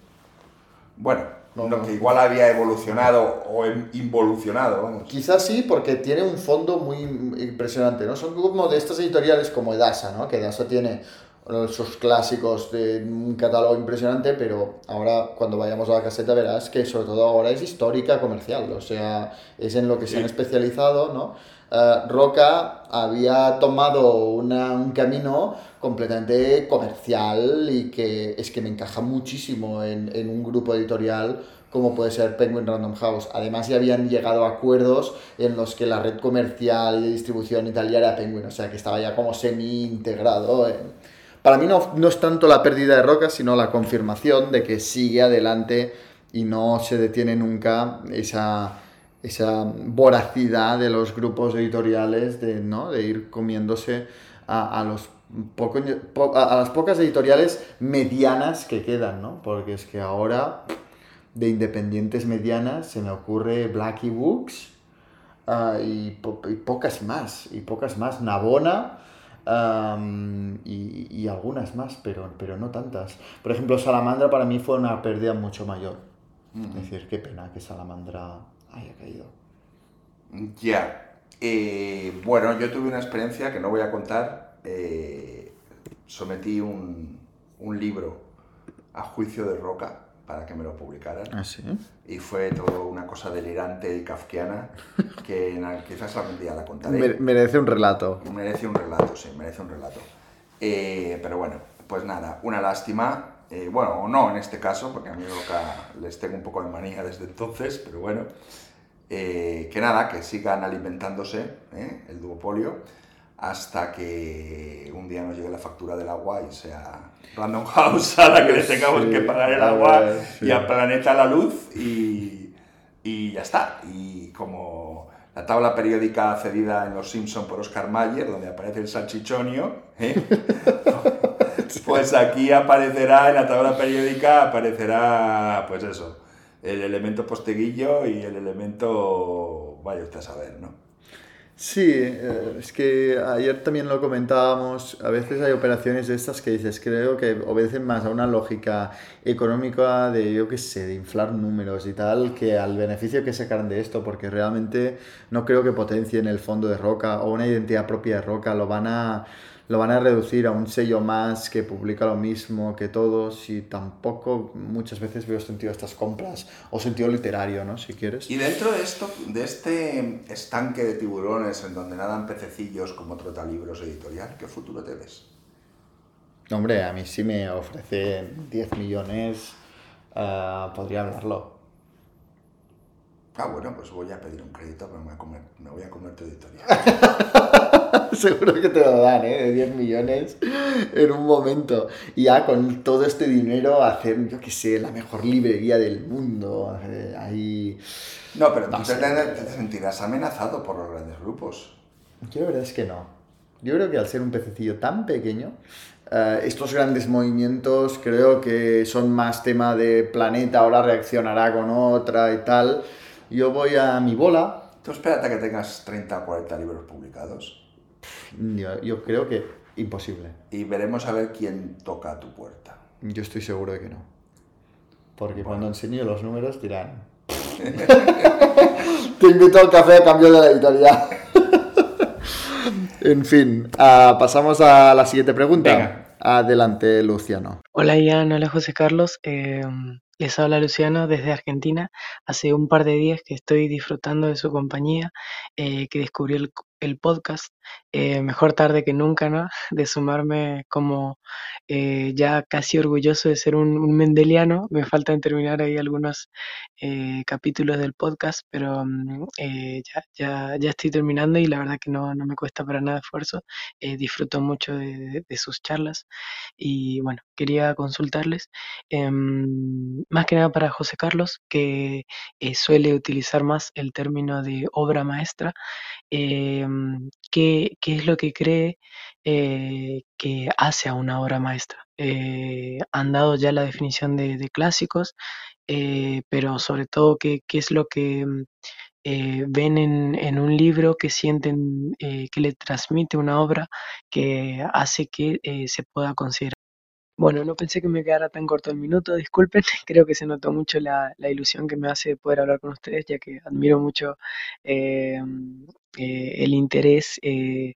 Bueno, no. que igual había evolucionado o em- involucionado, vamos. Quizás sí, porque tiene un fondo muy impresionante, ¿no? Son como de estas editoriales como Edasa, ¿no? Que Edasa tiene sus clásicos de un catálogo impresionante, pero ahora cuando vayamos a la caseta verás que sobre todo ahora es histórica comercial, o sea, es en lo que se han Sí. especializado, ¿no? Eh, Roca había tomado una- un camino completamente comercial y que es que me encaja muchísimo en, en un grupo editorial como puede ser Penguin Random House. Además ya habían llegado a acuerdos en los que la red comercial y de distribución y tal ya era Penguin, o sea que estaba ya como semi integrado. en- Para mí no, no es tanto la pérdida de Roca, sino la confirmación de que sigue adelante y no se detiene nunca esa, esa voracidad de los grupos editoriales de, ¿no? de ir comiéndose a, los poco- po- a, las pocas editoriales medianas que quedan, ¿no? Porque es que ahora de independientes medianas se me ocurre Blackie Books ah, y, po- y pocas más, y pocas más, Navona y, y algunas más, pero, pero no tantas. Por ejemplo, Salamandra para mí fue una pérdida mucho mayor. Es decir, qué pena que Salamandra haya caído. Ya. Eh, bueno, yo tuve una experiencia que no voy a contar. eh, sometí un, un libro a juicio de Roca para que me lo publicaran. ¿Ah, sí? Y fue todo una cosa delirante y kafkiana <laughs> que quizás algún día la contaré. Mere- merece un relato. Merece un relato, sí, merece un relato. Eh, pero bueno, pues nada, una lástima. eh, bueno, o no en este caso, porque a mí Roca les tengo un poco de manía desde entonces, pero bueno. Eh, que nada, que sigan alimentándose, el duopolio. Hasta que un día nos llegue la factura del agua y sea Random House a la que le tengamos Sí, que pagar el agua sí. y al planeta la luz y, y ya está. Y como la tabla periódica cedida en Los Simpson por Oscar Mayer, donde aparece el salchichonio, ¿eh? <laughs> pues aquí aparecerá, en la tabla periódica aparecerá, pues eso, el elemento posteguillo y el elemento, vaya usted a saber, ¿no? Sí, eh, es que ayer también lo comentábamos, a veces hay operaciones de estas que dices, creo que obedecen más a una lógica económica de, yo qué sé, de inflar números y tal, que al beneficio que sacan de esto, porque realmente no creo que potencien el fondo de Roca o una identidad propia de Roca, lo van a, lo van a reducir a un sello más que publica lo mismo que todos y tampoco muchas veces veo sentido a estas compras o sentido literario, ¿no? Si quieres. Y dentro de esto, de este estanque de tiburones en donde nadan pececillos como trotalibros editorial, ¿qué futuro te ves? Hombre, a mí si me ofrecen 10 millones, ah, podría hablarlo. Ah, bueno, pues voy a pedir un crédito, pero me voy a comer, me voy a comer tu editorial. <laughs> <laughs> Seguro que te lo dan, ¿eh? De 10 millones en un momento. Y ya con todo este dinero hacer, yo qué sé, la mejor librería del mundo. ahí... No, pero tú te sentirás amenazado por los grandes grupos. Yo la verdad es que no. Yo creo que al ser un pececillo tan pequeño, eh, estos grandes movimientos creo que son más tema de planeta, ahora reaccionará con otra y tal. Yo voy a mi bola. Tú espérate a que tengas 30 o 40 libros publicados Yo, yo creo que imposible. y veremos a ver quién toca a tu puerta. Yo estoy seguro de que no. Porque cuando enseñe los números dirán... <laughs> Te invito al café a cambio de la editorial. <laughs> en fin, ah, pasamos a la siguiente pregunta. Venga. Adelante, Luciano. Hola Ian, hola José Carlos. Eh, les habla Luciano desde Argentina. Hace un par de días que estoy disfrutando de su compañía, eh, que descubrí el, el podcast. Eh, mejor tarde que nunca, ¿no? <laughs> De sumarme como eh, ya casi orgulloso de ser un, mendeliano. Me faltan terminar ahí algunos eh, capítulos del podcast, pero mm, ya, ya, ya estoy terminando y la verdad que no, no me cuesta para nada esfuerzo. Disfruto mucho de, sus charlas y bueno, quería consultarles, em, más que nada para José Carlos, que suele utilizar más el término de obra maestra, em, ¿qué, qué es lo que cree eh, que hace a una obra maestra? Eh, han dado ya la definición de, de clásicos, eh, pero sobre todo, ¿qué, qué es lo que mm, ven en, en un libro que sienten que le transmite una obra que hace que se pueda considerar? Bueno, no pensé que me quedara tan corto el minuto, <laughs> disculpen, creo que se notó mucho la, ilusión que me hace poder hablar con ustedes, ya que admiro mucho eh, eh, el interés, eh,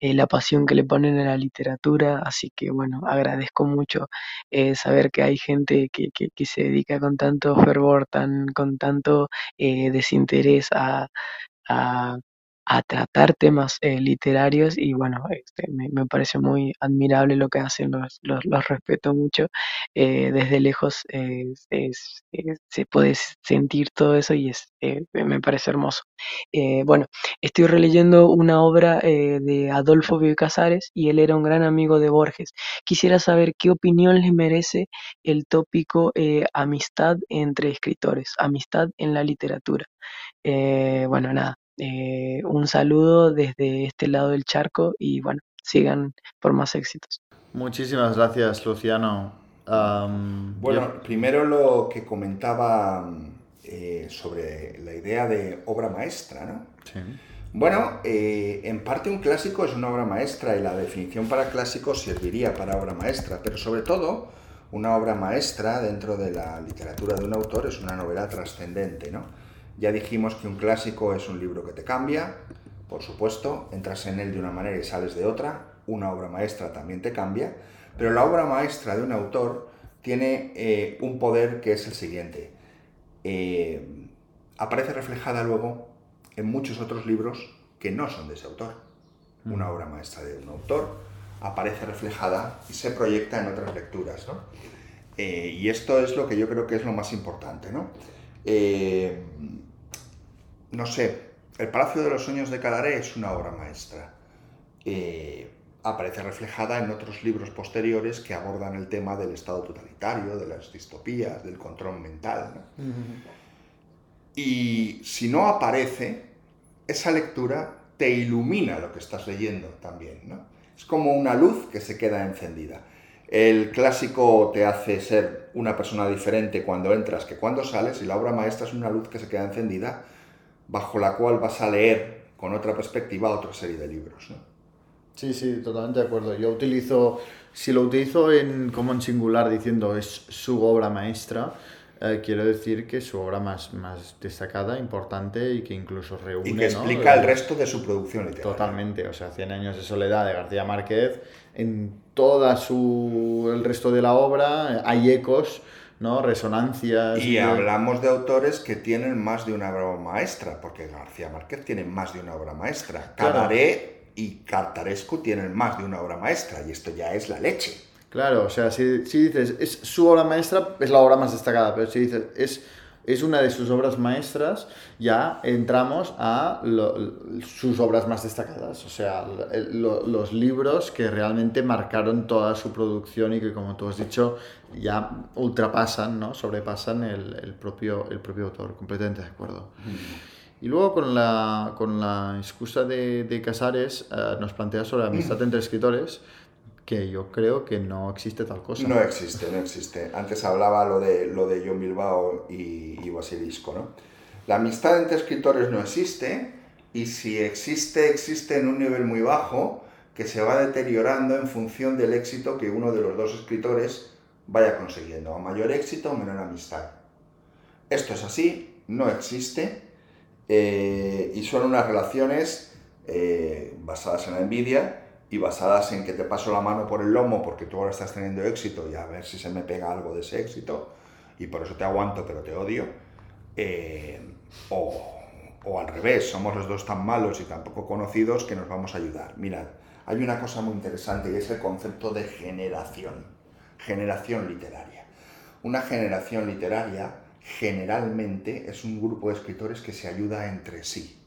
eh, la pasión que le ponen a la literatura, así que bueno, agradezco mucho eh, saber que hay gente que, se dedica con tanto fervor, tan, con tanto desinterés a, a tratar temas eh, literarios y bueno, este, me, me parece muy admirable lo que hacen, los, los, respeto mucho. eh, desde lejos se puede sentir todo eso y es, eh, me parece hermoso. Bueno, estoy releyendo una obra de Adolfo Bioy Casares y él era un gran amigo de Borges. Quisiera saber qué opinión les merece el tópico amistad entre escritores, amistad en la literatura. Bueno, nada, eh, un saludo desde este lado del charco y bueno, sigan por más éxitos. Muchísimas gracias, Luciano. Bueno, yo- primero lo que comentaba eh, sobre la idea de obra maestra, ¿no? sí. Bueno, eh, en parte un clásico es una obra maestra y la definición para clásico serviría para obra maestra, pero sobre todo una obra maestra dentro de la literatura de un autor es una novela trascendente, ¿no? Ya dijimos que un clásico es un libro que te cambia, por supuesto, entras en él de una manera y sales de otra, una obra maestra también te cambia, pero la obra maestra de un autor tiene eh, un poder que es el siguiente. Eh, aparece reflejada luego en muchos otros libros que no son de ese autor. Una obra maestra de un autor aparece reflejada y se proyecta en otras lecturas, ¿no? Eh, y esto es lo que yo creo que es lo más importante, ¿no? Eh, no sé, El Palacio de los Sueños de Calaré es una obra maestra. eh, aparece reflejada en otros libros posteriores que abordan el tema del estado totalitario, de las distopías, del control mental. ¿no? Y si no aparece, esa lectura te ilumina lo que estás leyendo también. ¿no? Es como una luz que se queda encendida. El clásico te hace ser una persona diferente cuando entras que cuando sales y la obra maestra es una luz que se queda encendida bajo la cual vas a leer con otra perspectiva otra serie de libros. ¿no? Sí, sí, totalmente de acuerdo. Yo utilizo, si lo utilizo en, como en singular diciendo es su obra maestra, eh, quiero decir que es su obra más, más destacada, importante y que incluso reúne... Y que ¿no? explica el resto de su producción literaria. Totalmente, o sea, Cien años de soledad de García Márquez, en toda su, el resto de la obra hay ecos, ¿no? Resonancias. Y de- hablamos de autores que tienen más de una obra maestra, porque García Márquez tiene más de una obra maestra. Claro. Cabaret y Cartarescu tienen más de una obra maestra, y esto ya es la leche. Claro, o sea, si, si dices es su obra maestra, es la obra más destacada, pero si dices es, es una de sus obras maestras, ya entramos a lo- sus obras más destacadas, o sea, lo- los libros que realmente marcaron toda su producción y que, como tú has dicho, ya ultrapasan, ¿no? sobrepasan el, el propio, el propio autor, completamente de acuerdo. Y luego con la, con la excusa de, de Casares eh, nos plantea sobre la amistad entre escritores, que yo creo que no existe tal cosa. No existe, no existe. Antes hablaba lo de, lo de John Bilbao y, y Basilisco, ¿no? La amistad entre escritores no existe, y si existe, existe en un nivel muy bajo, que se va deteriorando en función del éxito que uno de los dos escritores vaya consiguiendo. A mayor éxito, menor amistad. Esto es así, no existe, eh, y son unas relaciones eh, basadas en la envidia y basadas en que te paso la mano por el lomo porque tú ahora estás teniendo éxito y a ver si se me pega algo de ese éxito y por eso te aguanto pero te odio. Eh, o, o al revés, somos los dos tan malos y tan poco conocidos que nos vamos a ayudar. Mirad, hay una cosa muy interesante y es el concepto de generación, generación literaria. Una generación literaria generalmente es un grupo de escritores que se ayuda entre sí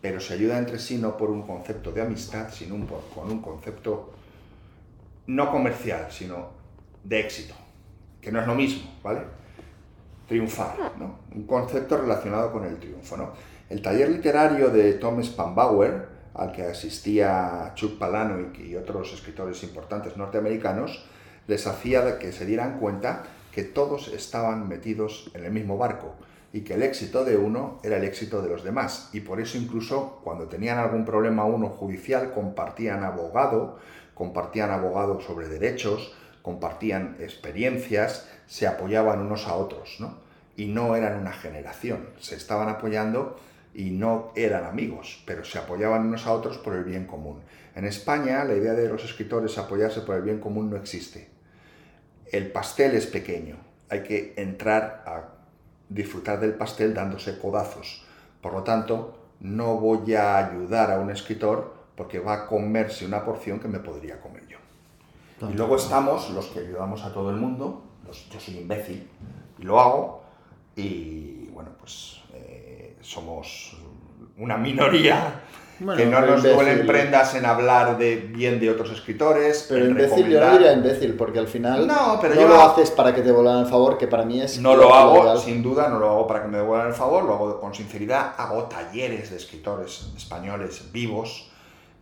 pero se ayuda entre sí no por un concepto de amistad, sino por- con un concepto no comercial, sino de éxito, que no es lo mismo, ¿vale? Triunfar, ¿no? Un concepto relacionado con el triunfo, ¿no? El taller literario de Tom Spanbauer, al que asistía Chuck Palahniuk y otros escritores importantes norteamericanos, les hacía que se dieran cuenta que todos estaban metidos en el mismo barco y que el éxito de uno era el éxito de los demás. Y por eso incluso cuando tenían algún problema uno judicial, compartían abogado, compartían abogado sobre derechos, compartían experiencias, se apoyaban unos a otros, ¿no? Y no eran una generación, se estaban apoyando y no eran amigos, pero se apoyaban unos a otros por el bien común. En España la idea de los escritores apoyarse por el bien común no existe. El pastel es pequeño, hay que entrar a disfrutar del pastel dándose codazos. Por lo tanto, no voy a ayudar a un escritor porque va a comerse una porción que me podría comer yo. Y luego estamos los que ayudamos a todo el mundo, los- yo soy imbécil y lo hago, y bueno, pues eh, somos una minoría Bueno, que no nos imbécil. duelen prendas en hablar de bien de otros escritores, Pero imbécil, yo no diría imbécil, porque al final No, pero no yo lo haces para que te vuelvan el favor, que para mí es... No lo hago, legal. sin duda, no lo hago para que me devuelvan el favor, lo hago con sinceridad, hago talleres de escritores españoles vivos,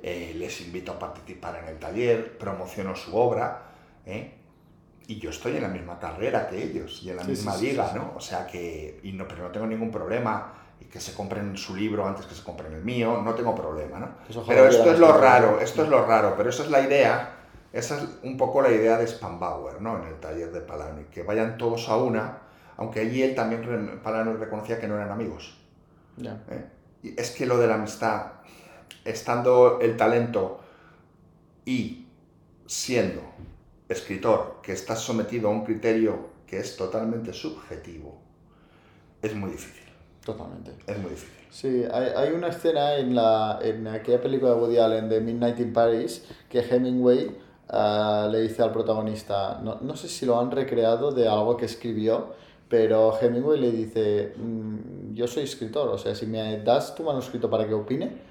eh, les invito a participar en el taller, promociono su obra, ¿eh? y yo estoy en la misma carrera que ellos, y en la Sí, misma sí, liga, sí. ¿no? O sea que, y no, pero no tengo ningún problema, y que se compren su libro antes que se compren el mío, no tengo problema, ¿no? Pero esto es lo raro, esto es lo raro, pero esa es la idea, esa es un poco la idea de Spanbauer, ¿no? En el taller de Palahniuk, que vayan todos a una, aunque allí él también, Palahniuk reconocía que no eran amigos. Ya. ¿eh? Y es que lo de la amistad, estando el talento y siendo escritor que estás sometido a un criterio que es totalmente subjetivo, es muy difícil. Totalmente. Es muy difícil. Sí, hay, hay una escena en, la, en aquella película de Woody Allen de Midnight in Paris que Hemingway ah, le dice al protagonista, no, no sé si lo han recreado de algo que escribió, pero Hemingway le dice, "Mm, yo soy escritor, o sea, si me das tu manuscrito para que opine,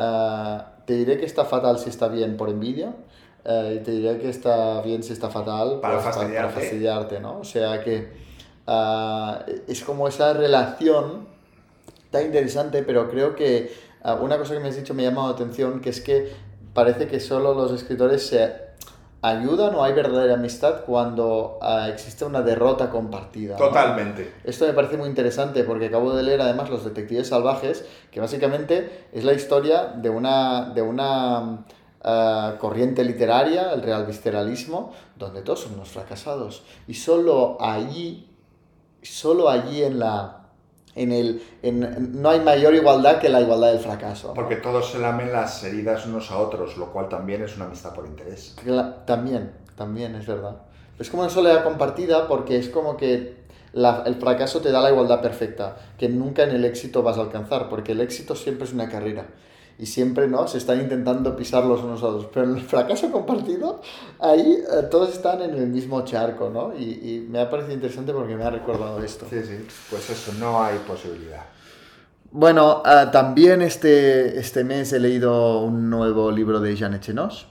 Ah, te diré que está fatal si está bien por envidia. eh, y te diré que está bien si está fatal Para pues, para fastidiarte. ¿no? O sea que ah, es como esa relación tan interesante, pero creo que ah, una cosa que me has dicho me ha llamado la atención, que es que parece que solo los escritores se ayudan o hay verdadera amistad cuando ah, existe una derrota compartida. ¿no? Totalmente. Esto me parece muy interesante porque acabo de leer además Los Detectives Salvajes, que básicamente es la historia de una, de una ah, corriente literaria, el real visceralismo, donde todos son unos fracasados. Y solo allí, solo allí en la... En el, en, no hay mayor igualdad que la igualdad del fracaso. ¿no? Porque todos se lamen las heridas unos a otros, lo cual también es una amistad por interés. También, también, es verdad. Es como una soledad compartida porque es como que la- el fracaso te da la igualdad perfecta, que nunca en el éxito vas a alcanzar, porque el éxito siempre es una carrera. Y siempre, ¿no? Se están intentando pisar los unos a otros. Pero en el fracaso compartido, ahí eh, todos están en el mismo charco, ¿no? Y, y me ha parecido interesante porque me ha recordado esto. Sí, sí. Pues eso, no hay posibilidad. Bueno, ah, también este, este mes he leído un nuevo libro de Jean Echenoz,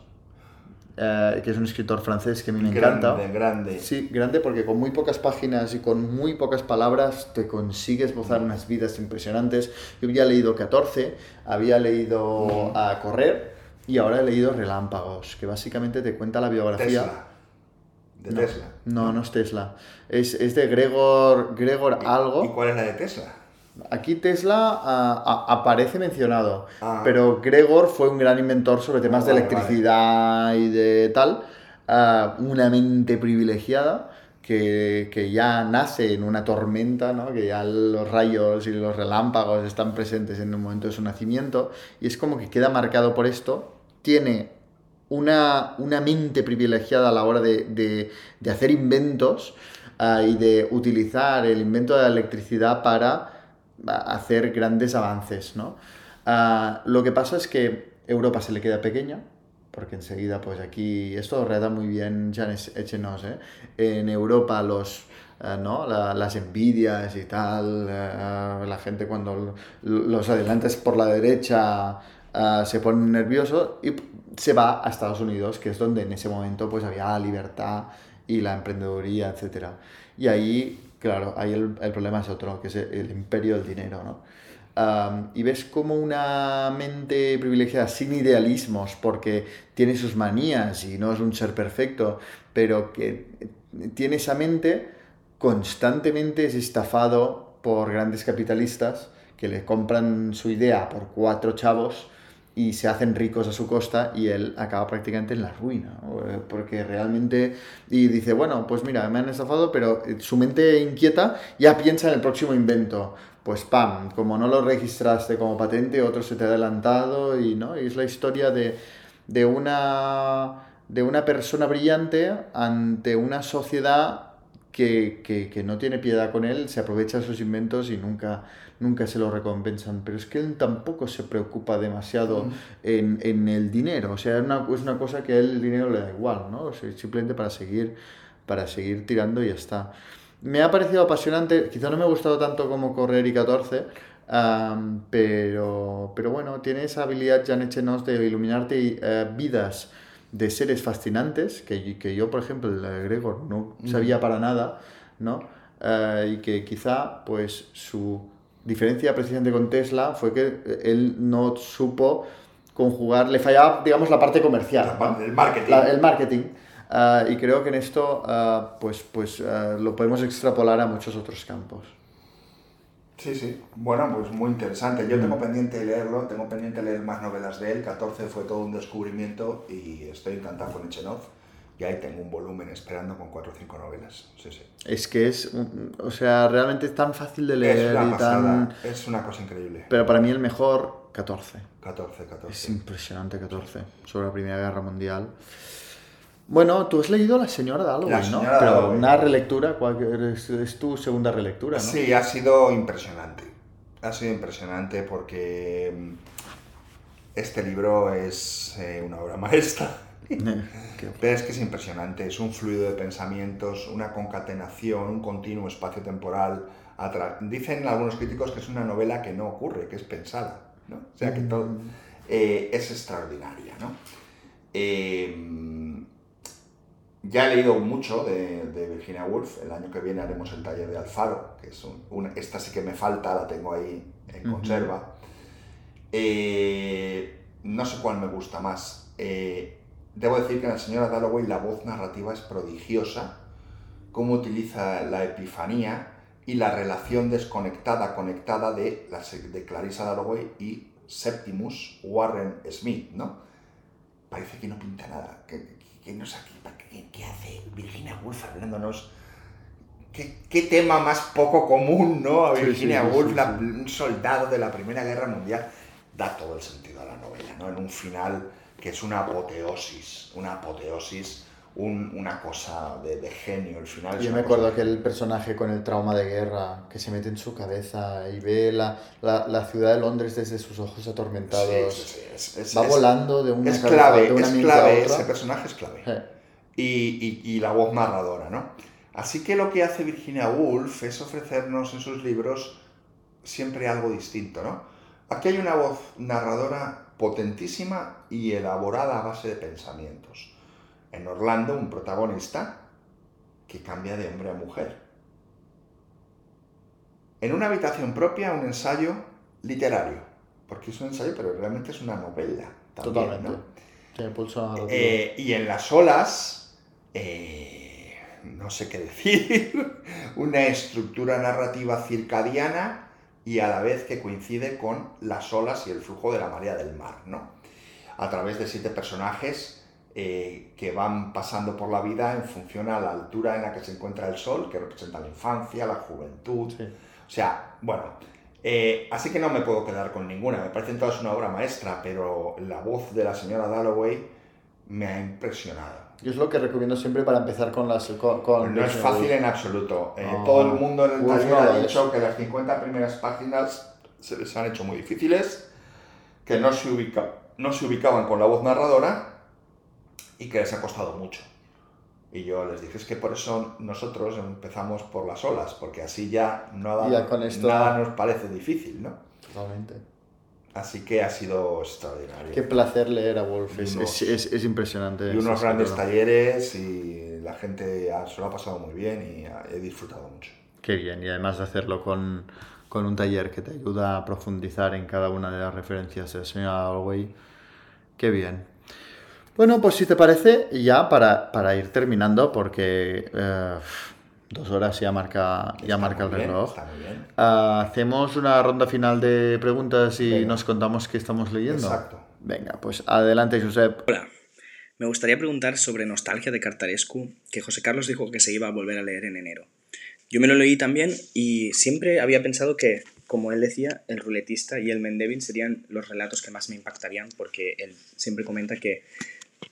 eh, que es un escritor francés que a mí me encanta. Grande, grande. Sí, grande porque con muy pocas páginas y con muy pocas palabras te consigues bozar unas vidas impresionantes. Yo había leído 14, había leído a Correr y ahora he leído Relámpagos, que básicamente te cuenta la biografía. Tesla. De no, Tesla. No, no es Tesla. Es, es de Gregor, Gregor algo. ¿Y cuál es la de Tesla? Aquí Tesla ah, a- aparece mencionado, Ah. pero Gregor fue un gran inventor sobre temas vale, de electricidad y de tal, ah, una mente privilegiada que, que ya nace en una tormenta, ¿no? que ya los rayos y los relámpagos están presentes en el momento de su nacimiento, y es como que queda marcado por esto, tiene una, una mente privilegiada a la hora de, de- de hacer inventos ah, y de utilizar el invento de la electricidad para ah, hacer grandes avances, ¿no? Ah, lo que pasa es que Europa se le queda pequeña, porque enseguida, pues aquí, esto relata muy bien Jan Echenos, ¿eh? En Europa los... ah, ¿no? La- las envidias y tal, ah, la gente cuando los adelantes por la derecha ah, se ponen nerviosos y se va a Estados Unidos, que es donde en ese momento pues había libertad y la emprendeduría, etc. Y ahí, claro, ahí el, el problema es otro, que es el, imperio del dinero, ¿no? Y ves como una mente privilegiada sin idealismos, porque tiene sus manías y no es un ser perfecto, pero que tiene esa mente, constantemente es estafado por grandes capitalistas que le compran su idea por cuatro chavos y se hacen ricos a su costa y él acaba prácticamente en la ruina. Eh, porque realmente, y dice, bueno, pues mira, me han estafado, pero eh, su mente inquieta ya piensa en el próximo invento. Pues pam, como no lo registraste como patente, otro se te ha adelantado y, ¿no? Y es la historia de, de una, de una persona brillante ante una sociedad que, que, que no tiene piedad con él, se aprovecha de sus inventos y nunca, nunca se lo recompensan. Pero es que él tampoco se preocupa demasiado Mm. en, en el dinero. O sea, es una, es una cosa que a él el dinero le da igual, ¿no? O sea, simplemente para seguir, para seguir tirando y ya está. Me ha parecido apasionante, quizá no me ha gustado tanto como Correr y 14, am, pero, pero bueno, tiene esa habilidad, Jan de iluminarte y, eh, vidas de seres fascinantes, que, que yo, por ejemplo, el Gregor no Mm. sabía para nada, ¿no? Eh, y que quizá, pues, su diferencia precisamente con Tesla fue que él no supo conjugar, le fallaba, digamos, la parte comercial. Del marketing. La- el marketing. Ah, y creo que en esto, ah, pues, pues ah, lo podemos extrapolar a muchos otros campos. Sí, sí. Bueno, pues muy interesante. Yo Mm. tengo pendiente leerlo, tengo pendiente leer más novelas de él. 14 fue todo un descubrimiento y estoy encantado con Echenov. Y ahí tengo un volumen esperando con 4 o 5 novelas. Sí, sí. Es que es, o sea, realmente es tan fácil de Es leer una y pasada, tan... es una cosa increíble. Pero para mí el mejor, 14. 14, 14. Es impresionante 14, sobre la Primera Guerra Mundial. Bueno, tú has leído La Señora de La ¿no? Pero una relectura, ¿cuál- es, es tu segunda relectura, ¿no? Sí, ha sido impresionante. Ha sido impresionante porque mm, este libro es eh, una obra maestra. Qué- Pero es que es impresionante, es un fluido de pensamientos, una concatenación, un continuo espacio temporal. atra- Dicen algunos críticos que es una novela que no ocurre, que es pensada. ¿no? O sea que todo... eh, es extraordinaria. ¿no? Eh, ya he leído mucho de, de, Virginia Woolf. El año que viene haremos el taller de Alfaro, que es un, esta sí que me falta, la tengo ahí en conserva. Eh, no sé cuál me gusta más. Eh, debo decir que la señora Dalloway la voz narrativa es prodigiosa, cómo utiliza la epifanía y la relación desconectada, conectada de, de Clarissa Dalloway y Septimus Warren Smith, ¿no? Parece que no pinta nada, que, que no sé qué, qué, hace Virginia Woolf hablándonos. ¿Qué, ¿Qué, tema más poco común, ¿no? A Virginia sí, sí, Woolf, sí, la, un soldado de la Primera Guerra Mundial, da todo el sentido a la novela, ¿no? En un final que es una apoteosis, una apoteosis un, una cosa de, de, genio. El final Yo me acuerdo que el personaje con el trauma de guerra que se mete en su cabeza y ve la, la, la ciudad de Londres desde sus ojos atormentados. Sí, sí, es, es, Va volando de una es clave, de una es clave, ese personaje es clave. Y, y, y, la voz narradora, ¿no? Así que lo que hace Virginia Woolf es ofrecernos en sus libros siempre algo distinto, ¿no? Aquí hay una voz narradora potentísima y elaborada a base de pensamientos en Orlando un protagonista que cambia de hombre a mujer. En una habitación propia un ensayo literario, porque es un ensayo, pero realmente es una novela. También, Totalmente. ¿no? Tiene pulso eh, y en las olas, eh, no sé qué decir, <laughs> una estructura narrativa circadiana y a la vez que coincide con las olas y el flujo de la marea del mar, ¿no? A través de siete personajes eh, que van pasando por la vida en función a la altura en la que se encuentra el sol, que representa la infancia, la juventud. Sí. O sea, bueno, eh, así que no me puedo quedar con ninguna. Me parecen todas una obra maestra, pero la voz de la señora Dalloway me ha impresionado. Yo es lo que recomiendo siempre para empezar con las... Con, con no es fácil en absoluto. Eh, oh. Todo el mundo en el taller no ha dicho es. que las 50 primeras páginas se les han hecho muy difíciles, que no se, ubica, no se ubicaban con la voz narradora y que les ha costado mucho. Y yo les dije, es que por eso nosotros empezamos por las olas, porque así ya nada, ya con esto... nada nos parece difícil, ¿no? Totalmente. Así que ha sido extraordinario. Qué placer leer a Wolf, es, es, es, es, impresionante. Y unos grandes talleres y la gente ha, se lo ha pasado muy bien y ha, he disfrutado mucho. Qué bien, y además de hacerlo con, con un taller que te ayuda a profundizar en cada una de las referencias del señor Alway, qué bien. Bueno, pues si te parece, ya para, para ir terminando, porque eh, dos horas ya marca, ya marca el reloj, bien, uh, hacemos una ronda final de preguntas y Venga. nos contamos qué estamos leyendo. Exacto. Venga, pues adelante, Josep. Hola. Me gustaría preguntar sobre Nostalgia de Cartarescu, que José Carlos dijo que se iba a volver a leer en enero. Yo me lo leí también y siempre había pensado que, como él decía, el ruletista y el Mendeville serían los relatos que más me impactarían, porque él siempre comenta que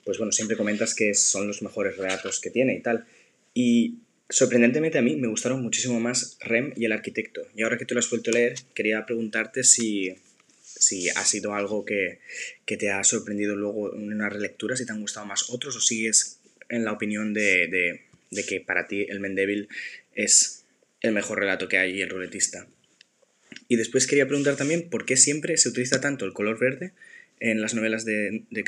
pues bueno, siempre comentas que son los mejores relatos que tiene y tal. Y sorprendentemente a mí me gustaron muchísimo más Rem y el arquitecto. Y ahora que tú lo has vuelto a leer, quería preguntarte si, si ha sido algo que, que, te ha sorprendido luego en una relectura, si te han gustado más otros o sigues en la opinión de, de, de que para ti el Mendeville es el mejor relato que hay y el ruletista. Y después quería preguntar también por qué siempre se utiliza tanto el color verde en las novelas de, de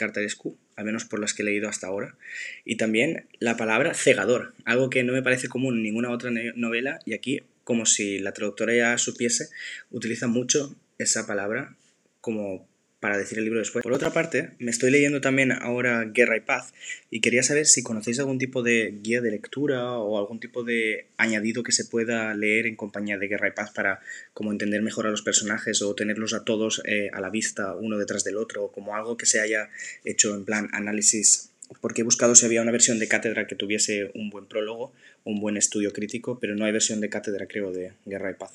al menos por las que he leído hasta ahora. Y también la palabra cegador, algo que no me parece común en ninguna otra novela y aquí, como si la traductora ya supiese, utiliza mucho esa palabra como para decir el libro después. Por otra parte, me estoy leyendo también ahora Guerra y Paz y quería saber si conocéis algún tipo de guía de lectura o algún tipo de añadido que se pueda leer en compañía de Guerra y Paz para como entender mejor a los personajes o tenerlos a todos eh, a la vista uno detrás del otro o como algo que se haya hecho en plan análisis porque he buscado si había una versión de cátedra que tuviese un buen prólogo, un buen estudio crítico, pero no hay versión de cátedra creo de Guerra y Paz.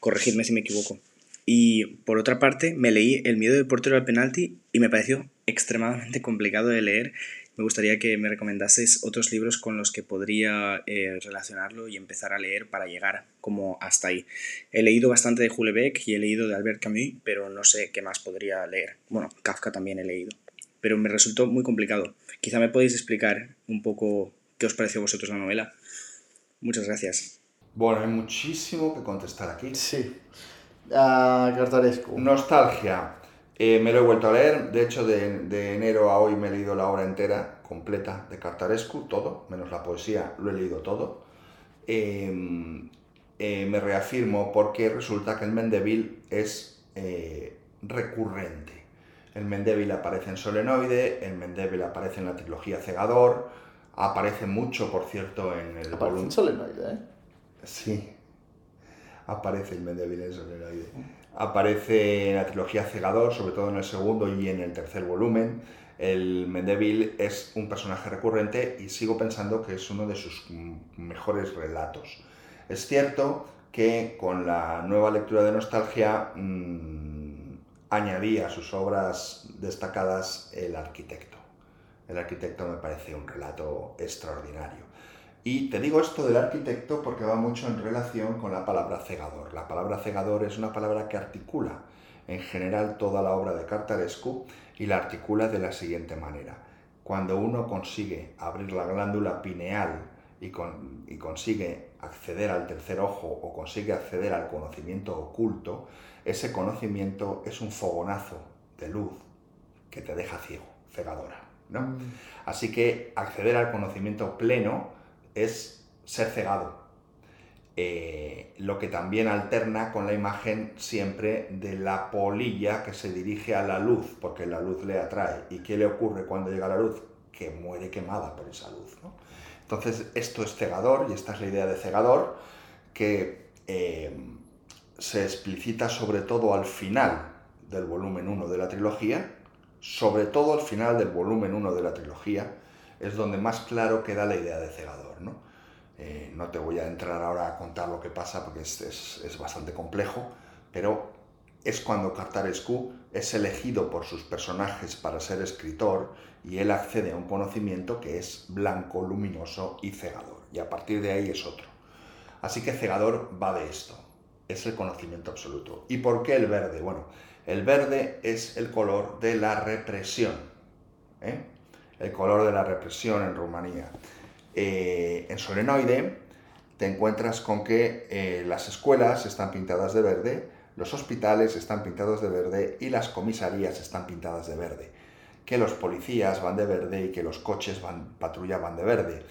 Corregidme si me equivoco. Y por otra parte, me leí El miedo del portero al penalti y me pareció extremadamente complicado de leer. Me gustaría que me recomendaseis otros libros con los que podría eh, relacionarlo y empezar a leer para llegar como hasta ahí. He leído bastante de Beck y he leído de Albert Camus, pero no sé qué más podría leer. Bueno, Kafka también he leído, pero me resultó muy complicado. Quizá me podéis explicar un poco qué os pareció a vosotros la novela. Muchas gracias. Bueno, hay muchísimo que contestar aquí. Sí. Uh, Cartarescu. Nostalgia. Eh, me lo he vuelto a leer, de hecho de, de enero a hoy me he leído la obra entera, completa, de Cartarescu, todo, menos la poesía, lo he leído todo. Eh, eh, me reafirmo porque resulta que el Mendeville es recurrente. El Mendeville aparece en Solenoide, el Mendeville aparece en la trilogía Cegador, aparece mucho, por cierto, en el Aparece volum- en solenoide, ¿eh? Sí, aparece el Mendeville en Solenoide. Aparece en la trilogía Cegador, sobre todo en el segundo y en el tercer volumen. El Mendeville es un personaje recurrente y sigo pensando que es uno de sus mejores relatos. Es cierto que con la nueva lectura de Nostalgia mm, añadí a sus obras destacadas El arquitecto. El arquitecto me parece un relato extraordinario. Y te digo esto del arquitecto porque va mucho en relación con la palabra cegador. La palabra cegador es una palabra que articula en general toda la obra de Cartarescu y la articula de la siguiente manera. Cuando uno consigue abrir la glándula pineal y, con- y consigue acceder al tercer ojo o consigue acceder al conocimiento oculto, ese conocimiento es un fogonazo de luz que te deja ciego, cegadora. ¿no? Así que acceder al conocimiento pleno es ser cegado. Eh, lo que también alterna con la imagen siempre de la polilla que se dirige a la luz, porque la luz le atrae. ¿Y qué le ocurre cuando llega la luz? Que muere quemada por esa luz. Entonces, esto es cegador y esta es la idea de cegador que eh, se explicita sobre todo al final del volumen 1 de la trilogía, sobre todo al final del volumen 1 de la trilogía, es donde más claro queda la idea de cegador. ¿no? Eh, no te voy a entrar ahora a contar lo que pasa porque es, es- bastante complejo, pero es cuando Cartarescu es elegido por sus personajes para ser escritor y él accede a un conocimiento que es blanco, luminoso y cegador. Y a partir de ahí es otro. Así que cegador va de esto, es el conocimiento absoluto. ¿Y por qué el verde? Bueno, el verde es el color de la represión. ¿eh? El color de la represión en Rumanía. Eh, en Solenoide te encuentras con que eh, las escuelas están pintadas de verde, los hospitales están pintados de verde y las comisarías están pintadas de verde. Que los policías van de verde y que los coches van, patrulla van de verde.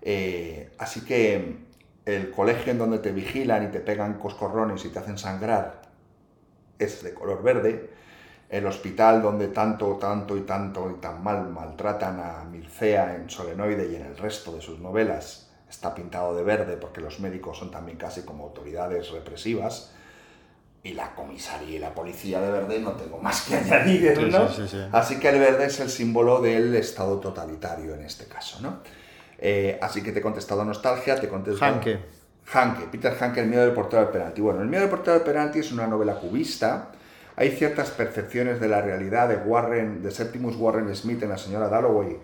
Eh, así que el colegio en donde te vigilan y te pegan coscorrones y te hacen sangrar es de color verde. El hospital donde tanto, tanto y tanto y tan mal maltratan a Mircea en Solenoide y en el resto de sus novelas está pintado de verde porque los médicos son también casi como autoridades represivas. Y la comisaría y la policía de verde no tengo más que <laughs> añadir, ¿no? sí, sí, sí. Así que el verde es el símbolo del Estado totalitario en este caso, ¿no? Eh, así que te he contestado nostalgia, te he contestado... Hanke. Hanke, Peter Hanke, El miedo del portero del penalti. Bueno, El miedo del portero del penalti es una novela cubista. Hay ciertas percepciones de la realidad de Warren, de Septimus Warren Smith en La señora Dalloway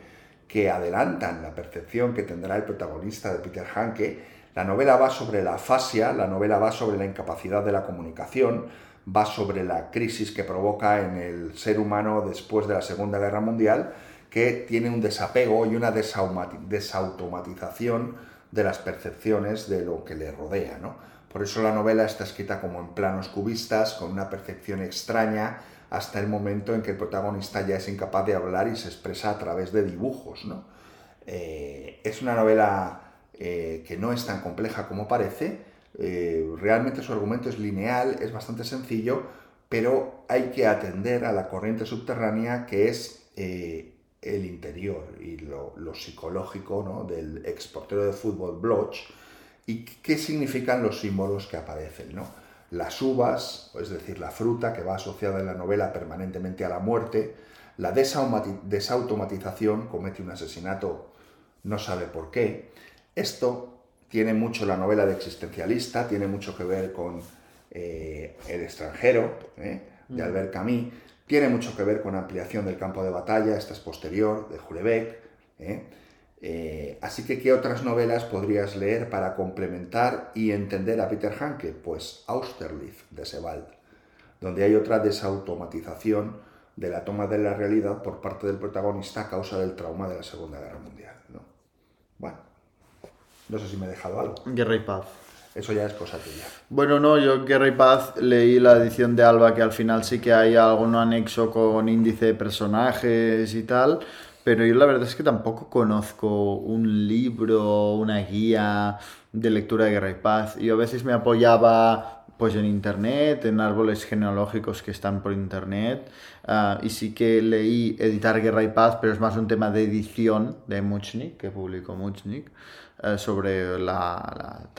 que adelantan la percepción que tendrá el protagonista de Peter Hanke. La novela va sobre la afasia, la novela va sobre la incapacidad de la comunicación, va sobre la crisis que provoca en el ser humano después de la Segunda Guerra Mundial, que tiene un desapego y una desautomatización de las percepciones de lo que le rodea. ¿no? Por eso la novela está escrita como en planos cubistas, con una percepción extraña, hasta el momento en que el protagonista ya es incapaz de hablar y se expresa a través de dibujos. ¿no? Eh, es una novela eh, que no es tan compleja como parece, eh, realmente su argumento es lineal, es bastante sencillo, pero hay que atender a la corriente subterránea que es el interior y lo, lo psicológico ¿no? del exportero de fútbol Bloch y qué significan los símbolos que aparecen. ¿no? Las uvas, es decir, la fruta que va asociada en la novela permanentemente a la muerte, la desautomatización, comete un asesinato, no sabe por qué. Esto tiene mucho la novela de existencialista, tiene mucho que ver con eh, El extranjero, ¿eh? de Mm. Albert Camus, tiene mucho que ver con ampliación del campo de batalla, esta es posterior, de Julebeck. ¿eh? Eh, así que, ¿qué otras novelas podrías leer para complementar y entender a Peter Hanke? Pues Austerlitz, de Sebald, donde hay otra desautomatización de la toma de la realidad por parte del protagonista a causa del trauma de la Segunda Guerra Mundial. ¿no? Bueno, no sé si me he dejado algo. Guerra y paz. Eso ya es cosa tuya. Bueno, no, yo Guerra y Paz leí la edición de Alba que al final sí que hay algún anexo con índice de personajes y tal, pero yo la verdad es que tampoco conozco un libro, una guía de lectura de Guerra y Paz. Yo a veces me apoyaba pues en internet, en árboles genealógicos que están por internet, ah, y sí que leí Editar Guerra y Paz, pero es más un tema de edición de Muchnik, que publicó Muchnik, eh, sobre la,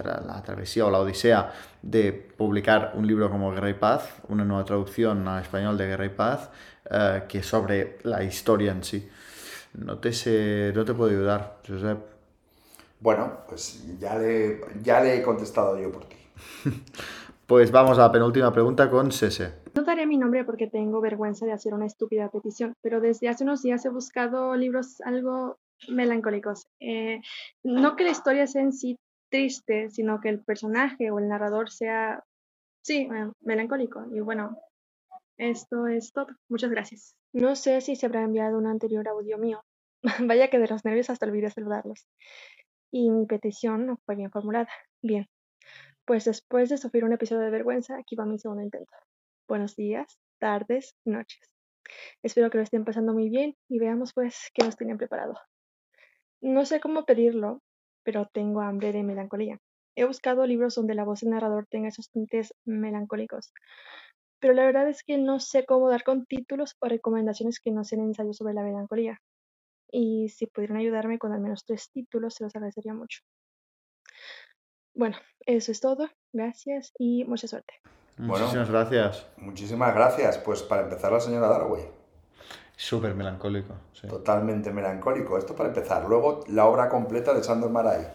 travesía o la odisea de publicar un libro como Guerra y Paz, una nueva traducción al español de Guerra y Paz, eh, que sobre la historia en sí. No te sé, no te puedo ayudar, Josep. Bueno, pues ya le, ya le he contestado yo por ti. <laughs> Pues vamos a la penúltima pregunta con Sese. No daré mi nombre porque tengo vergüenza de hacer una estúpida petición, pero desde hace unos días he buscado libros algo melancólicos. Eh, no que la historia sea en sí triste, sino que el personaje o el narrador sea, sí, eh, melancólico. Y bueno, esto es todo. Muchas gracias. No sé si se habrá enviado un anterior audio mío. <laughs> Vaya que de los nervios hasta olvidé saludarlos. Y mi petición no fue bien formulada. Bien, pues después de sufrir un episodio de vergüenza, aquí va mi segundo intento. Buenos días, tardes, noches. Espero que lo estén pasando muy bien y veamos pues qué nos tienen preparado. No sé cómo pedirlo, pero tengo hambre de melancolía. He buscado libros donde la voz del narrador tenga esos tintes melancólicos, pero la verdad es que no sé cómo dar con títulos o recomendaciones que no sean ensayos sobre la melancolía. Y si pudieran ayudarme con al menos tres títulos, se los agradecería mucho. Bueno, eso es todo. Gracias y mucha suerte. Muchísimas gracias. Muchísimas gracias. Pues para empezar, la señora Darway. Súper melancólico. Sí. Totalmente melancólico. Esto para empezar. Luego, la obra completa de Sandor Maray.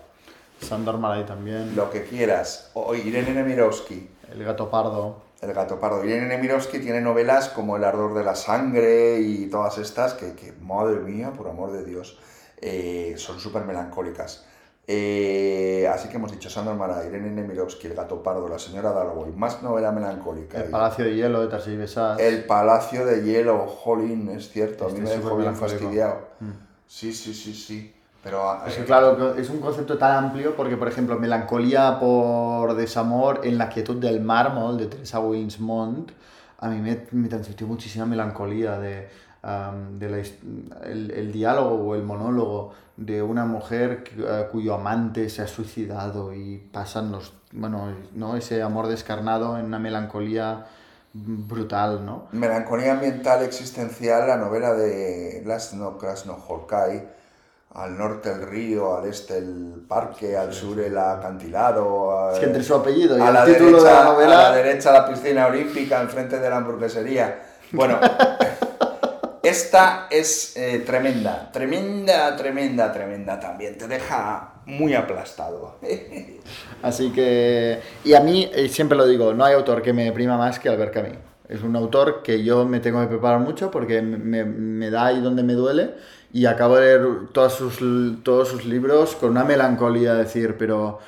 Sandor Maray también. Lo que quieras. O Irene Nemirovsky. El gato pardo. El gato pardo. Irene Nemirovsky tiene novelas como El ardor de la sangre y todas estas que, que madre mía, por amor de Dios, eh, son súper melancólicas. Eh, así que hemos dicho Sandor Mara, Irene Nemirovsky, El gato pardo, La señora Darway, más novela melancólica. El Palacio de Hielo de Tarsis Besás. El Palacio de Hielo, jolín, es cierto, a mí este me dejó bien fastidiado. Mm. Sí, sí, sí, sí. Pero, es que eh, claro, es un concepto tan amplio porque, por ejemplo, melancolía por desamor en la quietud del mármol de Teresa Winsmont, a mí me, me transmitió muchísima melancolía de, um, de la, el, el, diálogo o el monólogo de una mujer uh, cuyo amante se ha suicidado y pasan los, bueno, ¿no? ese amor descarnado en una melancolía brutal, ¿no? Melancolía ambiental existencial, la novela de Laszlo Krasno-Horkai, al norte el río, al este el parque, al sur el acantilado. Es que entre su apellido y a el la título derecha, de la novela... A la derecha la piscina olímpica, enfrente de la hamburguesería. Bueno, <laughs> esta es eh, tremenda, tremenda, tremenda, tremenda también. Te deja muy aplastado. <laughs> Así que, y a mí, eh, siempre lo digo, no hay autor que me deprima más que Albert Camus. Es un autor que yo me tengo que preparar mucho porque me, me da ahí donde me duele y acabo de leer todos sus, todos sus libros con una melancolía, decir, pero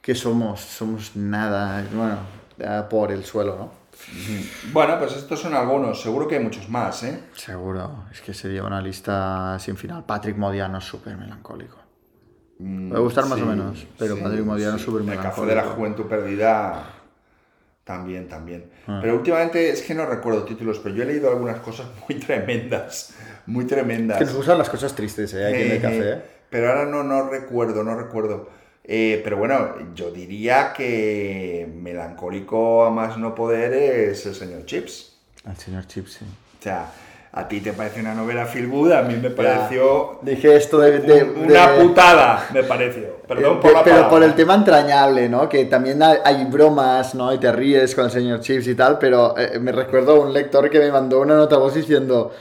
¿qué somos? Somos nada, bueno, por el suelo, ¿no? Bueno, pues estos son algunos, seguro que hay muchos más, ¿eh? Seguro, es que sería una lista sin final. Patrick Modiano es súper melancólico. Me puede gustar más sí, o menos, pero sí, Patrick Modiano es sí. súper El melancólico. café de la juventud perdida también, también. Ah. Pero últimamente es que no recuerdo títulos, pero yo he leído algunas cosas muy <laughs> tremendas, muy tremendas. Que nos gustan las cosas tristes, ¿eh? Aquí en el café. ¿eh? Pero ahora no, no recuerdo, no recuerdo. Eh, pero bueno, yo diría que melancólico a más no poder es el señor Chips. El señor Chips, sí. O sea, a ti te parece una novela feel good, a mí me pareció Dije esto de... de- un- una de- putada, me pareció. Perdón Eh, por la pero palabra. por el tema entrañable, ¿no? Que también hay, hay bromas, ¿no? Y te ríes con el señor Chips y tal, pero eh, me recuerdo a un lector que me mandó una nota voz diciendo,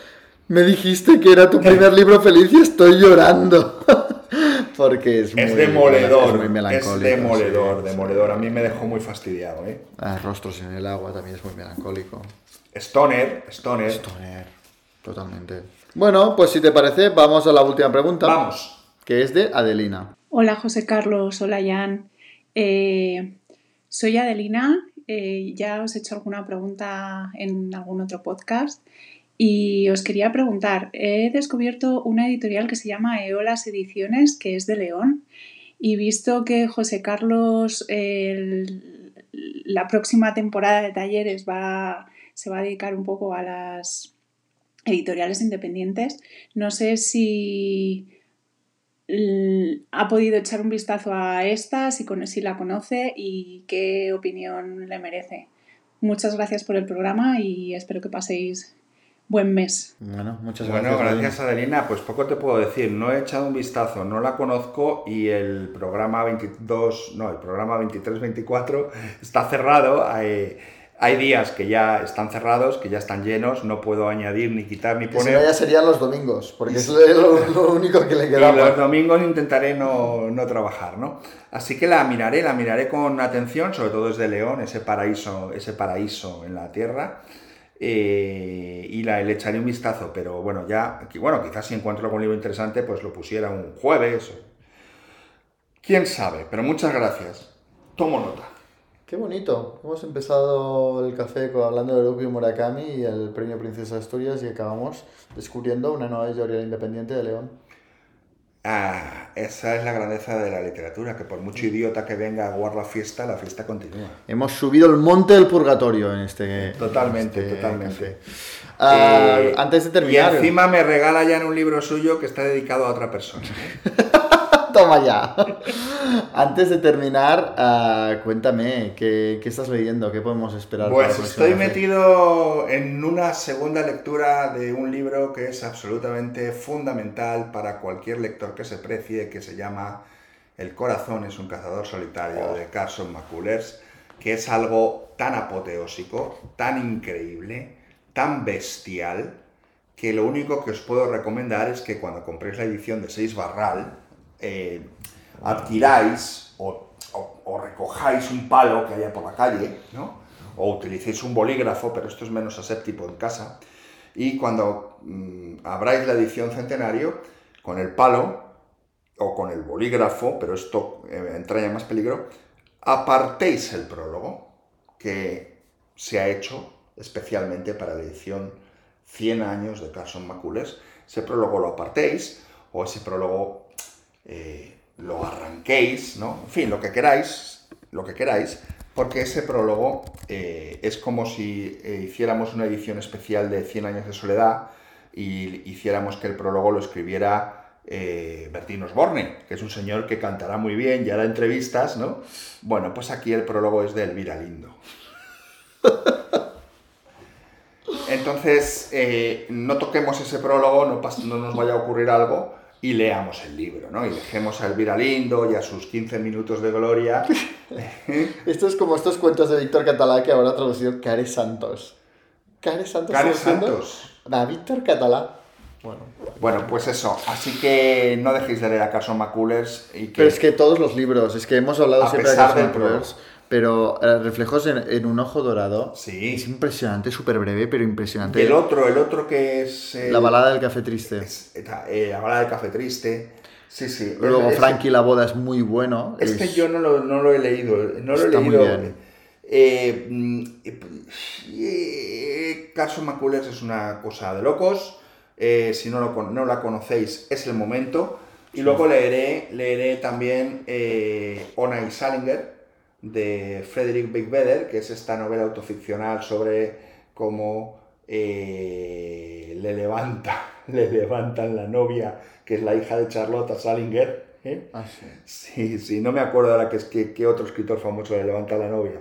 me dijiste que era tu primer libro feliz y estoy llorando. <laughs> Porque es muy, Es demoledor, es muy es melancólico. demoledor, sí, demoledor. A mí me dejó muy fastidiado, ¿eh? Ah, Rostros en el agua también es muy melancólico. Stoner, Stoner. Stoner, totalmente. Bueno, pues si te parece, vamos a la última pregunta. Vamos. Que es de Adelina. Hola José Carlos, hola Jan. Eh, soy Adelina, eh, ya os he hecho alguna pregunta en algún otro podcast y os quería preguntar, he descubierto una editorial que se llama Eolas Ediciones, que es de León, y visto que José Carlos la próxima temporada de talleres va, se va a dedicar un poco a las editoriales independientes, no sé si ha podido echar un vistazo a esta, si, si la conoce y qué opinión le merece. Muchas gracias por el programa y espero que paséis buen mes. Bueno, muchas Bueno, gracias. gracias Adelina. Pues poco te puedo decir. No he echado un vistazo, no la conozco y el programa 22, no, el programa 23-24 está cerrado. Hay, hay días que ya están cerrados, que ya están llenos. No puedo añadir ni quitar ni Que si poner. no ya serían los domingos, porque es lo, lo único que le Y quedaba. los domingos intentaré no, no trabajar, ¿no? Así que la miraré, la miraré con atención, sobre todo desde León, ese paraíso, ese paraíso en la tierra. Eh, y la, le echaré un vistazo, pero bueno, ya, bueno, quizás si encuentro algún libro interesante, pues lo pusiera un jueves. Quién sabe, pero muchas gracias. Tomo nota. Qué bonito. Hemos empezado el café hablando de Rubio Murakami y el premio Princesa Asturias y acabamos descubriendo una nueva editorial independiente de León. Ah, esa es la grandeza de la literatura, que por mucho idiota que venga a guardar la fiesta, la fiesta continúa. Hemos subido el monte del purgatorio en este. Totalmente, en este totalmente. café. Ah, Eh, antes de terminar. Y encima me regala ya en un libro suyo que está dedicado a otra persona. <laughs> Toma ya. <laughs> Antes de terminar, ah, cuéntame, ¿qué, qué estás leyendo? ¿Qué podemos esperar? Pues estoy metido en una segunda lectura de un libro que es absolutamente fundamental para cualquier lector que se precie, que se llama El corazón es un cazador solitario de Carson McCullers, que es algo tan apoteósico, tan increíble, tan bestial, que lo único que os puedo recomendar es que cuando compréis la edición de 6 Barral, eh, adquiráis o, recojáis un palo que haya por la calle, ¿no? O utilicéis un bolígrafo, pero esto es menos aséptico en casa. Y cuando mm, abráis la edición centenario, con el palo o con el bolígrafo, pero esto eh, entraña más peligro, apartéis el prólogo que se ha hecho especialmente para la edición 100 años de Carson McCullers. Ese prólogo lo apartéis o ese prólogo eh, lo arranquéis, ¿no? En fin, lo que queráis, lo que queráis, porque ese prólogo eh, es como si eh, hiciéramos una edición especial de 100 años de soledad y hiciéramos que el prólogo lo escribiera eh, Bertín Osborne, que es un señor que cantará muy bien y hará entrevistas, ¿no? Bueno, pues aquí el prólogo es de Elvira Lindo. <laughs> Entonces, no toquemos ese prólogo, no, no nos vaya a ocurrir algo y leamos el libro, ¿no? Y dejemos a Elvira Lindo y a sus 15 minutos de gloria. <laughs> Esto es como estos cuentos de Víctor Catalá que ahora ha traducido Care Santos. Care Santos. Care ¿estás diciendo? Santos. Da Víctor Catalá. Bueno. Bueno, pues eso. Así que no dejéis de leer a Carson McCullers y que... Pero es que todos los libros, es que hemos hablado A siempre de Carson pero eh, Reflejos en, en un ojo dorado Sí. es impresionante, súper breve, pero impresionante. El otro, el otro que es... el- La balada del café triste. eh, la balada del café triste. Sí, sí. Luego Es- Frankie la boda es muy bueno. Es que es- yo no lo, no lo he leído, no lo he Está muy leído. bien. Eh, mm, eh, Carson McCullers es una cosa de locos. eh, si no, lo, no la conocéis, es el momento. Y luego leeré, leeré también eh, Ona y Salinger de Frederick Bigweder, que es esta novela autoficcional sobre cómo eh, le levanta, <laughs> le levantan la novia, que es la hija de Charlotte Salinger. ¿eh? Ah, sí. Sí, sí, no me acuerdo ahora es, qué otro escritor famoso le levanta la novia.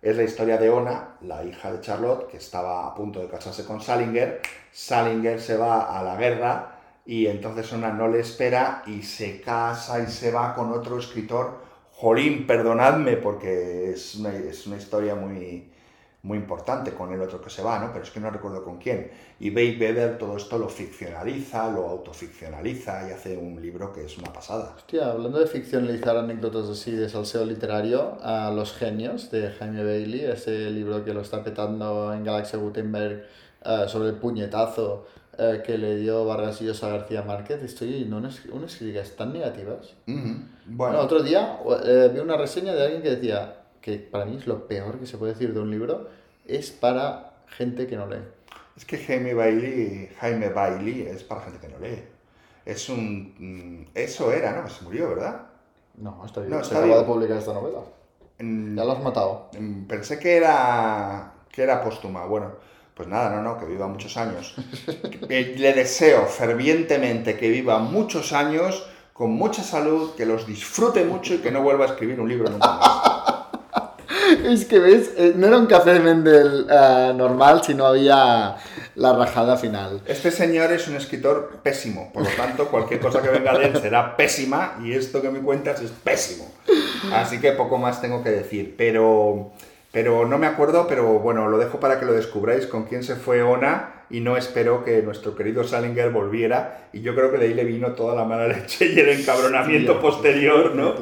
Es la historia de Ona, la hija de Charlotte, que estaba a punto de casarse con Salinger. Salinger se va a la guerra y entonces Ona no le espera y se casa y se va con otro escritor. Jolín, perdonadme porque es una, es una historia muy, muy importante con el otro que se va, ¿no? Pero es que no recuerdo con quién. Y Bate Vedder todo esto lo ficcionaliza, lo autoficcionaliza y hace un libro que es una pasada. Hostia, hablando de ficcionalizar anécdotas así de salseo literario, a Los Genios de Jaime Bailey, ese libro que lo está petando en Galaxia Gutenberg eh, sobre el puñetazo eh, que le dio Vargas Llosa a García Márquez, estoy leyendo unas, unas críticas tan negativas. Ujú. Bueno, otro día eh, vi una reseña de alguien que decía que para mí es lo peor que se puede decir de un libro, es para gente que no lee. Es que Jaime Bailey, Jaime Bailey es para gente que no lee. Es un... mm, Eso era, ¿no? Se murió, ¿verdad? No, está No, vivo. está Se acaba de publicar esta novela. Mm, Ya lo has matado. mm, Pensé que era, que era póstuma. Bueno, pues nada, no, no, que viva muchos años. Le deseo fervientemente que viva muchos años, con mucha salud, que los disfrute mucho y que no vuelva a escribir un libro nunca más. Es que ves, Eh, no era un café de Mendel eh, normal, sino había la rajada final. Este señor es un escritor pésimo, por lo tanto, cualquier cosa que venga de él será pésima y esto que me cuentas es pésimo. Así que poco más tengo que decir, pero, pero no me acuerdo, pero bueno, lo dejo para que lo descubráis con quién se fue Ona y no espero que nuestro querido Salinger volviera y yo creo que de ahí le vino toda la mala <laughs> leche y el encabronamiento posterior, ¿no?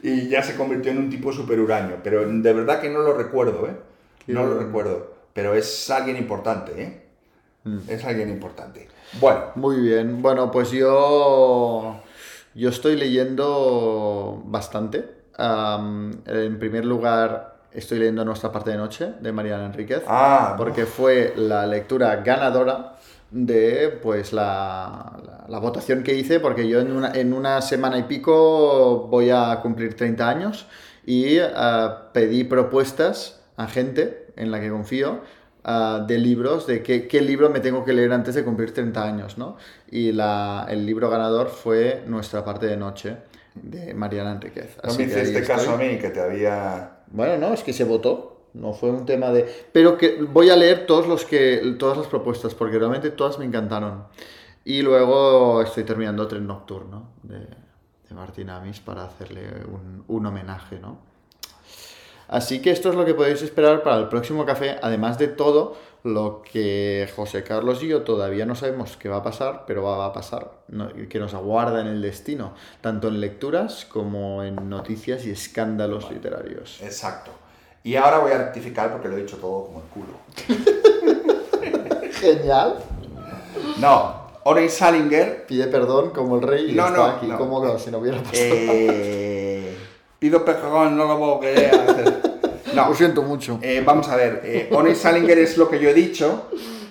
Y ya se convirtió en un tipo super huraño, pero de verdad que no lo recuerdo, ¿eh? No lo recuerdo, pero es alguien importante, ¿eh? Mm. Es alguien importante. Bueno, Muy bien, bueno, pues yo, yo estoy leyendo bastante. En primer lugar, estoy leyendo Nuestra parte de noche de Mariana Enríquez, Ah, porque fue la lectura ganadora de pues la, la- la votación que hice, porque yo en una, en una semana y pico voy a cumplir 30 años y ah, pedí propuestas a gente en la que confío ah, de libros, de qué, qué libro me tengo que leer antes de cumplir 30 años, ¿no? Y la, el libro ganador fue Nuestra parte de noche de Mariana Enríquez. no me que hiciste estoy. caso a mí que te había... Bueno, no, es que se votó. No fue un tema de. Pero que voy a leer todos los que, todas las propuestas, porque realmente todas me encantaron. Y luego estoy terminando Tren Nocturno de, de Martín Amis para hacerle un, un homenaje, ¿no? Así que esto es lo que podéis esperar para el próximo café, además de todo lo que José Carlos y yo todavía no sabemos qué va a pasar, pero va a pasar, no- que nos aguarda en el destino, tanto en lecturas como en noticias y escándalos literarios. Exacto. Y ahora voy a rectificar porque lo he dicho todo como el culo. <laughs> Genial. No, Oren Salinger... Pide perdón como el rey y No, está no, aquí como si no hubiera pasado Eh, pido perdón, no lo puedo hacer. <laughs> No, Lo siento mucho. eh, vamos a ver. Eh, Oren <laughs> Salinger es lo que yo he dicho,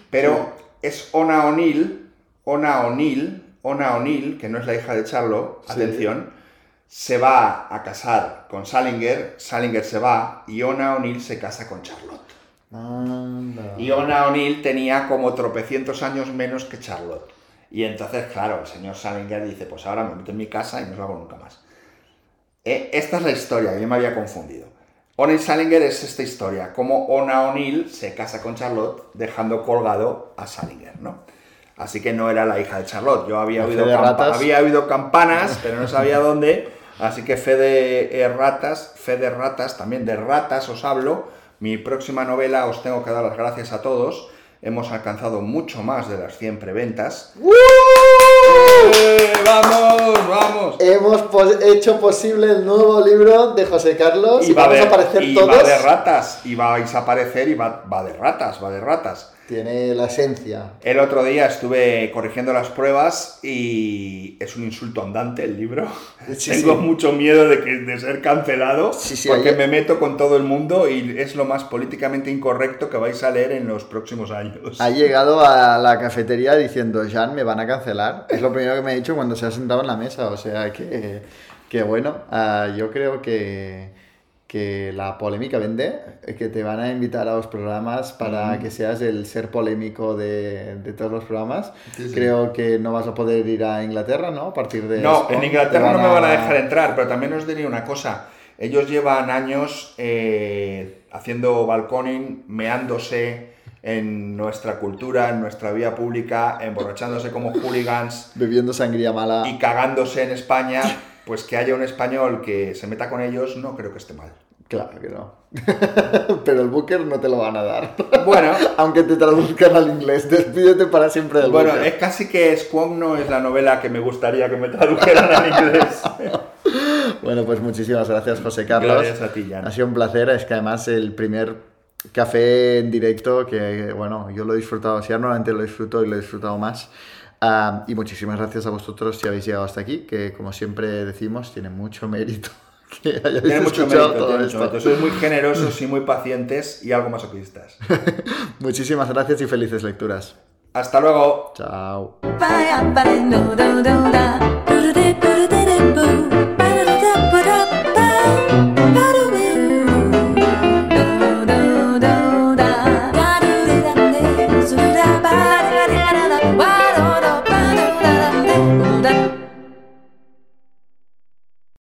pero es Ona O'Neill, Ona O'Neill, Ona O'Neill, que no es la hija de Charlo, Sí. atención, se va a casar con Salinger, Salinger se va y Ona O'Neill se casa con Charlotte. Anda. Y Ona O'Neill tenía como tropecientos años menos que Charlotte. Y entonces, claro, el señor Salinger dice, pues ahora me meto en mi casa y no lo hago nunca más. Eh, esta es la historia, yo me había confundido. O'Neill Salinger es esta historia, como Ona O'Neill se casa con Charlotte dejando colgado a Salinger, ¿no? Así que no era la hija de Charlotte. Yo había oído, campa- había oído campanas, pero no sabía dónde. Así que fe de eh, ratas, fe de ratas, también de ratas os hablo. Mi próxima novela os tengo que dar las gracias a todos. Hemos alcanzado mucho más de las 100 preventas. ¡Eh! ¡Vamos, vamos! Hemos pos- hecho posible el nuevo libro de José Carlos y, va vamos de- a aparecer y todos. va de ratas, y vais a aparecer y va, va de ratas, va de ratas. Tiene la esencia. El otro día estuve corrigiendo las pruebas y es un insulto andante el libro. Sí, Tengo sí. mucho miedo de, que, de ser cancelado Sí, porque ayer- me meto con todo el mundo y es lo más políticamente incorrecto que vais a leer en los próximos años. Ha llegado a la cafetería diciendo, Jan, me van a cancelar. Es lo primero que me ha dicho cuando se ha sentado en la mesa. O sea que, que bueno, ah, yo creo que, que la polémica vende, que te van a invitar a los programas para Mm. que seas el ser polémico de, de todos los programas. Sí, sí. Creo que no vas a poder ir a Inglaterra, ¿no? A partir de... No, en te Inglaterra no me van a dejar entrar, pero también os diré una cosa. Ellos llevan años eh, haciendo balconing, meándose en nuestra cultura, en nuestra vía pública, emborrachándose como hooligans <laughs> Bebiendo sangría mala. y cagándose en España, pues que haya un español que se meta con ellos, no creo que esté mal. Claro que no. <laughs> Pero el Booker no te lo van a dar. Bueno, <laughs> Aunque te traduzcan al inglés. Despídete para siempre del bueno, Booker. es casi que Squong no es la novela que me gustaría que me tradujeran al inglés. <laughs> Bueno, pues muchísimas gracias, José Carlos. Gracias a ti, Jan. Ha sido un placer. Es que además el primer café en directo que, bueno, yo lo he disfrutado. Si normalmente lo disfruto y lo he disfrutado más. Ah, y muchísimas gracias a vosotros si habéis llegado hasta aquí, que como siempre decimos, tiene mucho mérito que hayáis Tiene mucho escuchado mérito, todo tiene mucho esto. mérito. Sois muy generosos y muy pacientes y algo masoquistas. <laughs> Muchísimas gracias y felices lecturas. Hasta luego. Chao.